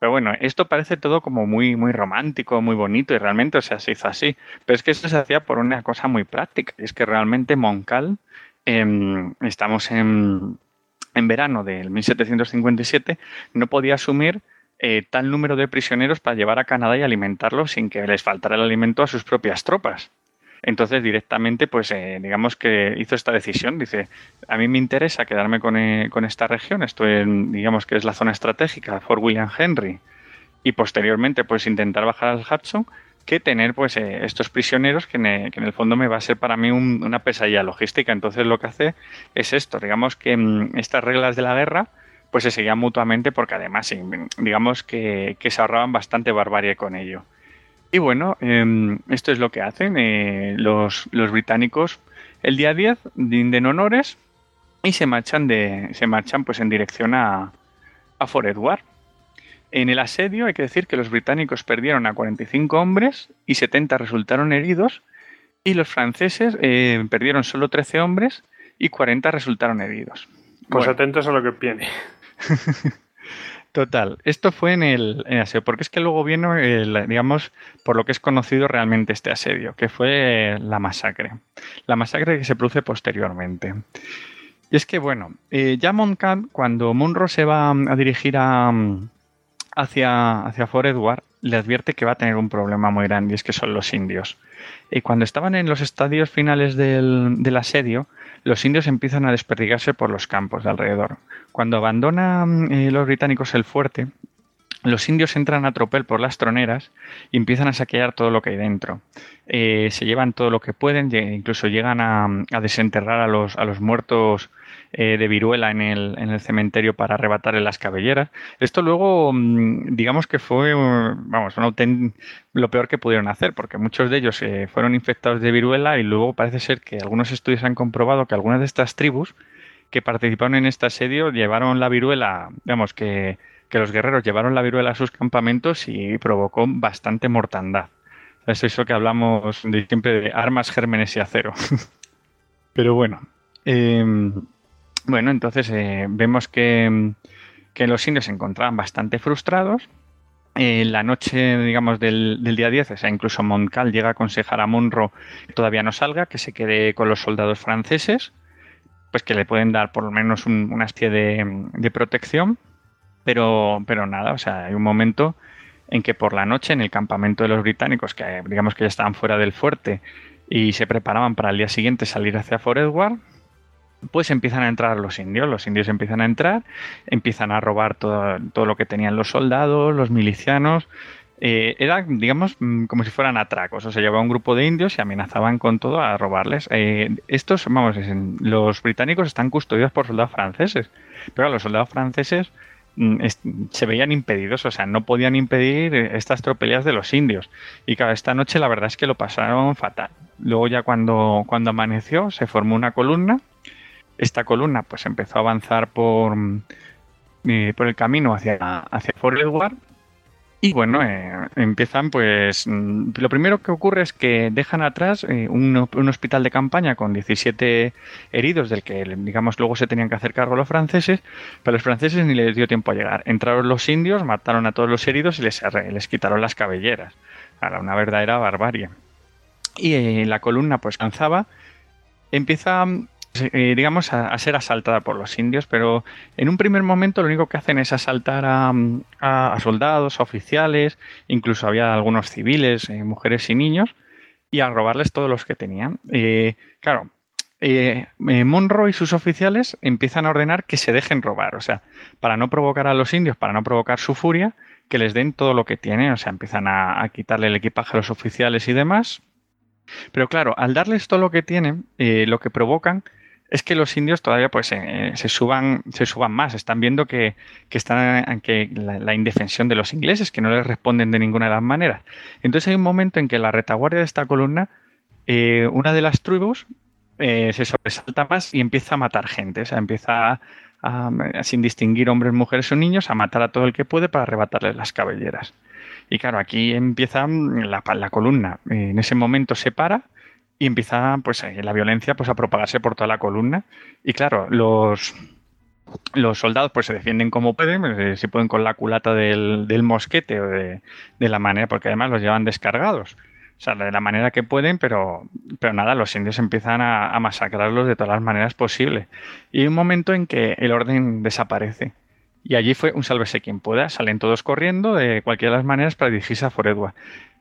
Pero bueno, esto parece todo como muy, muy romántico, muy bonito y realmente, o sea, se hizo así. Pero es que esto se hacía por una cosa muy práctica. Es que realmente Moncal, em, estamos en, en verano del 1757, no podía asumir eh, tal número de prisioneros para llevar a Canadá y alimentarlos sin que les faltara el alimento a sus propias tropas. Entonces directamente, pues eh, digamos que hizo esta decisión. Dice, a mí me interesa quedarme con, eh, con esta región. Esto en, digamos que es la zona estratégica, Fort William Henry. Y posteriormente, pues intentar bajar al Hudson que tener pues eh, estos prisioneros que en, eh, que en el fondo me va a ser para mí un- una pesadilla logística. Entonces lo que hace es esto, digamos que mm, estas reglas de la guerra pues se seguían mutuamente porque además sí, digamos que, se ahorraban bastante barbarie con ello. Y bueno, em, esto es lo que hacen eh, los, británicos el día 10 rinden honores y se marchan de se marchan pues en dirección a, a Fort Edward. En el asedio hay que decir que los británicos perdieron a 45 hombres y 70 resultaron heridos y los franceses eh, perdieron solo 13 hombres y 40 resultaron heridos. Pues Bueno. atentos a lo que viene. Total, esto fue en el, en el asedio, porque es que luego vino, el, digamos, por lo que es conocido realmente este asedio, que fue eh, la masacre. La masacre que se produce posteriormente. Y es que, bueno, eh, ya Montcalm, cuando Munro se va a dirigir a, hacia, hacia Fort Edward, le advierte que va a tener un problema muy grande, y es que son los indios. Y cuando estaban en los estadios finales del, del asedio, los indios empiezan a desperdigarse por los campos de alrededor. Cuando abandonan eh, los británicos el fuerte, los indios entran a tropel por las troneras y empiezan a saquear todo lo que hay dentro. Eh, se llevan todo lo que pueden, incluso llegan a, desenterrar a los, a los muertos eh, de viruela en el, en el, cementerio para arrebatarle las cabelleras. Esto luego, mm, digamos que fue, vamos, lo peor que pudieron hacer, porque muchos de ellos eh, fueron infectados de viruela y luego parece ser que algunos estudios han comprobado que algunas de estas tribus que participaron en este asedio llevaron la viruela, digamos que que los guerreros llevaron la viruela a sus campamentos y provocó bastante mortandad. Es eso que hablamos de, siempre de armas, gérmenes y acero. Pero bueno. Em, bueno, entonces eh, vemos que, los indios se encontraban bastante frustrados. En la noche, digamos, del, día 10, o sea, incluso Montcal llega a aconsejar a Monro que todavía no salga, que se quede con los soldados franceses, pues que le pueden dar por lo menos una especie de protección pero, pero nada, o sea, hay un momento en que por la noche en el campamento de los británicos, que digamos que ya estaban fuera del fuerte y se preparaban para el día siguiente salir hacia Fort Edward, pues empiezan a entrar los indios. Los indios empiezan a entrar, empiezan a robar todo, todo lo que tenían los soldados, los milicianos. Eh, era, digamos, mm, como si fueran atracos. O sea, llevaba un grupo de indios y amenazaban con todo a robarles. Eh, estos, vamos, los británicos están custodiados por soldados franceses. Pero los soldados franceses Mm, se veían impedidos, o sea, no podían impedir estas tropelías de los indios. Y cada esta noche la verdad es que lo pasaron fatal. Luego ya cuando, cuando amaneció se formó una columna. Esta columna pues empezó a avanzar por, mm, eh, por el camino hacia, hacia Fort Edward y bueno, eh, empiezan pues... Mm, lo primero que ocurre es que dejan atrás eh, un, hospital de campaña con 17 heridos del que digamos luego se tenían que hacer cargo los franceses, pero los franceses ni les dio tiempo a llegar. Entraron los indios, mataron a todos los heridos y les, les quitaron las cabelleras. Era una verdadera barbarie. Y la columna pues cansaba. Empieza eh, digamos, a, ser asaltada por los indios, pero en un primer momento lo único que hacen es asaltar a, soldados, a oficiales, incluso había algunos civiles, eh, mujeres y niños, y a robarles todos los que tenían. Eh, claro, Monroe y sus oficiales empiezan a ordenar que se dejen robar, o sea, para no provocar a los indios, para no provocar su furia, que les den todo lo que tienen, o sea, empiezan a, quitarle el equipaje a los oficiales y demás. Pero claro, al darles todo lo que tienen, lo que provocan es que los indios todavía pues eh, se suban se suban más. Están viendo que, están que la, indefensión de los ingleses que no les responden de ninguna de las maneras. Entonces hay un momento en que la retaguardia de esta columna eh, una de las tribus eh, se sobresalta más y empieza a matar gente. O sea empieza a, sin distinguir hombres mujeres o niños a matar a todo el que puede para arrebatarles las cabelleras. Y claro aquí empieza la, la columna. En ese momento se para y empieza pues la violencia pues a propagarse por toda la columna. Y claro los los soldados pues se defienden como pueden eh, si pueden con la culata del, del mosquete o de, de, la manera porque además los llevan descargados. O sea de la manera que pueden pero pero nada los indios empiezan a, masacrarlos de todas las maneras posibles y hay un momento en que el orden desaparece. Y allí fue un sálvese quien pueda salen todos corriendo de cualquiera de las maneras para dirigirse a Foredwa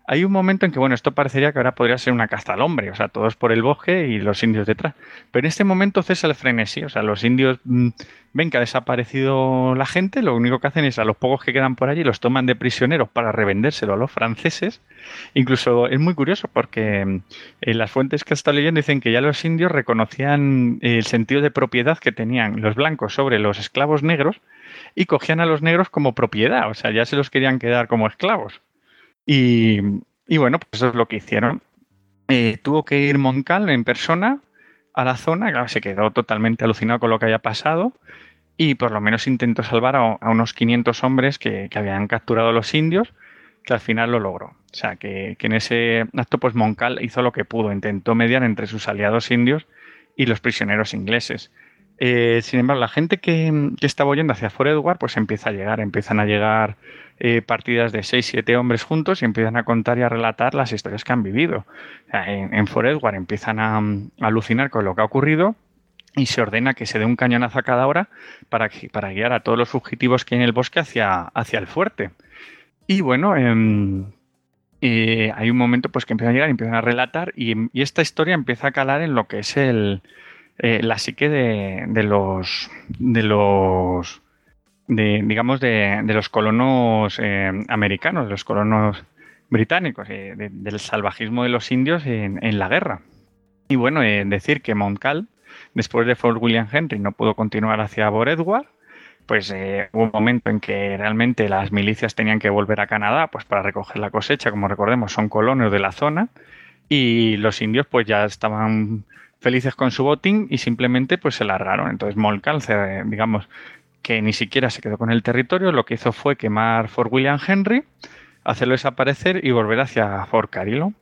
hay un momento en que, bueno, esto parecería que ahora podría ser una casta al hombre, o sea, todos por el bosque y los indios detrás. Pero en este momento cesa el frenesí, o sea, los indios mm, ven que ha desaparecido la gente, lo único que hacen es a los pocos que quedan por allí los toman de prisioneros para revendérselo a los franceses. Incluso es muy curioso porque mm, en las fuentes que he estado leyendo dicen que ya los indios reconocían el sentido de propiedad que tenían los blancos sobre los esclavos negros y cogían a los negros como propiedad, o sea, ya se los querían quedar como esclavos. Y, bueno, pues eso es lo que hicieron. Eh, tuvo que ir Moncal en persona a la zona, claro, se quedó totalmente alucinado con lo que había pasado y por lo menos intentó salvar a, unos 500 hombres que, habían capturado a los indios, que al final lo logró. O sea, que, en ese acto pues Moncal hizo lo que pudo, intentó mediar entre sus aliados indios y los prisioneros ingleses. Eh, sin embargo, la gente que, estaba yendo hacia Fort Edward pues empieza a llegar, empiezan a llegar eh, partidas de 6-7 hombres juntos y empiezan a contar y a relatar las historias que han vivido. en, en Edward empiezan a, alucinar con lo que ha ocurrido y se ordena que se dé un cañonazo a cada hora para, para guiar a todos los fugitivos que hay en el bosque hacia, hacia el fuerte. Y bueno, em, eh, hay un momento pues que empiezan a llegar y empiezan a relatar y, esta historia empieza a calar en lo que es el, eh, la psique de, los de los de digamos, de, los colonos eh, americanos, de los colonos británicos, eh, de- del salvajismo de los indios en, la guerra. Y bueno, eh, decir que Montcalm, después de Fort William Henry, no pudo continuar hacia Fort Edward, pues hubo un momento en que realmente las milicias tenían que volver a Canadá pues para recoger la cosecha, como recordemos, son colonos de la zona, y los indios pues ya estaban felices con su botín y simplemente pues se largaron. Entonces Montcalm, se- digamos, que ni siquiera se quedó con el territorio, lo que hizo fue quemar Fort William Henry, hacerlo desaparecer y volver hacia Fort Carillon.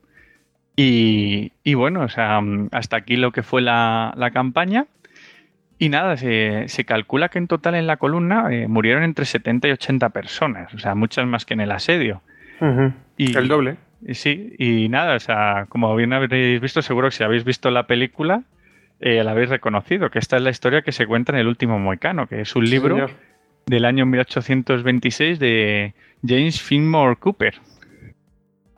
Y, y bueno, o sea, mm, hasta aquí lo que fue la, la campaña. Y nada, se, se calcula que en total en la columna eh, murieron entre 70 y 80 personas, o sea, muchas más que en el asedio. Y, El doble. y sí, y nada, o sea, como bien habréis visto, seguro que si habéis visto la película, eh, la habéis reconocido, que esta es la historia que se cuenta en El último moicano, que es un libro señor. del año 1826 de James Fillmore Cooper.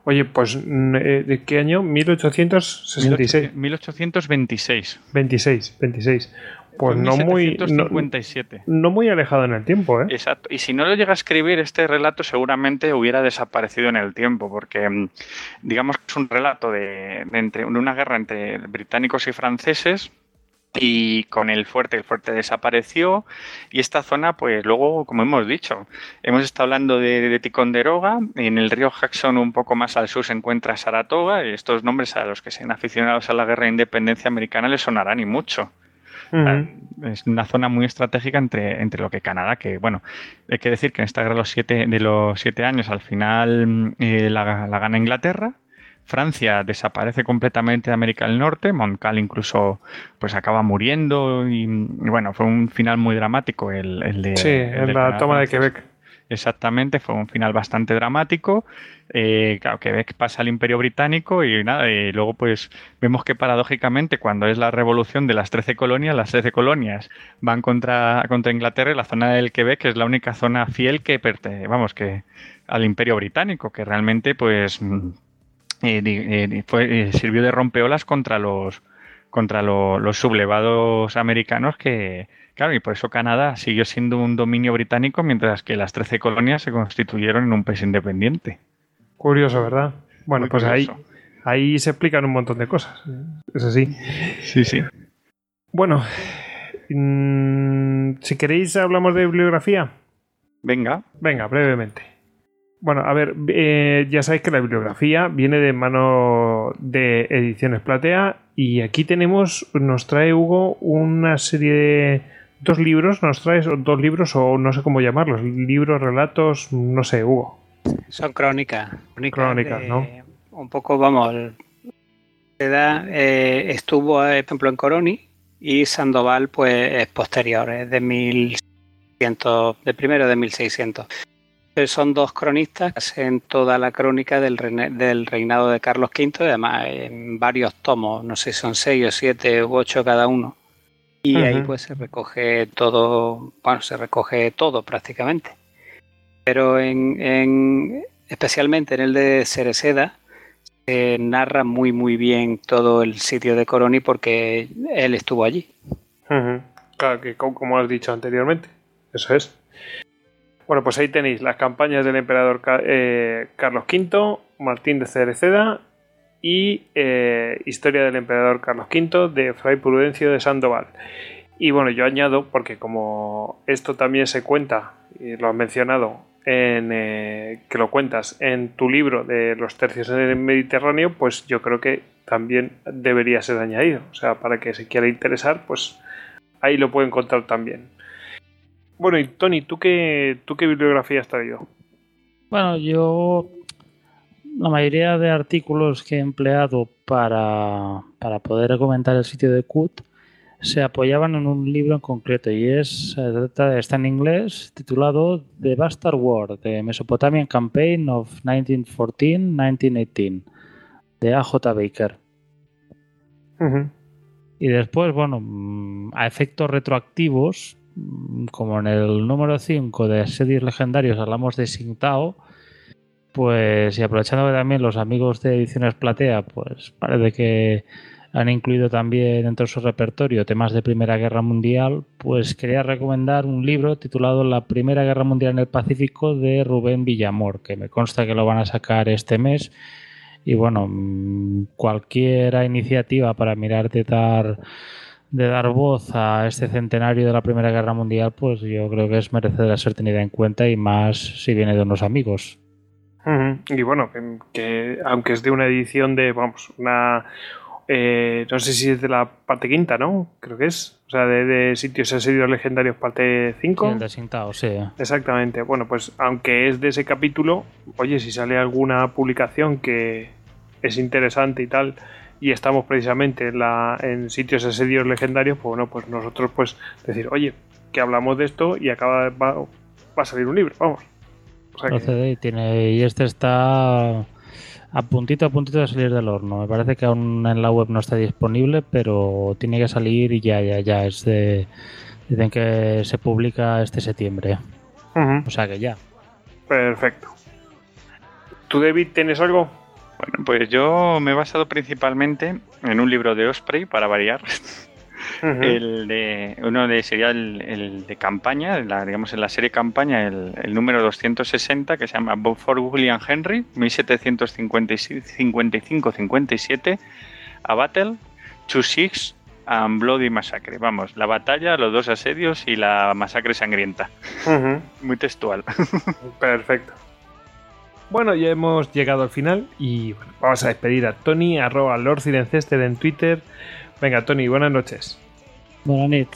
Oye, pues, mm, eh, ¿de qué año? 1866. 1826. 26, 26. Pues no muy, no, 1757. no muy alejado en el tiempo, ¿eh? Exacto. Y si no lo llega a escribir, este relato seguramente hubiera desaparecido en el tiempo, porque mm, digamos que es un relato de, de entre, de una guerra entre británicos y franceses. Y con el fuerte, el fuerte desapareció. Y esta zona, pues luego, como hemos dicho, hemos estado hablando de, de Ticonderoga. En el río Jackson, un poco más al sur, se encuentra Saratoga. Y estos nombres a los que sean aficionados a la guerra de independencia americana les sonarán y mucho. Ujú. Es una zona muy estratégica entre, entre lo que Canadá, que bueno, hay que decir que en esta guerra de los siete, de los siete años al final mm, eh, la, la gana Inglaterra. Francia desaparece completamente de América del Norte, Montcalm incluso pues acaba muriendo y, y bueno, fue un final muy dramático el, el de Sí, el en la toma de. Quebec. Exactamente, fue un final bastante dramático. Eh, claro, Quebec pasa al Imperio Británico y nada, y luego pues vemos que paradójicamente cuando es la revolución de las 13 colonias, las 13 colonias van contra, contra Inglaterra y la zona del Quebec es la única zona fiel que pertenece, vamos, que al Imperio Británico, que realmente pues mm, eh, eh, fue- eh, sirvió de rompeolas contra los contra lo- los sublevados americanos que, claro, y por eso Canadá siguió siendo un dominio británico mientras que las 13 colonias se constituyeron en un país independiente. Curioso, ¿verdad? Bueno, Muy pues ahí, curioso. ahí se explican un montón de cosas. Es así. Sí, sí. Bueno, mm, si queréis hablamos de bibliografía. Venga, Venga, brevemente. Bueno, a ver, eh, ya sabéis que la bibliografía viene de mano de Ediciones Platea y aquí tenemos, nos trae Hugo una serie de dos libros, nos traes dos libros o no sé cómo llamarlos, libros, relatos, no sé, Hugo. Son crónicas. Crónicas, de- ¿no? Un poco, vamos, da, eh, estuvo, eh, por ejemplo, en Coroni y Sandoval, pues, es posterior, es de 1100, de primero de 1600. Pero son dos cronistas que hacen toda la crónica del, reine- del reinado de Carlos V, y además en varios tomos, no sé si son seis o siete u ocho cada uno. Y ahí pues se recoge todo, bueno, se recoge todo prácticamente. Pero en, en- especialmente en el de Cereceda se narra muy muy bien todo el sitio de Coroni porque él estuvo allí. Claro, que co- como has dicho anteriormente. Eso es. Bueno, pues ahí tenéis las campañas del emperador eh, Carlos V, Martín de Cereceda y eh, Historia del emperador Carlos V de Fray Prudencio de Sandoval. Y bueno, yo añado, porque como esto también se cuenta, y lo has mencionado, en, eh, que lo cuentas en tu libro de los tercios en el Mediterráneo, pues yo creo que también debería ser añadido. O sea, para que se quiera interesar, pues ahí lo puede encontrar también. Bueno, y Tony, ¿tú qué, tú qué bibliografía has traído? Bueno, yo la mayoría de artículos que he empleado para, para poder comentar el sitio de CUT se apoyaban en un libro en concreto y es está en inglés titulado The Bastard War, The Mesopotamian Campaign of 1914-1918 de A.J. Baker. Y después, bueno, mm, a efectos retroactivos, mm, como en el número 5 de Asedios Legendarios hablamos de Singtao, pues y aprovechando que también los amigos de Ediciones Platea, pues parece que han incluido también dentro de su repertorio temas de Primera Guerra Mundial, pues quería recomendar un libro titulado La Primera Guerra Mundial en el Pacífico de Rubén Villamor, que me consta que lo van a sacar este mes. Y bueno, mm, cualquier iniciativa para mirar de dar, de dar voz a este centenario de la Primera Guerra Mundial, pues yo creo que es merecedora ser tenida en cuenta y más si viene de unos amigos. Y bueno, que, que aunque es de una edición de, vamos, una... eh, no sé si es de la parte quinta, ¿no? Creo que es. O sea, de, de sitios asedios legendarios parte 5. Sí, el desintado, sí. Exactamente. Bueno, pues aunque es de ese capítulo, oye, si sale alguna publicación que es interesante y tal, y estamos precisamente en, la, en sitios asedios legendarios, pues bueno, pues nosotros pues decir, oye, que hablamos de esto y acaba va, va a salir un libro, vamos. O sea que- Procede y, tiene, y este está a puntito a puntito de salir del horno. Me parece que aún en la web no está disponible, pero tiene que salir y ya, ya, ya. Es de, dicen que se publica este septiembre. O sea que ya. Perfecto. ¿Tú, David, tienes algo? Bueno, pues yo me he basado principalmente en un libro de Osprey, para variar. El de, uno de sería el, el de campaña, la, digamos en la serie campaña, el, el número 260, que se llama Beaufort William Henry, 1755-57, A Battle, Two Six and Bloody Massacre. Vamos, la batalla, los dos asedios y la masacre sangrienta. Muy textual. Perfecto. Bueno, ya hemos llegado al final y bueno, vamos a despedir a Tony, arroba Lord Cirencester en Twitter. Venga, Tony, buenas noches. Buena nit.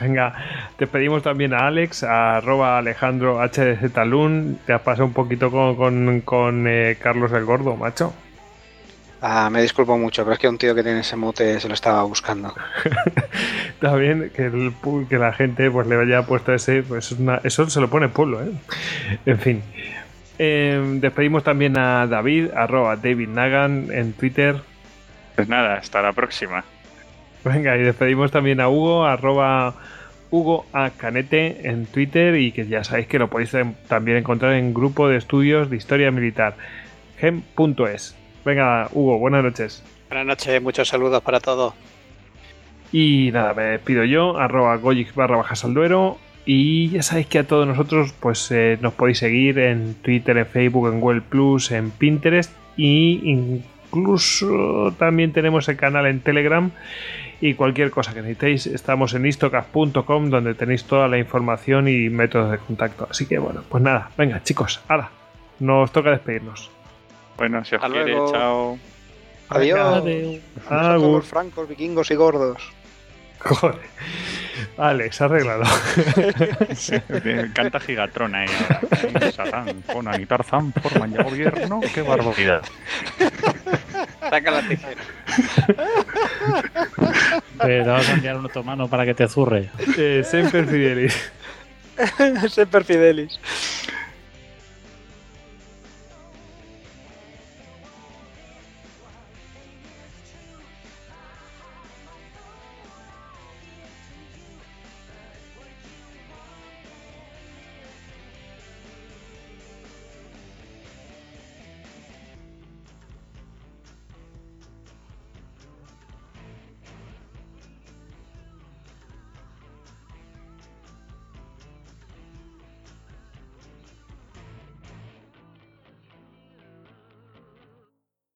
Venga, despedimos también a Alex, a arroba Alejandro HDZ Talún. Te has pasado un poquito con, con, con, eh, Carlos el Gordo, macho. Ah, me disculpo mucho, pero es que un tío que tiene ese mote se lo estaba buscando. Está bien que, el que la gente pues le haya puesto ese, pues una- eso se lo pone el pueblo, ¿eh? En fin. Eh, despedimos también a David, arroba David Nagan en Twitter. Pues nada, hasta la próxima. Venga, y despedimos también a Hugo, arroba Hugo A. Canete en Twitter y que ya sabéis que lo podéis también encontrar en grupo de estudios de historia militar, gem.es. Venga, Hugo, buenas noches. Buenas noches, muchos saludos para todos. Y nada, me despido yo, arroba Gojix barra bajas al duero. Y ya sabéis que a todos nosotros pues eh, nos podéis seguir en Twitter, en Facebook, en Google Plus, en Pinterest y incluso también tenemos el canal en Telegram y cualquier cosa que necesitéis estamos en istocast.com donde tenéis toda la información y métodos de contacto. Así que bueno, pues nada, venga chicos, ahora nos toca despedirnos. Bueno, si os Hasta quiere, luego. chao. Adiós. Adeu. A todos Agur. los francos, vikingos y gordos. Joder. Alex, arréglalo. Canta Gigatron ahí ahora. Satán, Conan y Tarzán forman ya gobierno. ¡Qué barbaridad! Saca la tijera. Te vamos a enviar un otomano para que te zurre. Eh, Semper Fidelis. Semper Fidelis.